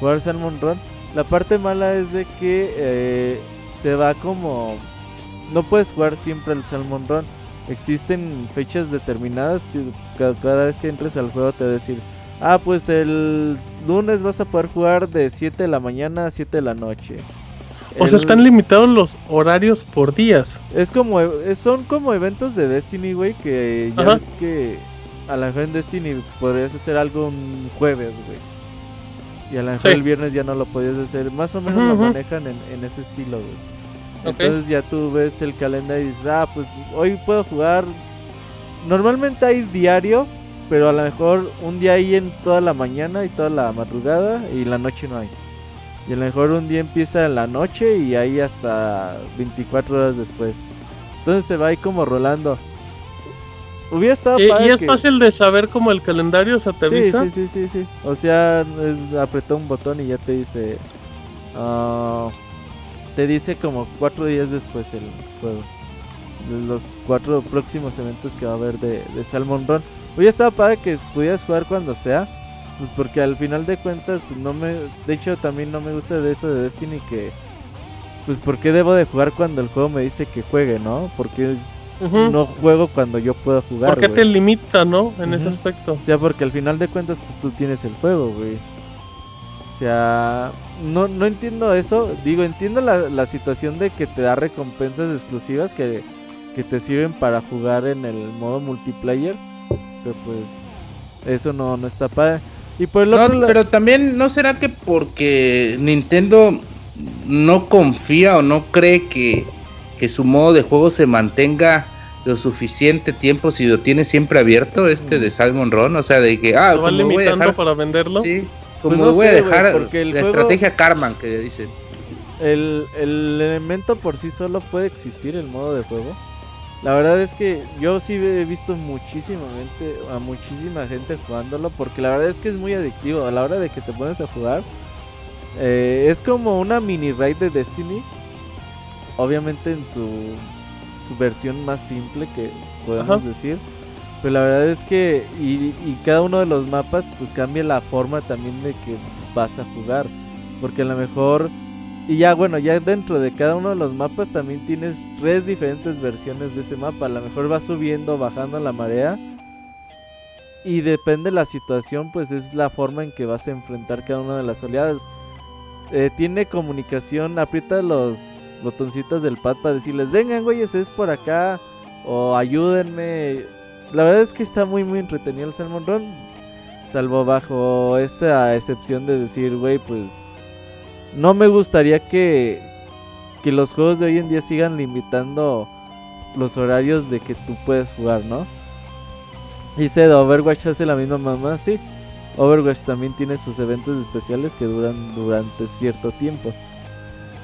jugar Salmon Run. La parte mala es de que eh, se va como... No puedes jugar siempre el Salmon Run. Existen fechas determinadas que cada, vez que entres al juego te va a decir... Ah, pues el lunes vas a poder jugar de 7 de la mañana a 7 de la noche. O sea, están limitados los horarios por días. Es como, son como eventos de Destiny, güey, que ya ves que a la mejor en Destiny podrías hacer algo un jueves, güey. Y a lo mejor el viernes ya no lo podías hacer. Más o menos lo manejan en, ese estilo, güey. Entonces ya tú ves el calendario y dices, ah, pues hoy puedo jugar. Normalmente hay diario, pero a lo mejor un día hay en toda la mañana y toda la madrugada y la noche no hay. Y a lo mejor un día empieza en la noche y ahí hasta 24 horas después. Entonces se va ahí como rolando. Hubiera estado ¿Y, ¿y es fácil de saber como el calendario se te avisa? Sí, sí, sí, sí, O sea, es, un botón y ya te dice. Uh, te dice como cuatro días después el juego. Los cuatro próximos eventos que va a haber de, de Salmon Run. Hubiera estado padre que pudieras jugar cuando sea. Pues porque al final de cuentas, pues no me. De hecho, también no me gusta de eso de Destiny que. Pues porque debo de jugar cuando el juego me dice que juegue, ¿no? Porque no juego cuando yo puedo jugar. ¿Por qué te limita, no? En ese aspecto. O sea, porque al final de cuentas, pues tú tienes el juego, güey. O sea, no, no entiendo eso. Digo, entiendo la, la situación de que te da recompensas exclusivas que, que te sirven para jugar en el modo multiplayer. Pero pues, eso no, no está padre. Y no, pero también no será que porque Nintendo no confía o no cree que, su modo de juego se mantenga lo suficiente tiempo si lo tiene siempre abierto este de Salmon Run, o sea, de que ah, ¿Lo va limitando para venderlo? Sí, como pues voy a dejar la estrategia Carman que dicen. El, el elemento por sí solo puede existir el modo de juego. La verdad es que yo sí he visto muchísimamente a muchísima gente jugándolo porque la verdad es que es muy adictivo. A la hora de que te pones a jugar, eh, es como una mini raid de Destiny. Obviamente en su, su versión más simple que podemos decir. Pero la verdad es que y, y, cada uno de los mapas pues cambia la forma también de que vas a jugar. Porque a lo mejor y ya bueno, ya dentro de cada uno de los mapas también tienes tres diferentes versiones de ese mapa. A lo mejor va subiendo, bajando la marea. Y depende de la situación, pues es la forma en que vas a enfrentar cada una de las oleadas. Eh, tiene comunicación, aprieta los botoncitos del pad para decirles, vengan güeyes, es por acá. O ayúdenme. La verdad es que está muy muy entretenido el Salmon Run. Salvo bajo esa excepción de decir, güey, pues no me gustaría que, que los juegos de hoy en día sigan limitando los horarios de que tú puedes jugar, ¿no? Dice, Overwatch hace la misma mamá, sí. Overwatch también tiene sus eventos especiales que duran durante cierto tiempo.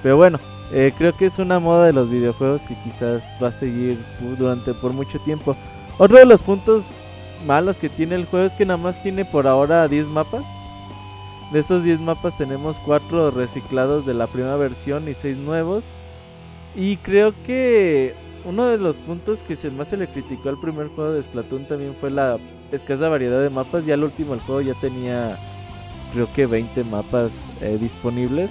Pero bueno, eh, creo que es una moda de los videojuegos que quizás va a seguir durante por mucho tiempo. Otro de los puntos malos que tiene el juego es que nada más tiene por ahora 10 mapas. De esos 10 mapas tenemos 4 reciclados de la primera versión y 6 nuevos. Y creo que uno de los puntos que más se le criticó al primer juego de Splatoon también fue la escasa variedad de mapas. Ya el último el juego ya tenía creo que 20 mapas eh, disponibles.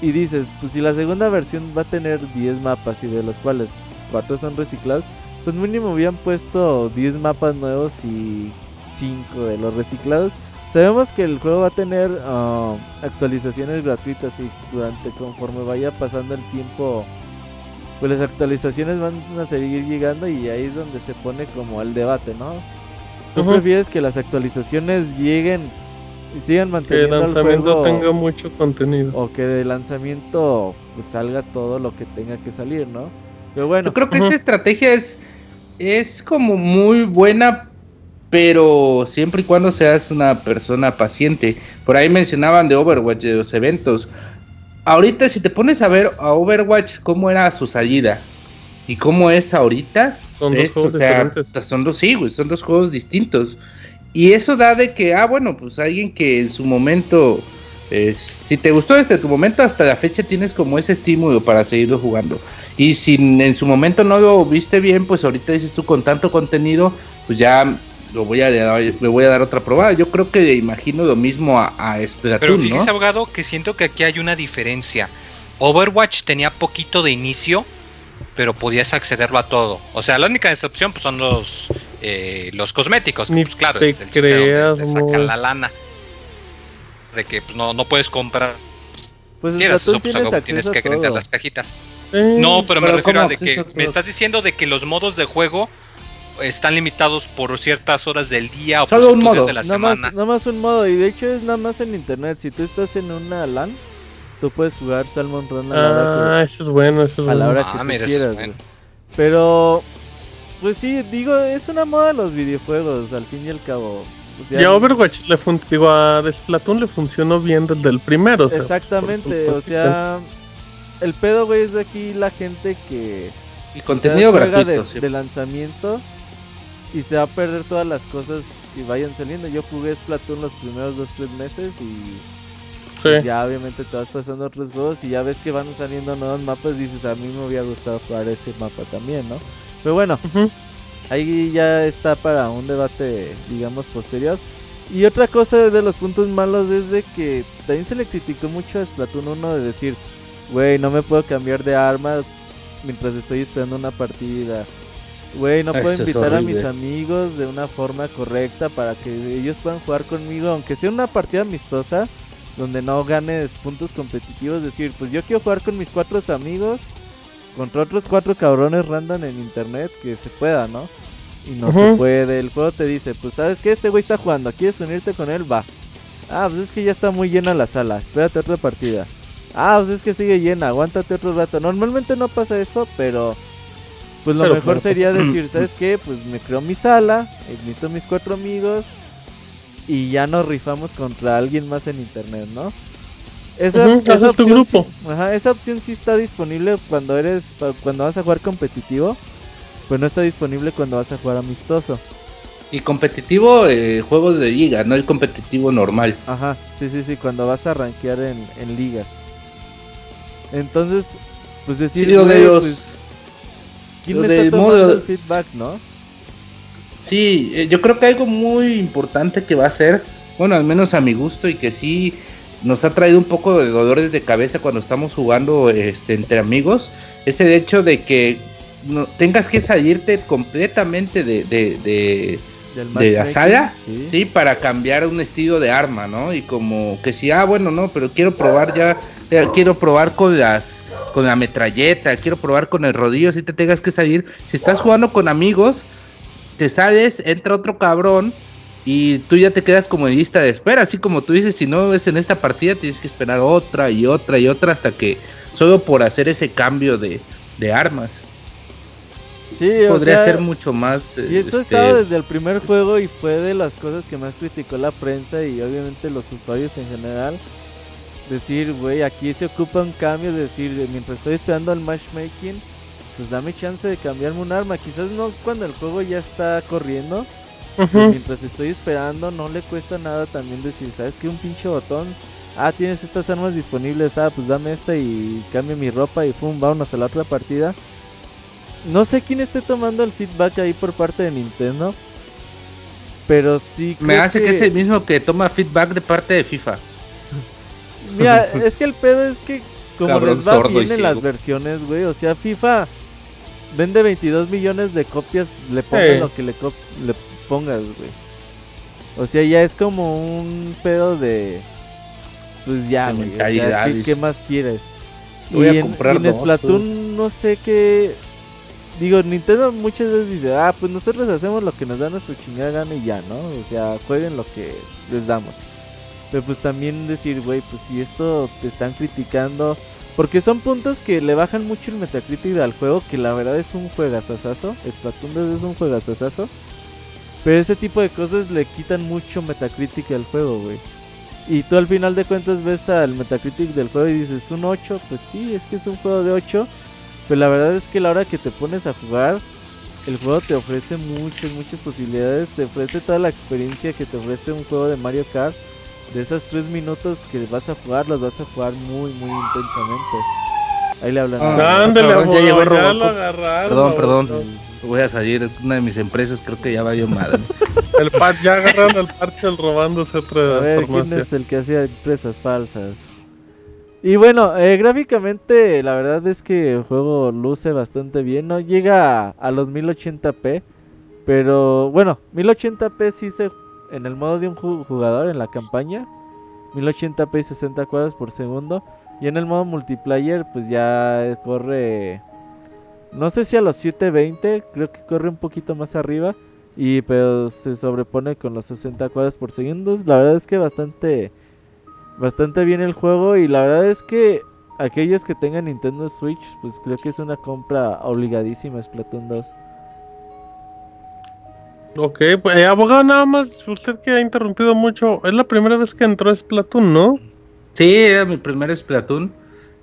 Y dices, pues si la segunda versión va a tener 10 mapas y de los cuales 4 son reciclados, pues mínimo habían puesto 10 mapas nuevos y 5 de los reciclados. Sabemos que el juego va a tener ah, actualizaciones gratuitas y durante conforme vaya pasando el tiempo, pues las actualizaciones van a seguir llegando y ahí es donde se pone como el debate, ¿no? ¿Tú prefieres que las actualizaciones lleguen y sigan manteniendo que el lanzamiento tenga mucho contenido o que de lanzamiento pues salga todo lo que tenga que salir, ¿no? Pero bueno, yo creo que esta estrategia es es como muy buena pero siempre y cuando seas una persona paciente. Por ahí mencionaban de Overwatch, de los eventos. Ahorita si te pones a ver a Overwatch cómo era su salida y cómo es ahorita, son dos juegos diferentes. Son dos, sí, son dos juegos distintos. Y eso da de que, ah, bueno, pues alguien que en su momento si te gustó desde tu momento hasta la fecha tienes como ese estímulo para seguirlo jugando. Y si en su momento no lo viste bien, pues ahorita dices tú con tanto contenido, pues ya lo voy a dar, le voy a dar otra probada. Yo creo que imagino lo mismo a, a Splatoon, Pero fíjese, abogado, que siento que aquí hay una diferencia. Overwatch tenía poquito de inicio, pero podías accederlo a todo. O sea, la única excepción pues, son los eh, los cosméticos. pues claro, es el creas, te sacan la lana. De que pues, no, no puedes comprar. Pues quieras, eso, pues, algo, tienes que crear las cajitas. no, pero, me refiero a de que me estás diciendo de que los modos de juego están limitados por ciertas horas del día o Solo por un modo. de la nada semana. Más, nada más un modo, y de hecho es nada más en internet. Si tú estás en una LAN, tú puedes jugar Salmon Run a la hora que, eso es bueno, eso es a la hora bueno. que Ah, tú mira, eso quieras. es bueno. Pero, pues sí, digo, es una moda los videojuegos, al fin y al cabo. O sea, Y a Overwatch le fun digo, a Splatoon le funcionó bien desde el primero. o sea, Exactamente, o sea, el pedo, güey, es de aquí la gente que Y contenido gratuito. de, sí. de lanzamiento y se va a perder todas las cosas que vayan saliendo. Yo jugué Splatoon los primeros 2-3 meses y Sí. ya obviamente te vas pasando otros juegos y ya ves que van saliendo nuevos mapas y dices, a mí me hubiera gustado jugar ese mapa también, ¿no? Pero bueno, ahí ya está para un debate, digamos, posterior. Y otra cosa de los puntos malos es de que también se le criticó mucho a Splatoon 1 de decir, güey, no me puedo cambiar de armas mientras estoy esperando una partida. Güey, no puedo Eso invitar a mis amigos de una forma correcta para que ellos puedan jugar conmigo, aunque sea una partida amistosa, donde no ganes puntos competitivos. Decir, pues yo quiero jugar con mis cuatro amigos contra otros cuatro cabrones random en internet, que se pueda, ¿no? Y no se puede. El juego te dice, pues sabes que este güey está jugando, ¿quieres unirte con él? Va. Ah, pues es que ya está muy llena la sala, espérate otra partida. Ah, pues es que sigue llena, aguántate otro rato. Normalmente no pasa eso, pero pues lo Pero mejor claro. sería decir, ¿sabes qué? Pues me creo mi sala, invito a mis cuatro amigos y ya nos rifamos contra alguien más en internet, ¿no? Esa, Ujú, esa haces tu opción grupo. sí- ajá, esa opción sí está disponible cuando eres cuando vas a jugar competitivo, pero no está disponible cuando vas a jugar amistoso. Y competitivo, eh, juegos de liga, no el competitivo normal. Ajá, sí, sí, sí, cuando vas a rankear en, en ligas. Entonces, pues decir, Sí, digo, de güey, los- pues, ¿quién lo me del está tomando modo- el feedback, no? Sí, eh, yo creo que algo muy importante que va a ser, bueno, al menos a mi gusto y que sí nos ha traído un poco de dolores de cabeza cuando estamos jugando este, entre amigos, es el hecho de que no, tengas que salirte completamente de, de, de- de la sala, sí. sí, para cambiar un estilo de arma, ¿no? Y como que si, ah, bueno, no, pero quiero probar ya, ya quiero probar con las, con la metralleta, quiero probar con el rodillo, si te tengas que salir, si estás jugando con amigos, te sales, entra otro cabrón y tú ya te quedas como en lista de espera, así como tú dices, si no es en esta partida tienes que esperar otra y otra y otra hasta que solo por hacer ese cambio de, de armas. Sí, o Podría sea, ser mucho más... Y eso este, estaba desde el primer juego y fue de las cosas que más criticó la prensa y obviamente los usuarios en general. Decir, güey, aquí se ocupa un cambio, decir, mientras estoy esperando al matchmaking, pues dame chance de cambiarme un arma. Quizás no cuando el juego ya está corriendo, Ujú. mientras estoy esperando no le cuesta nada también decir, ¿sabes qué? Un pinche botón. Ah, tienes estas armas disponibles, ah, pues dame esta y cambio mi ropa y pum, vámonos a la otra partida. No sé quién esté tomando el feedback ahí por parte de Nintendo. Pero sí Me hace que es el mismo que toma feedback de parte de FIFA. Mira, es que el pedo es que como Cabrón les va sordo y bien en las versiones, güey, o sea, FIFA vende 22 millones de copias, le pongas Sí. lo que le, le pongas, güey. O sea, ya es como un pedo de pues ya, güey, o sea, ¿qué, más quieres? Voy y a en, comprar y en dos, Splatoon no sé qué Digo, Nintendo muchas veces dice, ah, pues nosotros hacemos lo que nos da nuestra chingada gana y ya, ¿no? O sea, jueguen lo que les damos. Pero pues también decir, güey, pues si esto te están criticando, porque son puntos que le bajan mucho el Metacritic al juego, que la verdad es un juegazazazo. Splatoon 2 es un juegazazazo. Pero ese tipo de cosas le quitan mucho Metacritic al juego, güey. Y tú al final de cuentas ves al Metacritic del juego y dices, un 8, pues sí, es que es un juego de 8. Pero la verdad es que a la hora que te pones a jugar, el juego te ofrece muchas, muchas posibilidades. Te ofrece toda la experiencia que te ofrece un juego de Mario Kart. de esos tres minutos que vas a jugar, los vas a jugar muy, muy intensamente. Ahí le hablan. Ah, Ándale, perdón, ya llegó Robocop. Perdón, perdón. Voy a salir. Una de mis empresas creo que ya va yo madre. El par, ya agarraron el parche robándose A otra ver, ¿quién es el que hacía empresas falsas? Y bueno, eh, gráficamente la verdad es que el juego luce bastante bien, no llega a, los 1080p, pero bueno, 1080p sí se en el modo de un ju- jugador en la campaña, 1080p y 60 cuadros por segundo, y en el modo multiplayer pues ya corre no sé si a los 720, creo que corre un poquito más arriba y pero se sobrepone con los 60 cuadros por segundo. La verdad es que bastante bastante bien el juego y la verdad es que aquellos que tengan Nintendo Switch, pues creo que es una compra obligadísima Splatoon 2. Ok, pues eh, abogado, nada más, usted que ha interrumpido mucho, es la primera vez que entró a Splatoon, ¿no? Sí, era mi primer Splatoon.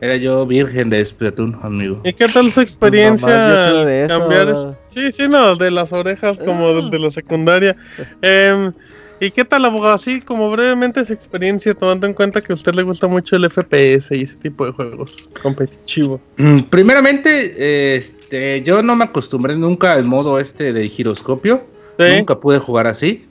Era yo virgen de Splatoon, amigo. ¿Y qué tal su experiencia Pues, mamá, al de eso, cambiar? ¿verdad? Sí, sí, no, de las orejas como Ah. desde la secundaria. Em, ¿Y qué tal, abogado? Así como brevemente su experiencia, tomando en cuenta que a usted le gusta mucho el FPS y ese tipo de juegos competitivos. Mm, Primeramente, este, yo no me acostumbré nunca al modo este de giroscopio. Sí. Nunca pude jugar así.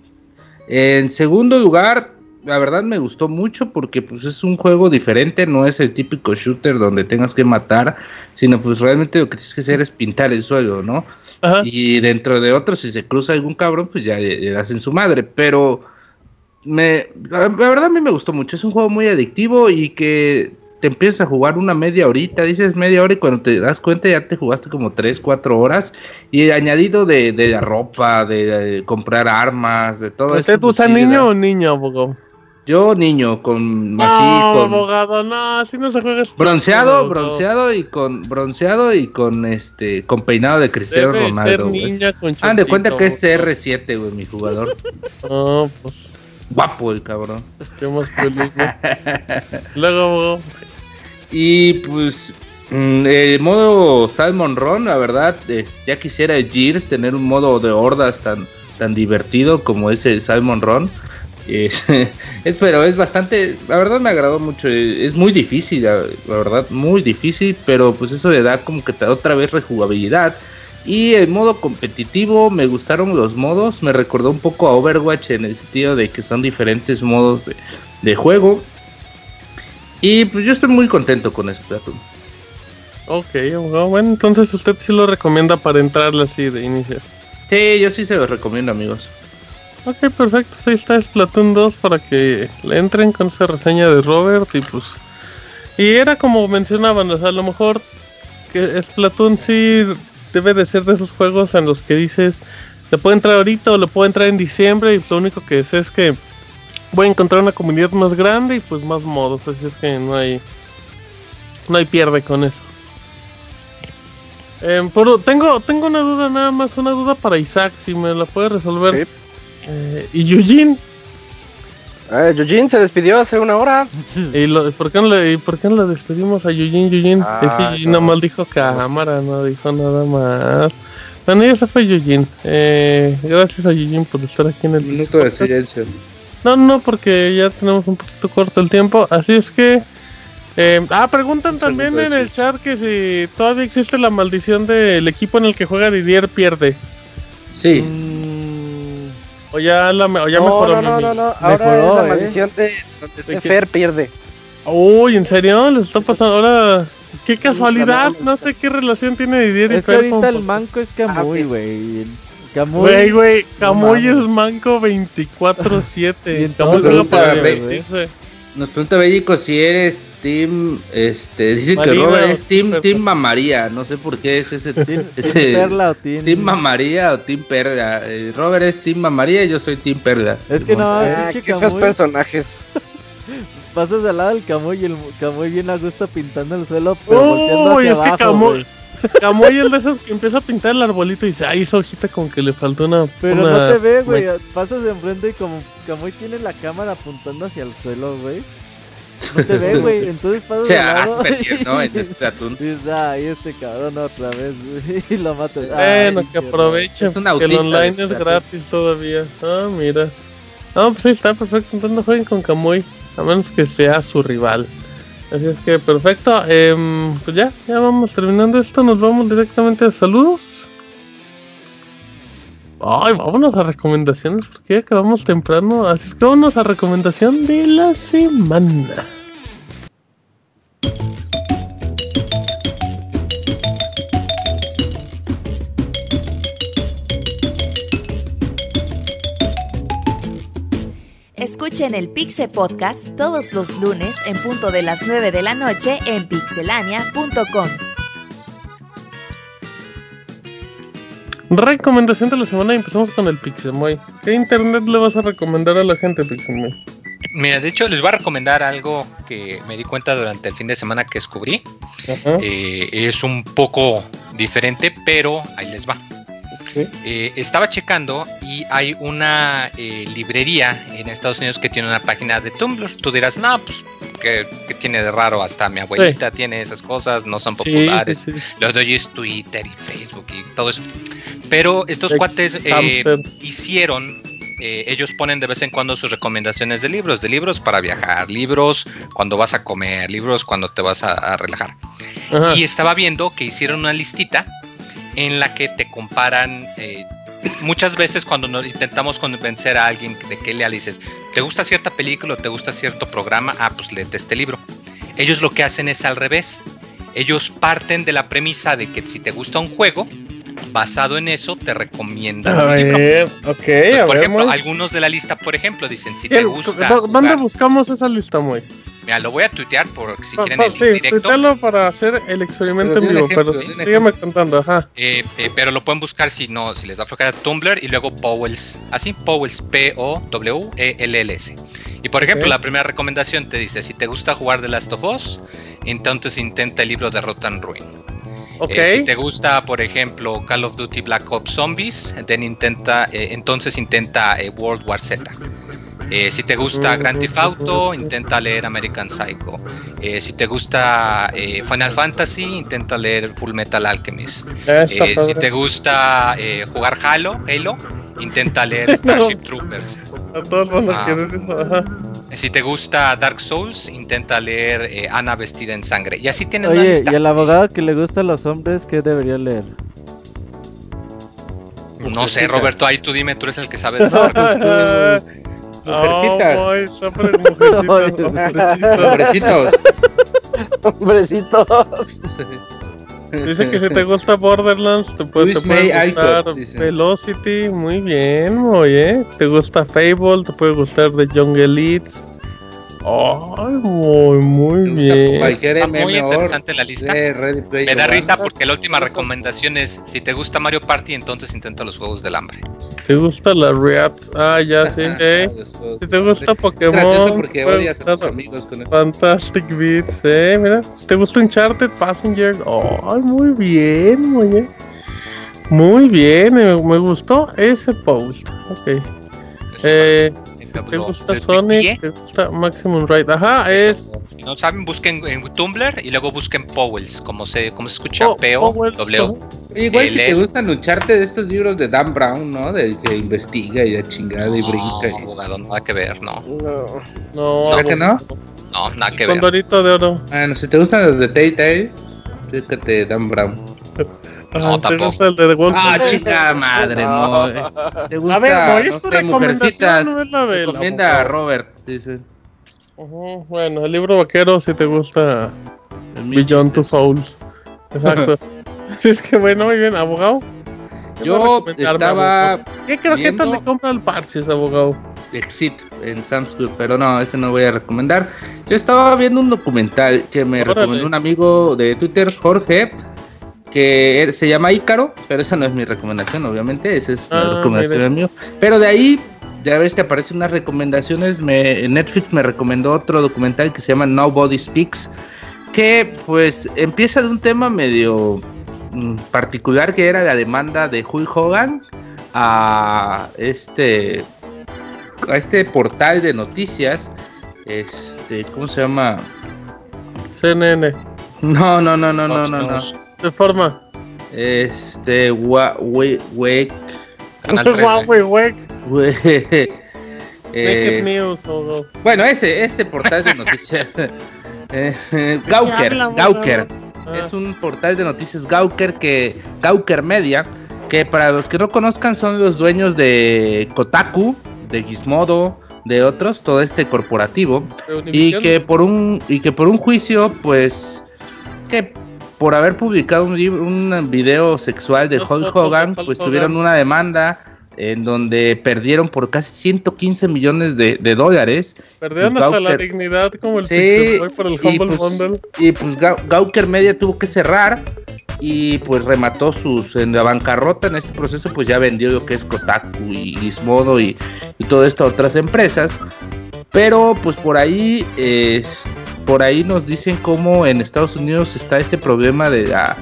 En segundo lugar, la verdad me gustó mucho porque pues es un juego diferente, no es el típico shooter donde tengas que matar, sino pues realmente lo que tienes que hacer es pintar el suelo, ¿no? Ajá. Y dentro de otros, si se cruza algún cabrón, pues ya le, le das en su madre. Pero me, la, la verdad a mí me gustó mucho. Es un juego muy adictivo y que te empiezas a jugar una media horita, dices media hora y cuando te das cuenta ya te jugaste como 3, 4 horas. Y añadido de, de la ropa, de, de comprar armas, de todo ¿Usted esto, pues, usa niño o niño, abogado? Yo niño, con No, así, con abogado, no, así no se juega. Bronceado, bronceado y con bronceado y con este con peinado de Cristiano Debe Ronaldo. güey. Hagan de cuenta que es chorcito, CR7, güey, mi jugador. No, pues, Guapo el cabrón. qué masculismo. Luego, abogado. Y pues mm, el modo Salmon Run, la verdad, es- ya quisiera Gears tener un modo de hordas tan, tan divertido como es el Salmon Run. Eh, es, pero es bastante, la verdad me agradó mucho, eh, es muy difícil, la, la verdad, muy difícil, pero pues eso le da como que te da otra vez rejugabilidad. Y el modo competitivo, me gustaron los modos, me recordó un poco a Overwatch en el sentido de que son diferentes modos de, de juego. Y pues yo estoy muy contento con Splatoon. Ok. Bueno, entonces usted sí lo recomienda para entrarle así de inicio. Sí, yo sí se los recomiendo, amigos. Ok, perfecto. Ahí está Splatoon 2 para que le entren con esa reseña de Robert y pues... Y era como mencionaban, o sea, a lo mejor que Splatoon sí debe de ser de esos juegos en los que dices, le puede entrar ahorita o le puede entrar en diciembre y lo único que sé es que voy a encontrar una comunidad más grande y pues más modos, así es que no hay... No hay pierde con eso. Em, tengo, tengo una duda nada más, una duda para Isaac, si me la puede resolver. Eh, y Eugene, Eh, Yujin se despidió hace una hora. ¿y lo- por, qué no le, y por qué no le despedimos a Eugene? Eugene, Ah, ese Eugene no. nomás dijo cámara, no dijo nada más. Bueno, ya se fue Eugene. Eh, gracias a Eugene por estar aquí en el Minuto de silencio. No, no, porque ya tenemos un poquito corto el tiempo. Así es que. eh, ah, preguntan Un también en el chat que si todavía existe la maldición del equipo en el que juega Didier pierde. Sí, Mm, O ya, la, me- o ya no, mejoró. no, no, mi no, no. Ahora Mejoró, es la ¿eh? maldición de donde. Fer pierde. Uy, ¿en serio? ¿Les está pasando? Ahora, qué casualidad. No sé qué relación tiene Didier y es que Fer ahorita con- el manco es Camuy, ok. güey. Camuy. Güey, güey, Camuy es manco 24-7. Y en Camuy juega para nos pregunta Bellico si eres Team. Este, dice que Robert es Team, team Mamaría. No sé por qué es ese. Team, ese Team Perla o Team. Team Mamaría o Team Perla. Eh, Robert es Team Mamaría y yo soy Team Perla. Es que no, Ah, qué feos Camuy. personajes. Pasas al lado del Camuy y el Camuy bien a gusto pintando el suelo, pero volteando Uy, hacia es que abajo, Camuy, güey. Camuy es de esos que empieza a pintar el arbolito y dice, ay, esa hojita como que le faltó una... Pero una- no te ve, güey. Pasas de enfrente y como Camuy tiene la cámara apuntando hacia el suelo, güey. No te ve, güey. Entonces pasas Se al lado. Asperger, ¿no? En Splatoon. Y dices, ay, este cabrón otra vez, güey. Y lo matas. Bueno, Ay, que aprovechen, Es un que el online es gratis todavía. Ah, mira. No, pues ahí está, perfecto. Entonces no jueguen con Kamui, a menos que sea su rival. Así es que perfecto. em, pues ya, ya vamos terminando esto. Nos vamos directamente a saludos. Ay, vámonos a recomendaciones porque acabamos temprano. Así es que vámonos a recomendación de la semana. Escuchen el Pixe Podcast todos los lunes en punto de las 9 de la noche en pixelania.com. Recomendación de la semana y empezamos con el Pixemoy. ¿Qué internet le vas a recomendar a la gente, Pixemoy? Mira, de hecho les voy a recomendar algo que me di cuenta durante el fin de semana que descubrí. Eh, es un poco diferente, pero ahí les va. Eh, estaba checando y hay una eh, librería en Estados Unidos que tiene una página de Tumblr. Tú dirás, no, pues, ¿qué, qué tiene de raro? Hasta mi abuelita tiene esas cosas, no son populares. sí, sí. Lo de hoy es Twitter y Facebook y todo eso. Pero estos cuates eh, hicieron, eh, ellos ponen de vez en cuando sus recomendaciones de libros, de libros para viajar, libros cuando vas a comer, libros cuando te vas a, a relajar. Ajá. Y estaba viendo que hicieron una listita en la que te comparan. eh, muchas veces cuando nos intentamos convencer a alguien de que lea, le dices, ¿te gusta cierta película o te gusta cierto programa? Ah, pues léete este libro. Ellos lo que hacen es al revés. Ellos parten de la premisa de que si te gusta un juego, basado en eso, te recomiendan A un libro. ver, ok, Pues, a por ver, ejemplo, Moy. algunos de la lista, por ejemplo, dicen si te ¿Qué- gusta. ¿dó- ¿Dónde jugar- buscamos esa lista, Moy? Mira, lo voy a tuitear por si Pa- quieren pa- el link sí, directo. para hacer el experimento Pero en vivo, ejemplo, pero sígueme contando, ajá. Eh, eh, pero lo pueden buscar si no, si les da flojera Tumblr y luego Powells, así Powells, P-O-W-E-L-L-S. Y por ejemplo, la primera recomendación te dice: si te gusta jugar The Last of Us, entonces intenta el libro de Rotten Ruin. Eh, si te gusta, por ejemplo, Call of Duty Black Ops Zombies, then intenta, eh, entonces intenta eh, World War Z. Eh, si te gusta Grand Theft Auto, intenta leer American Psycho. Eh, si te gusta eh, Final Fantasy, intenta leer Full Metal Alchemist. Eh, si te gusta eh, jugar Halo, Halo, intenta leer Starship Troopers. A todos a Ah. eso. Si te gusta Dark Souls, intenta leer eh, Ana vestida en sangre. Y así tienes una Oye, lista. y el abogado que le gusta a los hombres, ¿qué debería leer? No sé, Roberto, ahí tú dime, tú eres el que sabe de. Mujercitas. Oh, boy, mujercitas. Hombrecitos. Hombrecitos. Dice que si te gusta Borderlands, te puede, te gustar Alcott. Velocity. Muy bien, muy bien. Si te gusta Fable, te puede gustar The Young Elites. Ay, muy, muy bien. Está muy interesante la lista. Me da risa porque la última recomendación es, si te gusta Mario Party, entonces intenta los juegos del hambre. ¿Te gusta la React? Ah, ya, sí. Ajá, eh. Si te gusta Pokémon, porque odias a tus amigos con. Fantastic Beats, eh, mira. Si te gusta Uncharted Passenger, ay, muy bien, muy bien. Muy bien, me, me gustó ese post. Ok. Eh, te Lo- gusta lo Sonic, te gusta Maximum Ride. Ajá, es. Si no saben, busquen en Tumblr y luego busquen Powells, como se, como se escucha, Po- P-O-W. Igual si te gustan lucharte de estos libros de Dan Brown, ¿no? De que investiga y la chingada y No, brinca. y- abogado, nada que ver, no. No. No, ¿Será que no? No, nada que ver. Condorito de oro. Bueno, si te gustan los de Tay-Tay, fíjate Dan Brown. No, Ah, ¿Te tampoco. gusta el de The Wolf? Ah, chica madre, No. Moy. ¿Te gusta, A ver, no es tu sé, recomendación, mujercitas? no es la Recomienda a. Robert, dice. Bueno, el libro vaquero si te gusta Beyond Two. Souls. Exacto. Sí, es que bueno, muy bien, abogado. ¿Qué Yo estaba abogado? ¿Qué croquetas viendo- le compra al Parches, abogado? Exit en Sam's Club, pero no, ese no voy a recomendar. Yo estaba viendo un documental que me Órale. recomendó un amigo de Twitter, Jorge, que er- se llama Ícaro, pero esa no es mi recomendación, obviamente, esa es Ah, la recomendación mire. mío. Pero de ahí, ya ves que aparecen unas recomendaciones, me, Netflix me recomendó otro documental que se llama Nobody Speaks, que pues empieza de un tema medio mm, particular que era la demanda de Hulk Hogan a este a este portal de noticias este cómo se llama CNN. no no no no no Fox no no News, De forma. este wa, we, we- Canal 13. Huawei, we- Eh, News, bueno, este, este portal de noticias. eh, Gauker, Gauker. Ah. Es un portal de noticias Gauker que Gauker Media, que para los que no conozcan son los dueños de Kotaku, de Gizmodo, de otros, todo este corporativo y que por un y que por un juicio pues que por haber publicado un, un video sexual de Hulk Hogan, pues tuvieron una demanda en donde perdieron por casi 115 millones de, dólares. Perdieron hasta la dignidad como el sí, por el Humble pues, Y pues Gauker Media tuvo que cerrar y pues remató sus en la bancarrota en este proceso pues ya vendió lo que es Kotaku y Gizmodo y, y todo esto a otras empresas. Pero pues por ahí por ahí nos dicen cómo en Estados Unidos está este problema de la,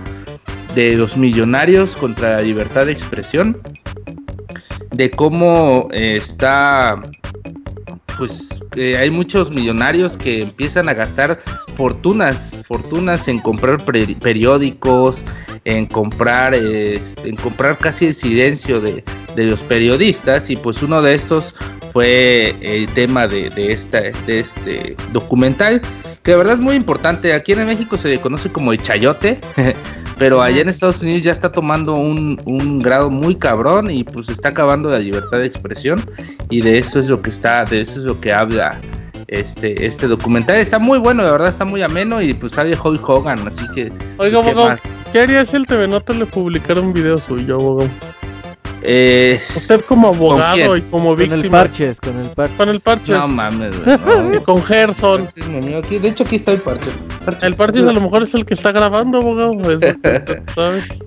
de los millonarios contra la libertad de expresión de cómo está pues hay muchos millonarios que empiezan a gastar fortunas, fortunas en comprar periódicos, en comprar, este, en comprar casi el silencio de, los periodistas y pues uno de estos fue el tema de, de, esta, de este documental que de verdad es muy importante. Aquí en México se le conoce como el chayote. Pero allá en Estados Unidos ya está tomando un, un, grado muy cabrón y pues está acabando la libertad de expresión y de eso es lo que está, de eso es lo que habla este, este documental. Está muy bueno, de verdad está muy ameno y pues sale Hulk Hogan, así que... Oiga, pues, ¿qué, haría si el TV Nota le publicara un video suyo, abogado? Eh, Usted como abogado y como víctima. Con el parches, con el parches. Con el parches. No mames, con Gerson. De hecho, aquí está el parches. El parches a lo mejor es el que está grabando, abogado.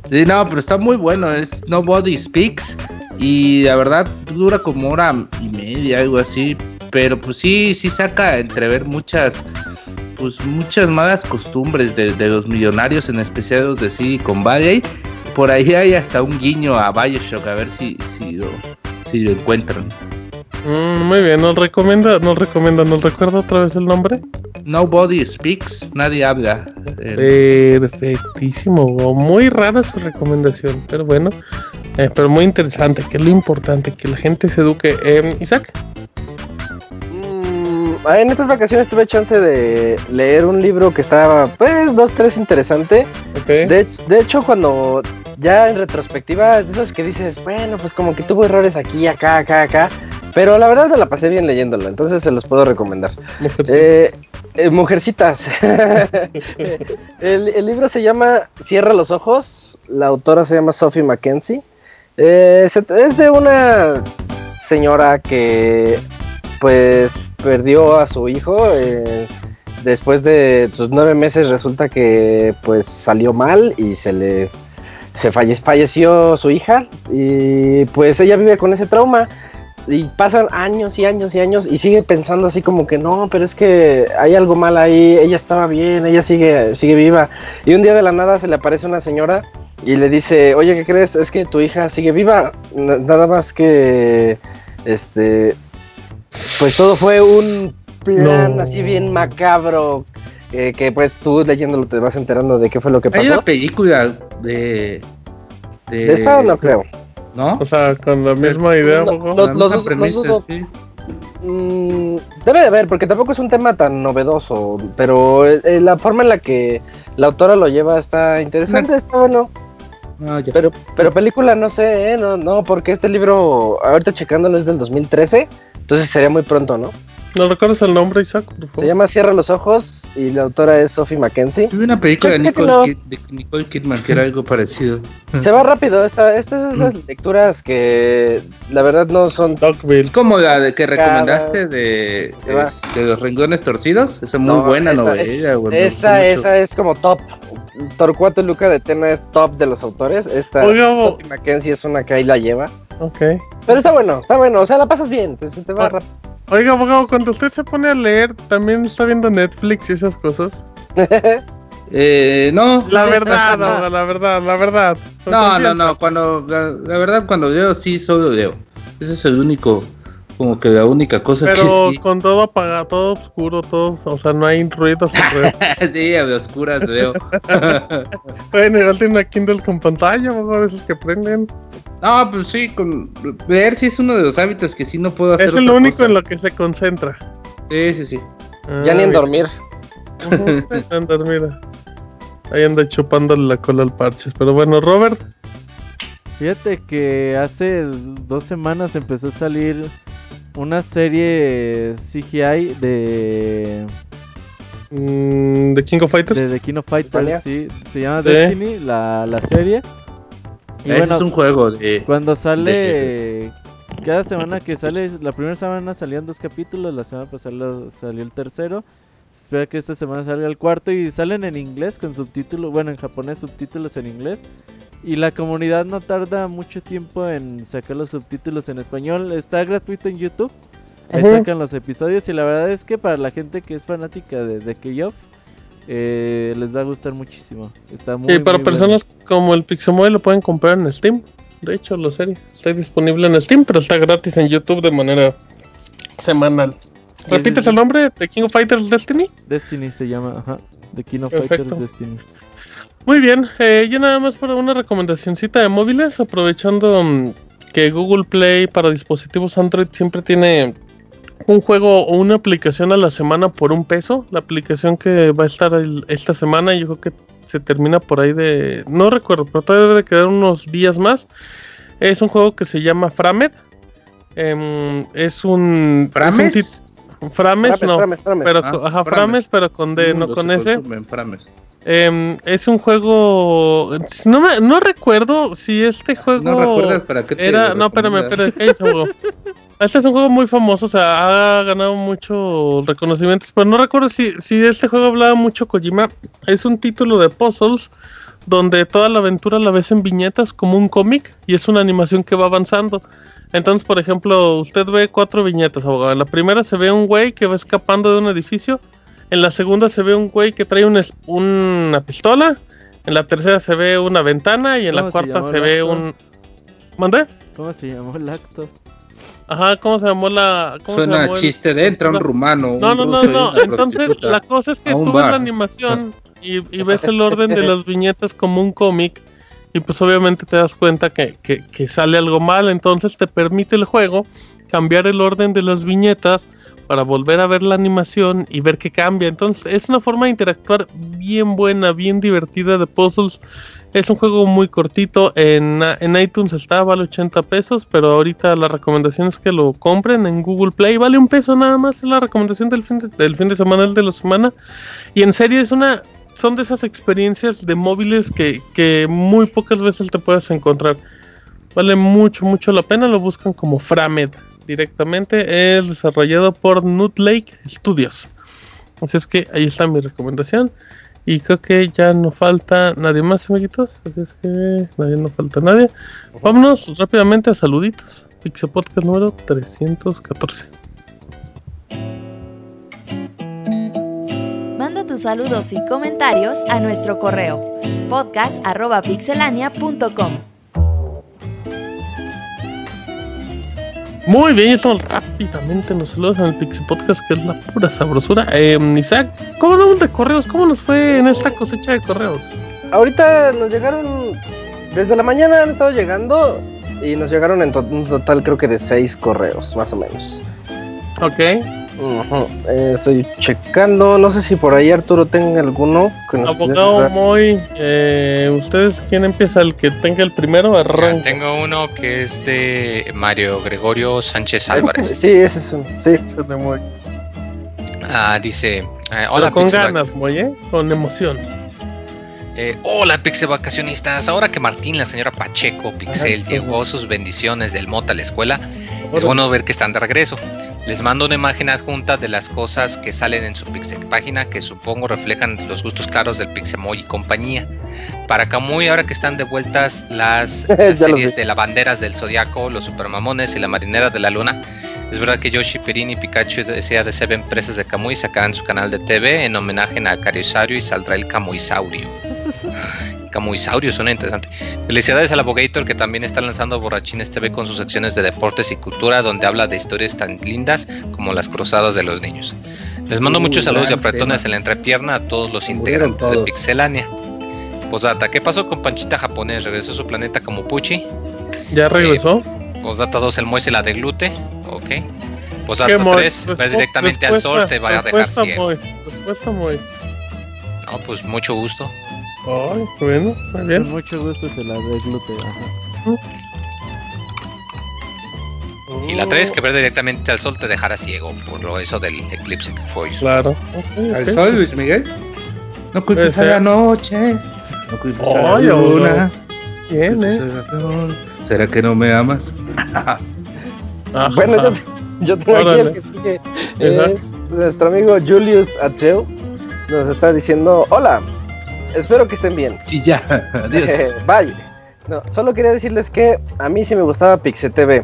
Sí, no, pero está muy bueno. Es Nobody Speaks. Y la verdad dura como hora y media, algo así. Pero pues sí, sí saca entrever muchas pues muchas malas costumbres de, de los millonarios, en especial los de Silicon Valley por ahí hay hasta un guiño a Bioshock, a ver si, si, lo, si lo encuentran. Mm, muy bien, nos recomienda, nos recomienda, ¿nos recuerda otra vez el nombre? Nobody Speaks, nadie habla. Perfectísimo, muy rara su recomendación, pero bueno, eh, pero muy interesante, que es lo importante, que la gente se eduque. Eh, Isaac. Mm, en estas vacaciones tuve chance de leer un libro que estaba, pues, dos, tres interesante. De, de hecho, cuando ya en retrospectiva, de esos que dices, bueno, pues como que tuvo errores aquí, acá, acá, acá. Pero la verdad me la pasé bien leyéndolo, entonces se los puedo recomendar. Eh, eh, mujercitas. el, libro se llama Cierra los ojos. La autora se llama Sophie Mackenzie. Eh, es de una señora que pues perdió a su hijo. después de sus nueve meses resulta que pues salió mal y se le se falleció su hija y pues ella vive con ese trauma y pasan años y años y años y sigue pensando así como que no, pero es que hay algo mal ahí, ella estaba bien, ella sigue, sigue viva. Y un día de la nada se le aparece una señora y le dice, oye, ¿qué crees? Es que tu hija sigue viva, nada más que, este, pues todo fue un plan así bien macabro que pues tú leyéndolo te vas enterando de qué fue lo que pasó. Hay una película de. De, esta no creo. ¿No? O sea, con la misma idea, no, premisa, sí. Mm, debe de haber, porque tampoco es un tema tan novedoso, pero eh, la forma en la que la autora lo lleva está interesante, está bueno. Pero, pero película no sé, ¿eh? no, no, porque este libro, ahorita checándolo es del 2013, entonces sería muy pronto, ¿no? ¿No recuerdas el nombre, Isaac? Se llama Cierra los ojos y la autora es Sophie Mackenzie. Tuve una película de Nicole, Kidman que era algo parecido. Se va rápido. Esta, estas son esas lecturas que la verdad no son. Es como la de que recomendaste de, de, los renglones torcidos. Esa es muy buena novela. esa, esa es como top. Torcuato Luca de Tena es top de los autores. Esta Sophie Mackenzie es una que ahí la lleva. Ok. Pero está bueno, está bueno. O sea, la pasas bien. Te, te va ah, rápido. Oiga, abogado, cuando usted se pone a leer, ¿también está viendo Netflix y esas cosas? eh, no. La verdad, no, la verdad, la verdad. No, no, no, cuando, la, verdad, cuando leo, sí, solo leo. Ese es el único, como que la única cosa Pero que sí. con todo apagado, todo oscuro, todo, o sea, no hay ruidos sí, a oscuras veo. bueno, igual tiene una Kindle con pantalla, mejor esos que prenden. No, pues sí, con leer sí es uno de los hábitos que sí no puedo hacer. Es el único en lo que se concentra. Sí, sí, sí. Ah, ya ni en dormir. en dormir. Ahí anda chupándole la cola al parches. Pero bueno, Robert. Fíjate que hace dos semanas empezó a salir una serie CGI de. Mm, ¿De King of Fighters? De The King of Fighters, sí. Se llama Destiny, la, la serie. Y Ese es un juego de. Cuando sale. Cada semana que sale. La primera semana salían dos capítulos, la semana pasada salió el tercero. Espera que esta semana salga el cuarto y salen en inglés con subtítulos. Bueno, en japonés, subtítulos en inglés. Y la comunidad no tarda mucho tiempo en sacar los subtítulos en español. Está gratuito en YouTube. Ahí sacan los episodios. Y la verdad es que para la gente que es fanática de, de K-Off, eh, les va a gustar muchísimo. Está muy, y para personas como el Pixemoy lo pueden comprar en Steam. De hecho, la serie está disponible en Steam, pero está gratis en YouTube de manera semanal. ¿Repites el nombre de King of Fighters Destiny? Destiny se llama, ajá. The King of Fighters Destiny. Muy bien, eh, yo nada más para una recomendacióncita de móviles, aprovechando mm, que Google Play para dispositivos Android siempre tiene un juego o una aplicación a la semana por un peso. La aplicación que va a estar esta semana, yo creo que se termina por ahí de... No recuerdo, pero todavía debe quedar unos días más. Es un juego que se llama Framed. Em, es un... ¿Frames? Frames, no. Pero, ah, ajá, Frames, pero con D, no con S. Eh, es un juego. No, me, no recuerdo si este juego. No recuerdas para qué te era. No, espérame, espérame. ¿qué juego? Este es un juego muy famoso, o sea, ha ganado muchos reconocimientos, pero no recuerdo si, si este juego hablaba mucho Kojima. Es un título de puzzles donde toda la aventura la ves en viñetas como un cómic y es una animación que va avanzando. Entonces, por ejemplo, usted ve cuatro viñetas, abogado. En la primera se ve un güey que va escapando de un edificio. En la segunda se ve un güey que trae una pistola. En la tercera se ve una ventana. Y en la cuarta se, ve un. ¿Mandé? ¿Cómo se llamó el acto? Ajá, ¿cómo se llamó la.? Cómo Suena chiste de entra un rumano. No, no, no, no. Entonces, la cosa es que tú ves la animación y, ves el orden de las viñetas como un cómic. Y pues obviamente te das cuenta que, que, sale algo mal. Entonces te permite el juego cambiar el orden de las viñetas para volver a ver la animación y ver qué cambia. Entonces es una forma de interactuar bien buena, bien divertida de puzzles. Es un juego muy cortito. En, en iTunes está, vale 80 pesos. Pero ahorita la recomendación es que lo compren en Google Play. Vale un peso nada más. Es la recomendación del fin de, del fin de semana, de la semana. Y en serio es una. Son de esas experiencias de móviles que, que muy pocas veces te puedes encontrar. Vale mucho, mucho la pena. Lo buscan como Framed directamente es desarrollado por Nut Lake Studios. Así es que ahí está mi recomendación. Y creo que ya no falta nadie más, amiguitos. Así es que nadie no falta nadie. Vámonos rápidamente a saluditos. Pixel Podcast número 314. Saludos y comentarios a nuestro correo podcast.pixelania.com. Muy bien, estamos rápidamente nos saludos en el Pixie Podcast, que es la pura sabrosura. Eh, Isaac, ¿cómo vamos de correos? ¿Cómo nos fue en esta cosecha de correos? Ahorita nos llegaron, desde la mañana han estado llegando y nos llegaron en un total creo que de seis correos, más o menos. Ok. Eh, estoy checando, no sé si por ahí Arturo tenga alguno. Que Abogado Moy, eh, ¿ustedes quién empieza? El que tenga el primero, arranca. tengo uno que es de Mario Gregorio Sánchez Álvarez. sí, ese es uno, sí. de Moy. Ah, dice, eh, hola con ganas, Moy, ¿eh? con emoción. hola Pixel vacacionistas, ahora que Martín, la señora Pacheco Pixel, llegó sus bendiciones del Mota a la escuela, es bueno ver que están de regreso. Les mando una imagen adjunta de las cosas que salen en su Pixel página que supongo reflejan los gustos claros del Pixemoy y compañía. Para Kamui, ahora que están de vueltas las, series de las banderas del Zodiaco, los Supermamones y la Marinera de la Luna, es verdad que Yoshi, Perin y Pikachu desea de ser empresas de Kamui sacarán su canal de TV en homenaje a Cariosario y saldrá el Camuisaurio. Camuisaurio suena interesante. Felicidades al Abogator que también está lanzando Borrachines TV con sus secciones de deportes y cultura donde habla de historias tan lindas como las cruzadas de los niños. Les mando muchos saludos y apretones en la entrepierna a todos los integrantes de Pixelania. Posdata, ¿qué pasó con Panchita japonés? ¿Regresó a su planeta como Puchi? ¿Ya regresó? Posdata 2, el Moy se la deglute. Ok. ¿Qué, Posdata Moy? 3, va Respu- directamente al sol, te va a dejar ciego. Respuesta, Moy. No, pues mucho gusto. Ay, bueno, muy Con bien. mucho gusto se la deglute. Ajá. Y la 3, que ver directamente al sol te dejará ciego por lo eso del eclipse que fue. Claro. ¿Al sol, Luis Miguel? No culpes a la ser. noche. No culpes a la luna. Bien, eh. ¿Será que no me amas? Bueno, yo, yo tengo aquí Órale. el que sigue. Es nuestro amigo Julius Atreu. Nos está diciendo: Hola, espero que estén bien. Y ya, adiós. Bye. No, solo quería decirles que a mí sí me gustaba Pixe TV.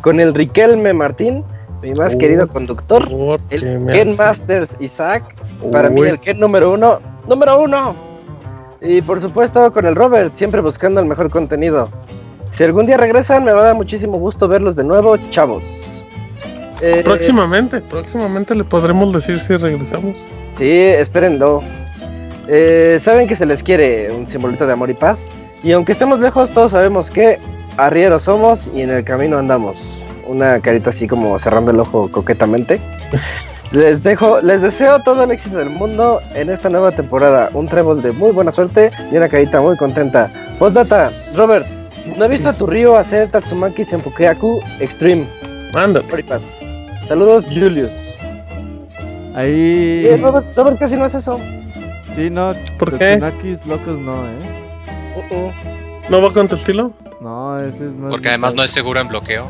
Con el Riquelme Martín, mi más Oh, querido conductor. ¿Por qué El Ken hace? Masters Isaac. Para mí, el Ken número uno. ¡Número uno! Y por supuesto, con el Robert, siempre buscando el mejor contenido. Si algún día regresan, me va a dar muchísimo gusto verlos de nuevo, chavos. Eh, Próximamente, próximamente le podremos decir si regresamos. Sí, espérenlo. Eh, Saben que se les quiere un simbolito de amor y paz. Y aunque estemos lejos, todos sabemos que arrieros somos y en el camino andamos. Una carita así como cerrando el ojo coquetamente. Les dejo, les deseo todo el éxito del mundo en esta nueva temporada. Un trébol de muy buena suerte y una carita muy contenta. Postdata, Robert, no he visto a tu río hacer Tatsumaki Senpukeaku Extreme. Anda. Amor y paz. Saludos, Julius. Ahí. Sí, Robert, Robert casi no hace eso. Sí, no. ¿Por qué? Tsunakis locos no, ¿eh? Uh-uh. ¿No va con tu estilo? No, ese es más. Porque además no es seguro en bloqueo.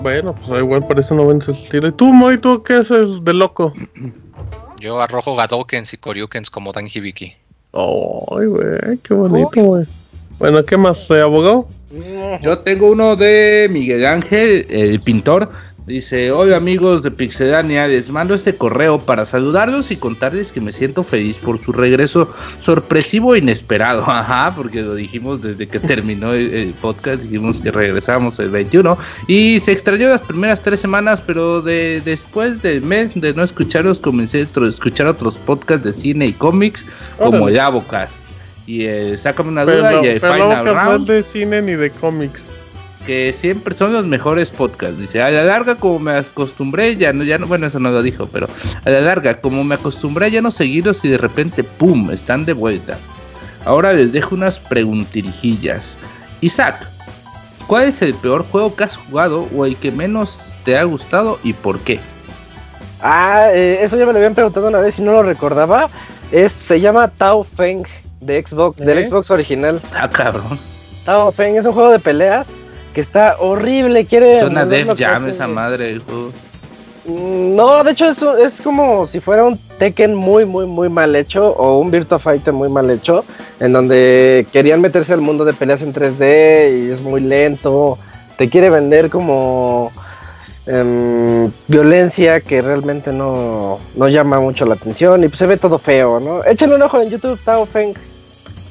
Bueno, pues igual, por eso no vence el tiro. ¿Y tú, Moy, tú qué haces de loco? Yo arrojo Gadokens y Koryukens como Dan Hibiki. Ay, güey, qué bonito, güey. Bueno, ¿qué más, eh, abogado? Yo tengo uno de Miguel Ángel, el pintor. Dice, hola amigos de Pixelania, les mando este correo para saludarlos y contarles que me siento feliz por su regreso sorpresivo e inesperado. Ajá, porque lo dijimos desde que terminó el, el podcast, dijimos que regresamos el 21 y se extrañó las primeras tres semanas, pero de, después del mes de no escucharlos comencé a escuchar otros podcasts de cine y cómics como el Abocast. Y el Sácame una Pero, duda y el pero Final no Round de cine ni de cómics. Que siempre son los mejores podcasts. Dice, a la larga como me acostumbré, ya no, ya no, bueno, eso no lo dijo, pero a la larga como me acostumbré ya no seguirlos y de repente, ¡pum!, están de vuelta. Ahora les dejo unas preguntirijillas. Isaac, ¿cuál es el peor juego que has jugado o el que menos te ha gustado y por qué? Ah, eh, eso ya me lo habían preguntado una vez y no lo recordaba. Es, se llama Tao Feng de Xbox, ¿Eh? del Xbox original. Ah, cabrón. Tao Feng es un juego de peleas que está horrible. Quiere. Suena Def Jam esa madre del juego. Mm, No, de hecho es, es como si fuera un Tekken muy, muy, muy mal hecho o un Virtua Fighter muy mal hecho, en donde querían meterse al mundo de peleas en 3D y es muy lento. Te quiere vender como em, violencia que realmente no, no llama mucho la atención y pues se ve todo feo, ¿no? Échenle un ojo en YouTube, Tao Feng.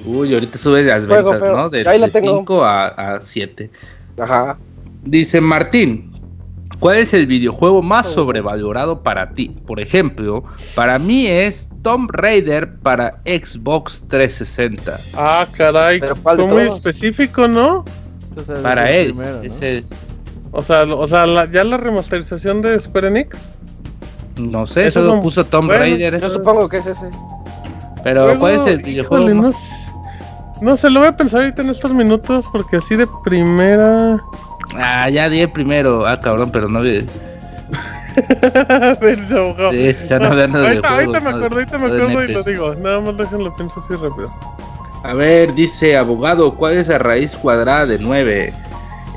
Uy, ahorita sube las Juego ventas, feo. ¿no? De, Ahí la de tengo. 5 a 7. Ajá. Dice Martín, ¿cuál es el videojuego más sobrevalorado para ti? Por ejemplo, para mí es Tomb Raider para Xbox 360. Ah, caray. Pero ¿cuál de Fue muy específico, ¿no? Para él. primero, ¿no? es el- O sea, lo- o sea la- ya la remasterización de Square Enix. no sé, solo son- puso Tomb bueno, Raider. Yo supongo que es ese. Pero ¿cuál es el híjole, videojuego? no, más- sé, no sé, lo voy a pensar ahorita en estos minutos porque así de primera. Ah, ya di el primero. Ah, cabrón, pero no vi. A ver, ya, abogado. Sí, están hablando de ahorita, me no acuerdo, ahorita me no acuerdo y lo digo. Nada más déjenlo pienso así rápido. A ver, dice abogado, ¿cuál es la raíz cuadrada de 9?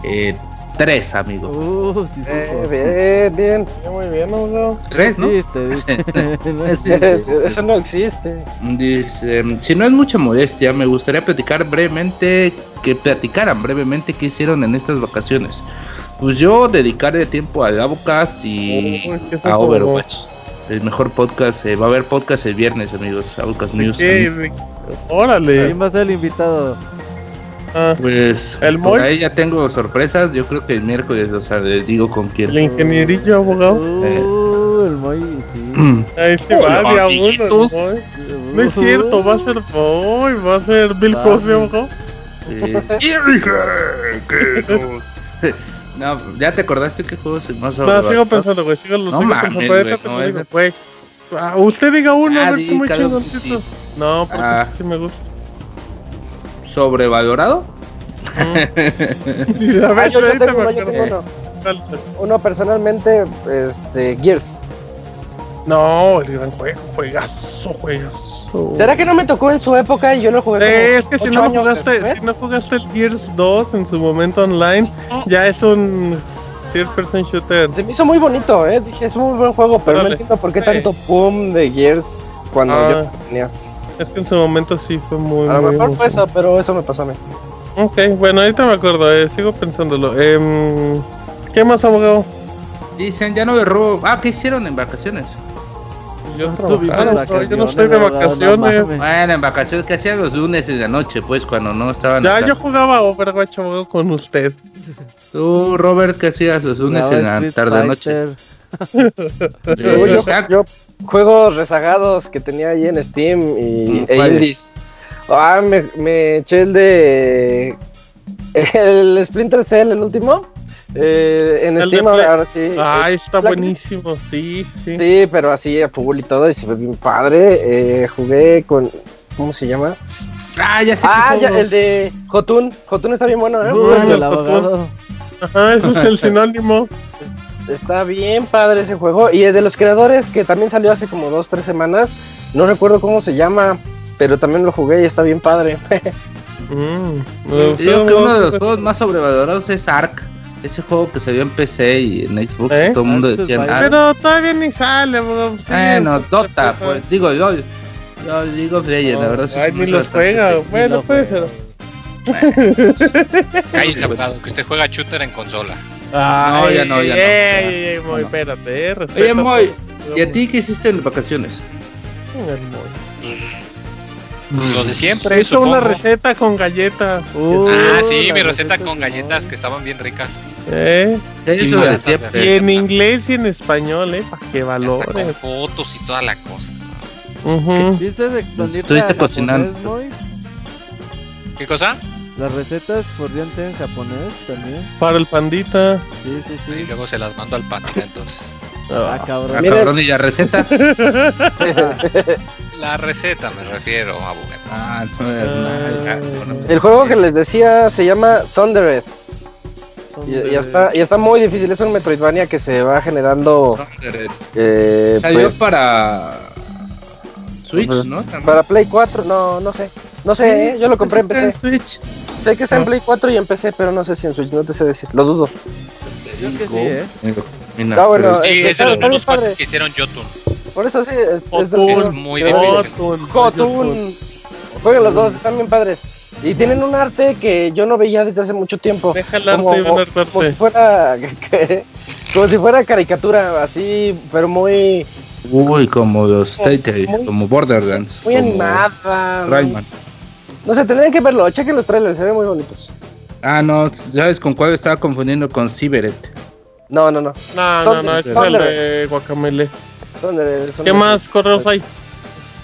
Eh, 3, amigo. Uh, sí, Eh, bien, bien. Muy bien, abogado. 3, ¿no? Existe, dice. No Sí, existe. Eso no existe. Dice, si no es mucha modestia, me gustaría platicar brevemente, que platicaran brevemente qué hicieron en estas vacaciones. Pues yo dedicaré tiempo al Avocast y Uy, ¿qué es a eso, Overwatch. El mejor podcast, eh, va a haber podcast el viernes, amigos, Avocast News. ¿Qué? ¿De- Órale. ¿Quién va a ser el invitado? Ah, Pues ¿El por Moy? ahí ya tengo sorpresas, yo creo que el miércoles, o sea, les digo con quién. el ingenierillo, abogado. Uh, el Moy, sí. Ahí sí Hola, va, de a uno. amiguitos. el Moy. No es cierto, va a ser Boy, va a ser Bill. Cosby, abogado. No, ¿ya te acordaste qué juegos más No, sigo sobrevalorados? pensando, güey, sigo, No sigo mames, pensando. No. Ah, usted diga uno, Ah, a ver si muy. Duty. No, porque Ah. sí me gusta. ¿Sobrevalorado? Ah, yo, yo tengo uno, yo acuerdo. tengo uno. ¿Cuál es? Uno personalmente, este, Gears. No, el gran juego, juegazo, juegazo. ¿Será que no me tocó en su época y yo lo jugué Eh, es que si no, jugaste, si no jugaste el Gears 2 en su momento online, ya es un third person shooter. Se me hizo muy bonito, eh. Dije, es un muy buen juego, pero no entiendo por qué tanto pum de Gears cuando Ah. yo tenía. Es que en su momento sí fue muy, A lo muy mejor fue eso, pero eso me pasó a mí. Ok, bueno, ahorita me acuerdo, eh, sigo pensándolo. Em, ¿Qué más, abogado? Dicen, ya no me robo. Ah, ¿qué hicieron en vacaciones? Yo, vacaciones, yo no estoy de no vacaciones. Bueno, en vacaciones, ¿qué hacían los lunes en la noche? Pues cuando no estaban. ya, acá? yo jugaba Overwatch, abogado, con usted. Tú, Robert, ¿qué hacías los lunes en la tarde-noche? Yo, Eh, yo juegos rezagados que tenía ahí en Steam y, Mm, e indies. Ah, me, me eché el de. El Splinter Cell, el último. Eh, en El Steam ahora, sí. Ay, está Black buenísimo, sí, sí. Sí, pero así a full y todo, y se ve bien padre. Eh, jugué con. ¿Cómo se llama? Ah, ya sé Ah, ya, el de Jotun. Jotun está bien bueno, ¿eh? Uy, Bueno, el el abogado. Ajá, ese es el sinónimo. Está bien padre ese juego. Y el de los creadores que también salió hace como dos, tres semanas. No recuerdo cómo se llama. Pero también lo jugué y está bien padre. Mm, me Yo digo que uno de los juegos más sobrevalorados es Ark. Ese juego que salió en PC y en Xbox, ¿Eh? todo el mundo decía. Ark. Pero todavía ni sale, sí, Bueno, Dota, pues, digo yo. Yo digo Legends, la verdad. sí Ay, se ni los juega. Bueno, lo puede ser. Cállese, abogado, que usted juega shooter en consola. Ay, ya no, ya no. ey, ey, ey, Moy, No. espérate, eh, Oye, Moy, ¿y a ti qué hiciste en vacaciones? El Moy. Lo de siempre, hizo una receta con galletas. Uh, Ah, sí, mi receta con galletas no. que estaban bien ricas. ¿Eh? Eso de no, siempre. Y en inglés y en español, ¿eh? Para que Y Hasta con valores. fotos y toda la cosa. ¿Dices expandir Estuviste cocinando. ¿Qué cosa? Las recetas podrían ser en japonés también. Para el pandita. Sí, sí, Y sí. luego se las mando al pandita entonces. Ah, Ah, cabrón. Cabrón, y la receta. La receta me refiero, abogado. Ah, no, es nada, bueno. El juego que les decía se llama Thundered. Y, y está, y está muy difícil. Es un Metroidvania que se va generando. eh, Salió pues, para Switch, ¿no? También. para Play 4. No, no sé. No sé, ¿eh? yo lo compré en PC. Switch. Sé que está en Play 4 y en PC, pero no sé si en Switch. No te sé decir. Lo dudo. Creo que sí, ¿eh? Mira, Ah, bueno, Sí, es de los mismos cuates padre. que hicieron Jotun. Por eso sí. Es, es mismo Es muy difícil. Jotun. Jotun. Jueguen los dos, están bien padres. Y tienen un arte que yo no veía desde hace mucho tiempo. Deja el arte Como, el como si arte. fuera como si fuera caricatura, así, pero muy Uy, como los muy- como Borderlands. muy como animada. Rayman. No sé, tendrían que verlo, chequen los trailers, se ven muy bonitos. Ah, no, ¿sabes con cuál estaba confundiendo? Con Cyberet. No, no, no. No, no, no, ese es el de Guacamele. Son de- son ¿Qué de- más correos hay?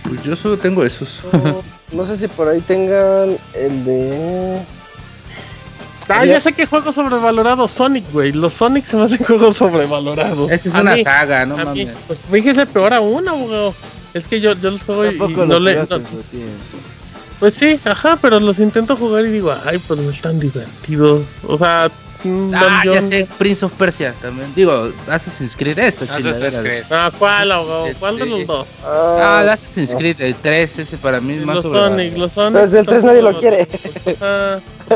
Pues yo solo tengo esos. No, no sé si por ahí tengan el de. Ah, ya sé que juego sobrevalorado Sonic, güey. Los Sonic se me hacen juegos sobrevalorados. Esta es A una mí, saga, no mí, mames. pues fíjese peor aún, abogado. Es que yo, yo los juego y, no le. no- pues, sí. ajá, pero los intento jugar y digo, ay, pues no es tan divertido. O sea, Ah, ya sé, Prince of Persia también. Digo, Assassin's Creed, esta Assassin's. Creed. Ah, ¿cuál, abogado? ¿Cuál de Sí. los dos? Ah, el Assassin's Creed, el 3, ese para mí es más Los sobrevalorado. Sonic, los Sonic. Pues el 3 nadie lo quiere.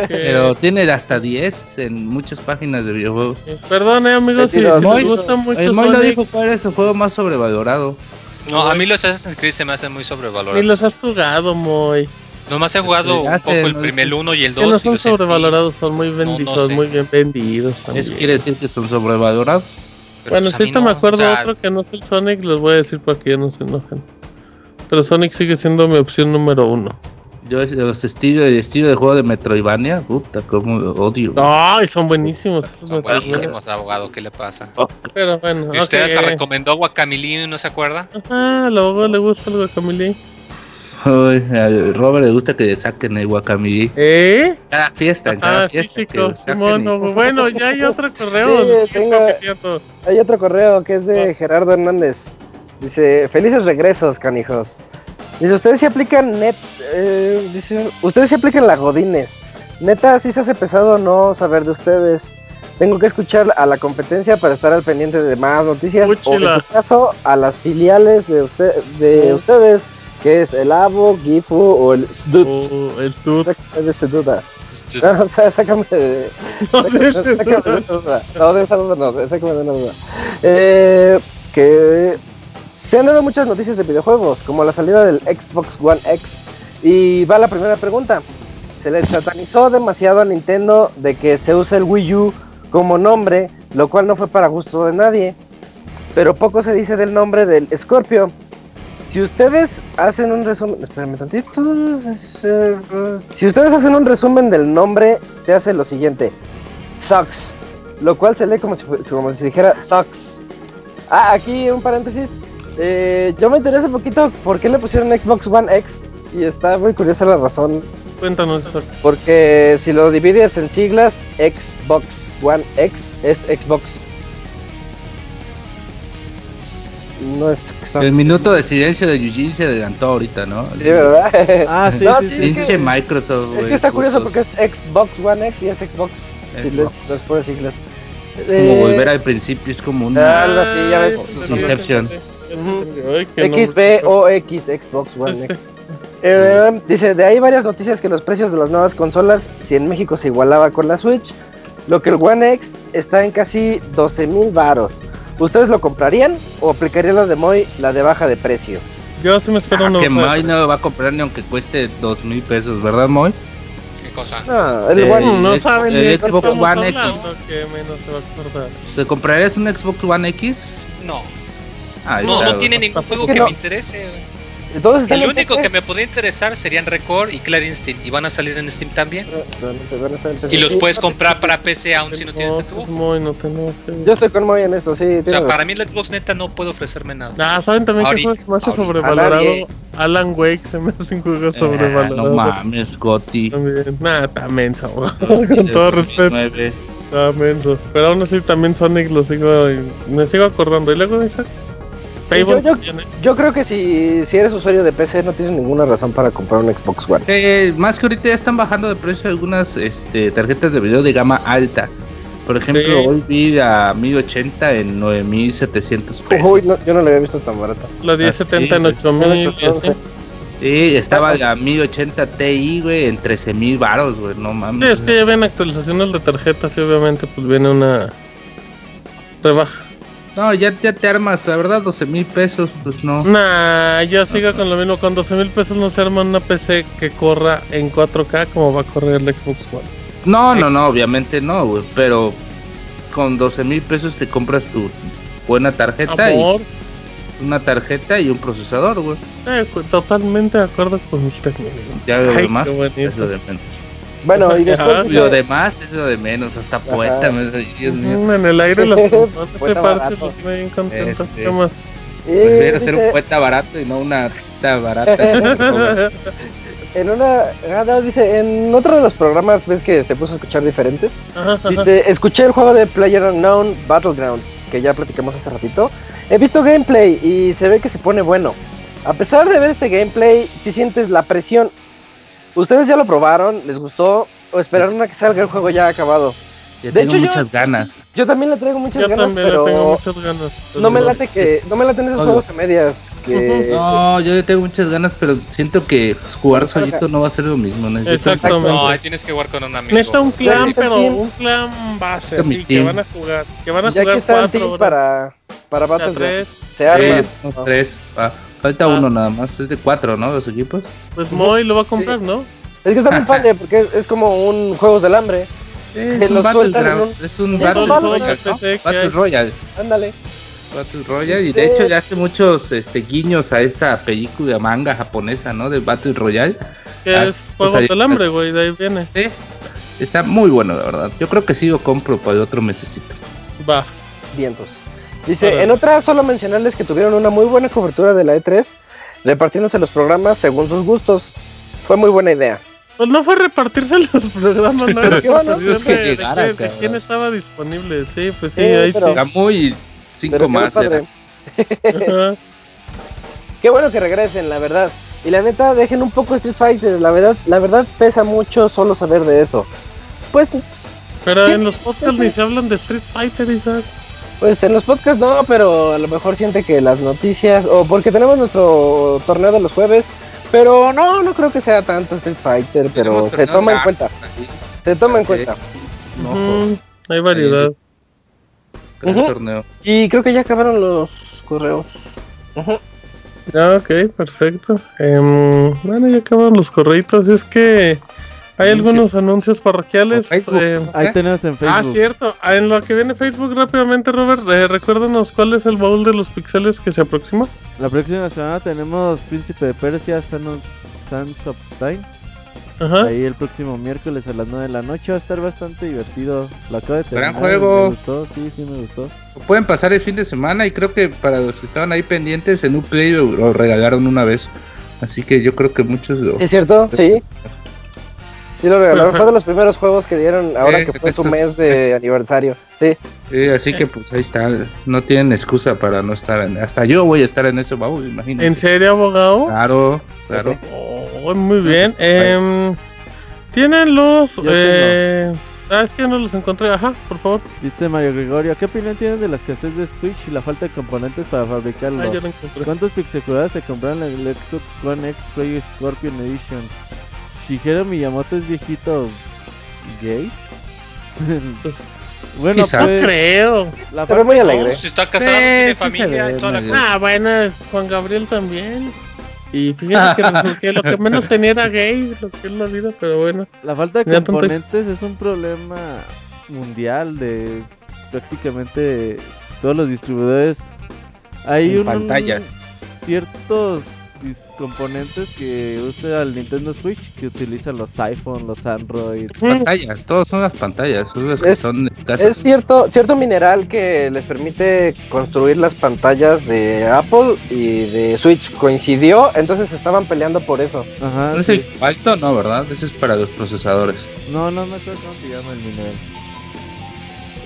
Pero tiene hasta 10 en muchas páginas de videojuegos. Perdón, eh, amigos, si, les gusta mucho El Moy lo dijo cuál es el juego más sobrevalorado. No, a mí los Assassin's Creed se me hacen muy sobrevalorados. los has jugado, Moy. Nomás he jugado Ya un sé, poco el no primer. 1 y el Que no 2. son sobrevalorados, son muy vendidos, sé. muy bien vendidos también. ¿Eso quiere decir que son sobrevalorados? Bueno, si ahorita me acuerdo otro que no es el Sonic, les voy a decir para que ya no se enojen. Pero Sonic sigue siendo mi opción número uno. Yo los estilos el estilo de juego de Metroidvania, puta, como odio. Ay, son buenísimos. Son buenísimos, abogado. ¿Qué le pasa? Pero bueno, Y usted ok. hasta recomendó Guacamilín y no se acuerda. Ajá, luego le gusta el guacamole. Uy, a Robert le gusta que le saquen el Guacamole. ¿Eh? Cada fiesta, en cada Ah, fiesta. que físico. bueno, ya hay otro correo. Hay otro correo que es de Gerardo Hernández. Dice, felices regresos, canijos. Dice, ustedes se aplican net... eh, dice, ustedes se aplican la Godines. Neta, sí se hace pesado no saber de ustedes. Tengo que escuchar a la competencia para estar al pendiente de más noticias. O en tu caso, a las filiales de, usted, de ustedes, que es el Abo, Gifu o el SDUT. Oh, el sud. Sácame de ese duda. No, o sea, sácame de... No, Sácame, de duda. No, de esa duda no, sácame de una duda. Eh, que se han dado muchas noticias de videojuegos, como la salida del Xbox One X. Y va la primera pregunta. Se le satanizó demasiado a Nintendo de que se usa el Wii U como nombre, lo cual no fue para gusto de nadie. Pero poco se dice del nombre del Scorpio. Si ustedes hacen un resumen, espérame tantito. Si ustedes hacen un resumen del nombre, se hace lo siguiente: Sucks, lo cual se lee como si, como si dijera Sucks. Ah, aquí un paréntesis. Eh, yo me interesa un poquito por qué le pusieron Xbox One X y está muy curiosa la razón. Cuéntanos. Porque si lo divides en siglas, Xbox One X es Xbox. No es Xbox. El minuto de silencio de Eugene se adelantó ahorita, ¿no? Sí, ¿verdad? Ah, sí, No, sí, sí, sí. es Pinche que- Microsoft, Es que está curioso porque es Xbox One X y es Xbox. Si les, pones siglas. Es como Eh, volver al principio, es como Ah, una... algo así, ya ves. Inception. XB o X, Xbox One Sí, X. sí. Eh, dice, de ahí varias noticias que los precios de las nuevas consolas, si en México se igualaba con la Switch, lo que el One X está en casi 12 mil varos. ¿Ustedes lo comprarían o aplicarían la de Moy, la de baja de precio? Yo sí me espero Ah, una que. Moy no va a comprar ni aunque cueste dos mil pesos, ¿verdad, Moy? ¿Qué cosa? No, el Eh, One... No el saben el Xbox One hablando, X. que menos se va a. ¿Te comprarías un Xbox One X? No, Ahí no, no tiene ningún Es juego que que no. me interese. Están El único PC. que me podría interesar serían Record y Clarinstin y van a salir en Steam también. Y los puedes comprar para PC aún si no tienes Xbox. Yo estoy con Moy en esto, sí. O sea, para mí el Xbox neta no puede ofrecerme nada. Ah, ¿saben también que eso es más ahorita. Sobrevalorado? Alan Wake se me hace un juego Ah, sobrevalorado. no mames, Gotti. También. Nada, está menso, güey. Con todo respeto, 2009. está menso. Pero aún así también Sonic lo sigo. Me sigo acordando. Y luego Isaac. Fable yo- yo- tiene- Yo creo que si, si eres usuario de PC no tienes ninguna razón para comprar un Xbox One. Eh, más que ahorita ya están bajando de precio algunas este, tarjetas de video de gama alta. Por ejemplo, Sí. hoy vi a 1080 en 9700 pesos. Uy, no, yo no lo había visto tan barata. La 1070 en Ah, sí, 8000 y así. Sí, estaba la 1080 Ti, güey, en 13 mil baros, güey, no mames. Sí, es que ya ven actualizaciones de tarjetas y obviamente pues viene una rebaja. No, ya, ya te armas, la verdad, 12 mil pesos, pues no. Nah, yo sigo con lo mismo. Con 12 mil pesos no se arma una PC que corra en 4K como va a correr el Xbox One. No, no, no, obviamente no, güey, pero con 12 mil pesos te compras tu buena tarjeta Amor, y una tarjeta y un procesador, güey. eh, totalmente de acuerdo con usted. Ya lo Ay, qué bonito. es lo de menos. Bueno, y después Ajá. dice- Lo demás es lo de menos, hasta poeta, me Dios mío. Mm, en el aire las consolas ese parche los tiene bien contentos. Este. ¿Qué más? y Prefiero ser dice- un poeta barato y no una tita barata. en una ah, no, dice en otro de los programas ves que se puso a escuchar diferentes Ajá, ajá. dice escuché el juego de Player Unknown Battlegrounds que ya platicamos hace ratito he visto gameplay y se ve que se pone bueno a pesar de ver este gameplay si sientes la presión ustedes ya lo probaron les gustó o esperaron a que salga el juego ya acabado Yo De tengo hecho, yo- muchas ganas. yo también le traigo muchas Yo ganas también le pero tengo muchas ganas. no me late que no me laten esos Oye. juegos a medias que No, yo le tengo muchas ganas, pero siento que pues, jugar solito no va a ser lo mismo. Necesito Exactamente. No, ahí tienes que jugar con un amigo. Necesita un clan, pero team. un clan base, así, que team. van a jugar. Que van a ya jugar que está el cuatro team horas. para para Battlegrounds tres. se arma Tres, No. tres. Falta Ah. uno nada más. Es de cuatro, ¿no? Los equipos. Pues Moy lo va a comprar, ¿no? Es que está muy padre porque es, es como un Juegos del Hambre. Es Que un Battleground. en Es un Es Battle un Royale. Battle Battle. Royale. Ándale. Battle Royale. Y de hecho ya hace muchos este, guiños a esta película manga japonesa, ¿no? De Battle Royale. Que Ah, es pues Juegos ahí- del Hambre, güey, de ahí viene. Sí. Está muy bueno, la verdad. Yo creo que sí lo compro para el otro mesecito. Va. Vientos. Dice, en otra solo mencionarles que tuvieron una muy buena cobertura de la E3. repartiéndose los programas según sus gustos. Fue muy buena idea. Pues no fue repartirse los programas, no era ¿Qué bueno? Es que de- de llegara, de cabrón. quién estaba disponible. Sí, pues sí, Sí, ahí pero- sí. Gamú y cinco Pero más. era. Qué bueno que regresen, la verdad. Y la neta, dejen un poco Street Fighter. La verdad, la verdad pesa mucho solo saber de eso. Pues, Pero Sí, en los podcasts ni se hablan de Street Fighter, Isaac. Pues en los podcasts no, pero a lo mejor siente que las noticias, o porque tenemos nuestro torneo de los jueves, pero no, no creo que sea tanto Street Fighter, pero se toma en cuenta, se toma en cuenta. No, Hay variedad. gran Ujú. torneo. Y creo que ya acabaron los correos. Ujú. Ah, ok, perfecto. Em, bueno, ya acaban los correitos. Es que hay algunos anuncios parroquiales. Eh, Ahí ¿Eh? tenemos en Facebook. Ah, cierto. Ah, En lo que viene Facebook rápidamente, Robert, eh, recuérdanos cuál es el baúl de los pixeles que se aproxima. La próxima semana tenemos Príncipe de Persia, Sands of Time. Ajá. Ahí el próximo miércoles a las 9 de la noche va a estar bastante divertido. Lo acabo de Gran terminar. juego. Me gustó, sí, sí me gustó. Pueden pasar el fin de semana y creo que para los que estaban ahí pendientes en Uplay lo, lo regalaron una vez. Así que yo creo que muchos lo... ¿Sí ¿Es cierto? Sí. Sí, lo regalaron. Fue de los primeros juegos que dieron ahora Eh, que fue su mes de aniversario. Sí. Sí, así que pues ahí está. No tienen excusa para no estar en... Hasta yo voy a estar en ese baúl, imagínense. ¿En serio, abogado? Claro, claro. Oh, muy bien. Em, Tienen los. Yo Eh... Ah, es que no los encontré. Ajá, por favor. Dice Mario Gregorio, ¿qué opinión tienen de la escasez de Switch y la falta de componentes para fabricarlo? Ah, ya lo encontré. ¿Cuántos pixeladas se compraron en el Xbox One X Play Scorpion Edition? Shigeru Miyamoto es viejito gay. Pues, bueno, Quizás. No pues, creo. la Pero muy alegre. Si está casado, Sí, tiene sí familia ve, y toda la cosa. Ah, bueno, es Juan Gabriel también. Y fíjate que, lo- que lo menos tenía era gay, lo que es la vida, pero bueno. La falta de componentes es un problema mundial de prácticamente todos los distribuidores. Hay En un- pantallas. ciertos componentes que usa el Nintendo Switch que utilizan los iPhone, los Android. Pantallas, todos son las pantallas. Las Es- son cierto, cierto mineral que les permite construir las pantallas de Apple y de Switch coincidió, entonces estaban peleando por eso. Ajá. ¿No es el alto? No, ¿verdad? Ese es para los procesadores. No, no me acuerdo cómo se llama el mineral.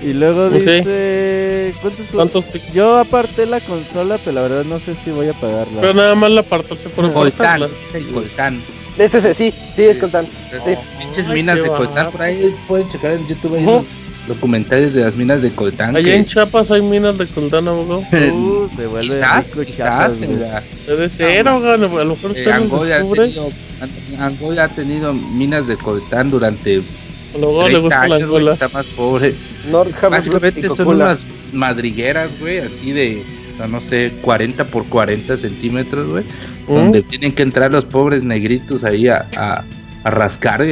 Y luego Ok. dice. ¿Cuántos, ¿Cuántos Yo aparté la consola, pero la verdad no sé si voy a pagarla. Pero nada más la apartaste por Coltán, es el coltán. Ese, ese, sí, sí, es coltán. Sí. Pinches minas de coltán. Por ahí pueden checar en YouTube Ujú. unos documentales de las minas de coltán. Allá en Chiapas hay minas de coltán, abogado. Uh, se vuelve quizás, rico quizás Debe ser, abogado. A lo mejor eh, usted lo Angola, ha descubre. tenido, Angola ha tenido minas de coltán durante A lo mejor le 30 gusta la años, güey, Angola. está más pobre. Básicamente son unas madrigueras, güey, así de, no sé, 40 por 40 centímetros, güey. ¿Mm? Donde tienen que entrar los pobres negritos ahí a, a,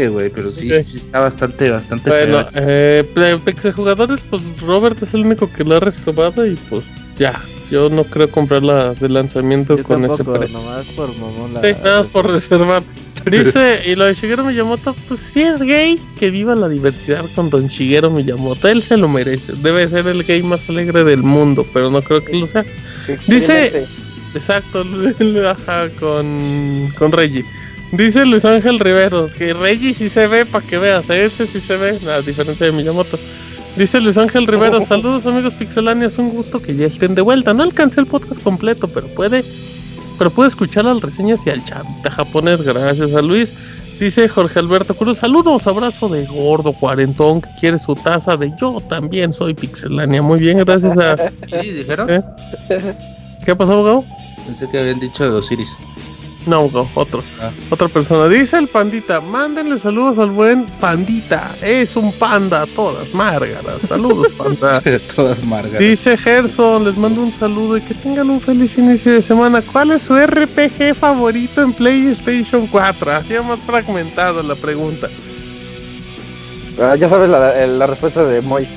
güey. Pero sí, sí está bastante, bastante Bueno, feo. eh, Jugadores, pues Robert es el único que lo ha reservado y pues ya. Yo no creo comprarla de lanzamiento Yo con ese precio. nomás por mamón la. Sí, nada más por reservar. Dice, y lo de Shigeru Miyamoto, pues si es gay, que viva la diversidad con Don Shigeru Miyamoto. Él se lo merece. Debe ser el gay más alegre del mundo, pero no creo que lo sea. Dice-. Exacto, ajá, con, con Reggie. Dice Luis Ángel Riveros que Reggie sí se ve, para que veas, ese sí se ve, a diferencia de Miyamoto. Dice Luis Ángel Riveros, saludos amigos pixeláneos, un gusto que ya estén de vuelta. No alcancé el podcast completo, pero puede, pero puede escuchar las reseñas y al chavita japonés, gracias a Luis. Dice Jorge Alberto Cruz, saludos, abrazo de gordo cuarentón que quiere su taza de yo también soy pixelánea. Muy bien, gracias a... Sí, dijeron. ¿Eh? ¿Qué pasó, abogado? Pensé que habían dicho de Osiris. No, abogado, otro. Ah. Otra persona. Dice el pandita, mándenle saludos al buen pandita. Es un panda a todas, Márgaras. Saludos, panda. Todas margas. Dice Gerson, les mando un saludo y que tengan un feliz inicio de semana. ¿Cuál es su RPG favorito en PlayStation 4? Hacía más fragmentado la pregunta. Ah, ya sabes la, la respuesta de Moy.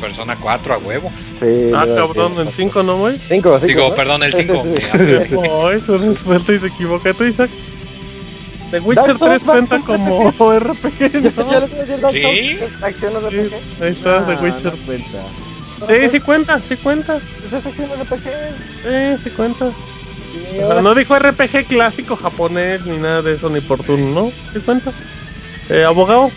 Persona 4 a huevo. Sí, Ah, yo cabrón, el 5 no, güey. Cinco, cinco, Digo, ¿no? perdón, el Sí, 5. sí, sí. No, eso es suelta y se equivoca. ¿Tú, Isaac? The Witcher Dark Souls, 3 cuenta como RPG, Yo, ¿no? yo Dark ¿Sí? Sí, RPG. ahí está, The Ah, Witcher. no cuenta. Sí, sí cuenta, sí cuenta. Es acciones de RPG. Sí, sí cuenta. O sea, no dijo RPG clásico japonés ni nada de eso, ni por turno, ¿no? ¿Qué cuenta? Eh, abogado.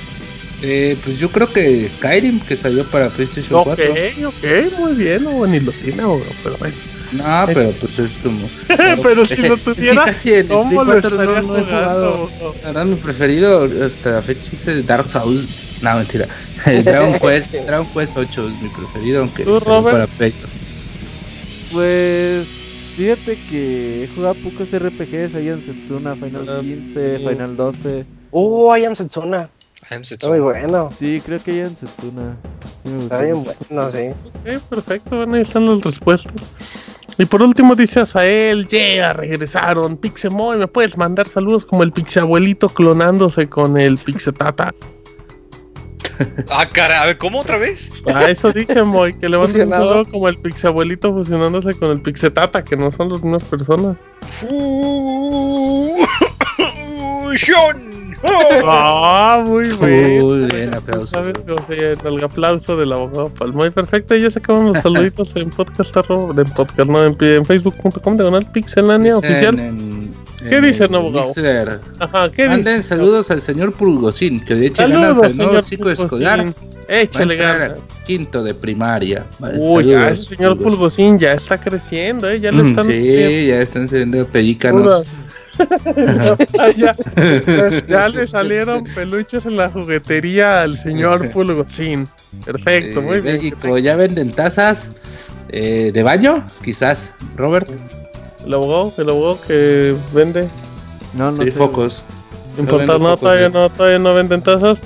Eh, pues yo creo que Skyrim, que salió para PlayStation Ok, 4. ok, muy bien, no, ni lo tiene, abogado, pero bueno. No, pero pues es como. pero si lo Es que tuviera, casi ¿cómo lo 4 no, estaría no he jugando? jugado. La verdad, mi preferido hasta la fecha es el Dark Souls. No, mentira. El Dragon Quest, Dragon Quest 8 es mi preferido, aunque para Play. Pues fíjate que he jugado pocos RPGs, hay en Setsuna, Final Ah, 15, sí. Final 12. Uh, I am Setsuna. I'm Está muy bueno. Sí, creo que hay en Setsuna. Sí me gustó Está bien bueno, sí. Ok, perfecto, bueno, ahí están las respuestas. Y por último dice Azael, yeah, regresaron, Pixemoy, ¿me puedes mandar saludos como el Pixabuelito clonándose con el Pixetata? Ah, cara, a ver, ¿cómo otra vez? A eso dice Moy, que le mandas un Fusionados. saludo como el Pixabuelito fusionándose con el Pixetata, que no son las mismas personas. Fusion. Ah, muy bien. Muy bien, aplauso. ¿Sabes cómo se? El aplauso del abogado Palmoy. Perfecto, ya se acaban los saluditos en podcast, en podcast, no, en, en facebook.com, diagonal pixelania oficial. En- ¿Qué en dicen, el abogado? Ajá, ¿qué Manden dice? saludos al señor Pulgocín, que de hecho ganas Saludos, al nuevo señor ciclo escolar. Échale ganas. quinto de primaria. Uy, ya ese señor Pulgocín. Pulgocín ya está creciendo, ¿eh? Ya le Mm, están... Sí, ya están saliendo Puras. pelícanos. ya, pues, ya le salieron peluches en la juguetería al señor Pulgocín. Perfecto, Eh, muy bien. México, ya venden tazas eh, de baño, quizás, Robert, El abogado, el abogado que vende. No, no y sé. focos. Importar, no, todavía sí. no, todavía no venden tazas.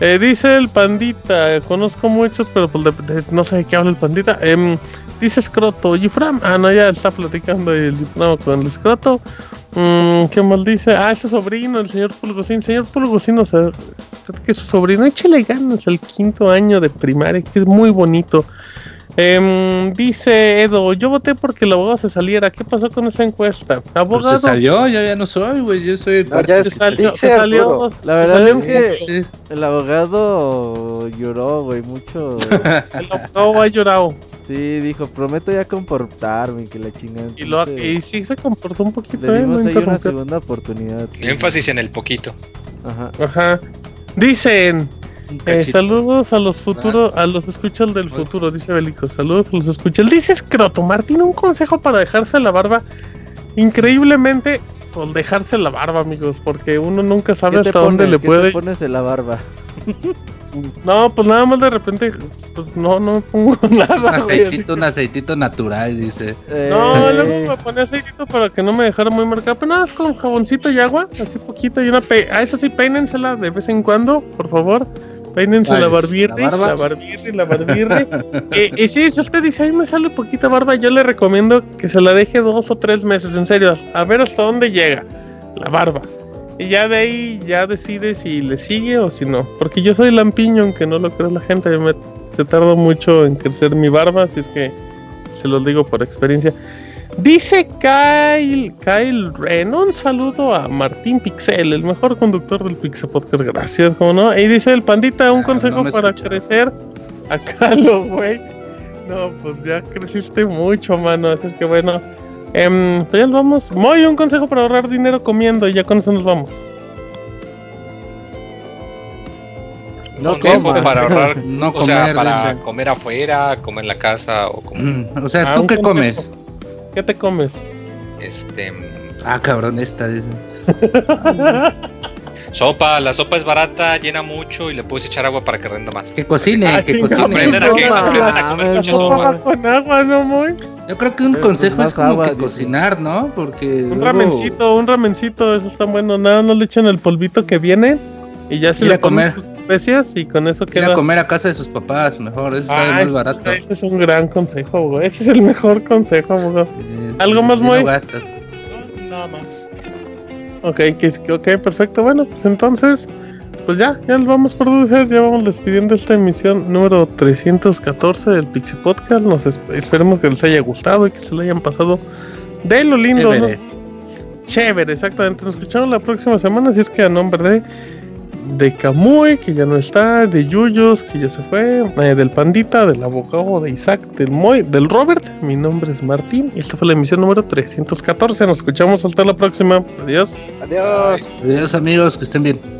Eh, dice el pandita, eh, conozco muchos, pero pues de- de- no sé de qué habla el pandita. Em, dice Scroto, Yifram, ah no, ya está platicando el Yifram con el Scroto. Mm, ¿Qué más dice? Ah, es su sobrino, el señor Pulgocín. Señor Pulgocín, o sea, que su sobrino, échale ganas el quinto año de primaria, que es muy bonito. Em, dice Edo, yo voté porque el abogado se saliera. ¿Qué pasó con esa encuesta? Pues Abogado, se salió, yo ya no soy, güey, yo soy el No, ya se salió, se salió, La verdad salió es que el abogado lloró, güey, mucho. El abogado ha llorado. Sí, dijo, prometo ya comportarme, que la chingada. Y, lo, y sí se comportó un poquito, Le ¿eh? dimos No ahí una segunda oportunidad. sí. Énfasis en el poquito. Ajá. Ajá. Dicen, eh, saludos a los futuros, a los escuchas del futuro, dice Bélico. Saludos a los escuchas. Dice Scroto, Martín, un consejo para dejarse la barba. Increíblemente, por dejarse la barba, amigos, porque uno nunca sabe ¿Qué te hasta dónde le ¿Qué puede. te pones la barba? No, pues nada más de repente, pues no, no me pongo Un nada. güey, así aceitito, un aceitito natural, dice. No, Eh, luego me ponía aceitito para que no me dejara muy marcado. Pero nada, es con jaboncito y agua, así poquito. Y una pe Ah, eso sí, peínensela de vez en cuando, por favor. Peínense ¿Cuál la es? barbirri, ¿La la barbirri, la barbirri. Eh, y sí, si usted dice, ay, me sale poquita barba, yo le recomiendo que se la deje dos o tres meses, en serio, a ver hasta dónde llega la barba. Y ya de ahí ya decide si le sigue o si no. Porque yo soy lampiño, aunque no lo cree la gente. Me, se tardó mucho en crecer mi barba, así es que se los digo por experiencia. Dice Kyle, Kyle Ren, un saludo a Martín Pixel, el mejor conductor del Pixel Podcast, gracias, como no. Y dice el pandita, un Ah, consejo no para escuchaba. crecer. Acá lo güey. No, pues ya creciste mucho, mano, así es que bueno. Em, pues ya nos vamos. Muy un consejo para ahorrar dinero comiendo y ya con eso nos vamos. No consejo coma. para ahorrar, No o sea, comer, para dice. comer afuera, comer en la casa o como Mm, O sea, Ah, ¿tú qué consejo. comes? ¿Qué te comes? este Ah, cabrón, esta dice. sopa, la sopa es barata, llena mucho y le puedes echar agua para que renda más. Que cocine, Ah, que cocine. Aprendan a, que, No aprendan a comer mucha sopa. con agua, no muy. Yo creo que un Pero, consejo pues, es como agua, que dice. cocinar, ¿no? Porque. Un luego ramencito, un ramencito, eso está bueno. Nada, no le echan el polvito que viene y ya se Ir a le comer. sus especias y con eso Ir queda. a comer a casa de sus papás, mejor, eso sale Ah, más ese- barato. Ese es un gran consejo. Ese es el mejor consejo. Eh, ¿Algo más, y no gastas. No, nada más. Ok, ok, perfecto. Bueno, pues entonces, pues ya, ya lo vamos por producer, ya vamos despidiendo esta emisión número 314 del Pixie Podcast. Nos es- esperemos que les haya gustado y que se lo hayan pasado de lo lindo, ¿no? Chévere. Chévere, exactamente. Nos escuchamos la próxima semana, así es que a nombre de de Kamui, que ya no está, de Yuyos, que ya se fue, eh, del Pandita, del abogado de Isaac, del Moy, del Robert. Mi nombre es Martín y esta fue la emisión número 314. Nos escuchamos hasta la próxima. Adiós. Adiós. Adiós amigos, que estén bien.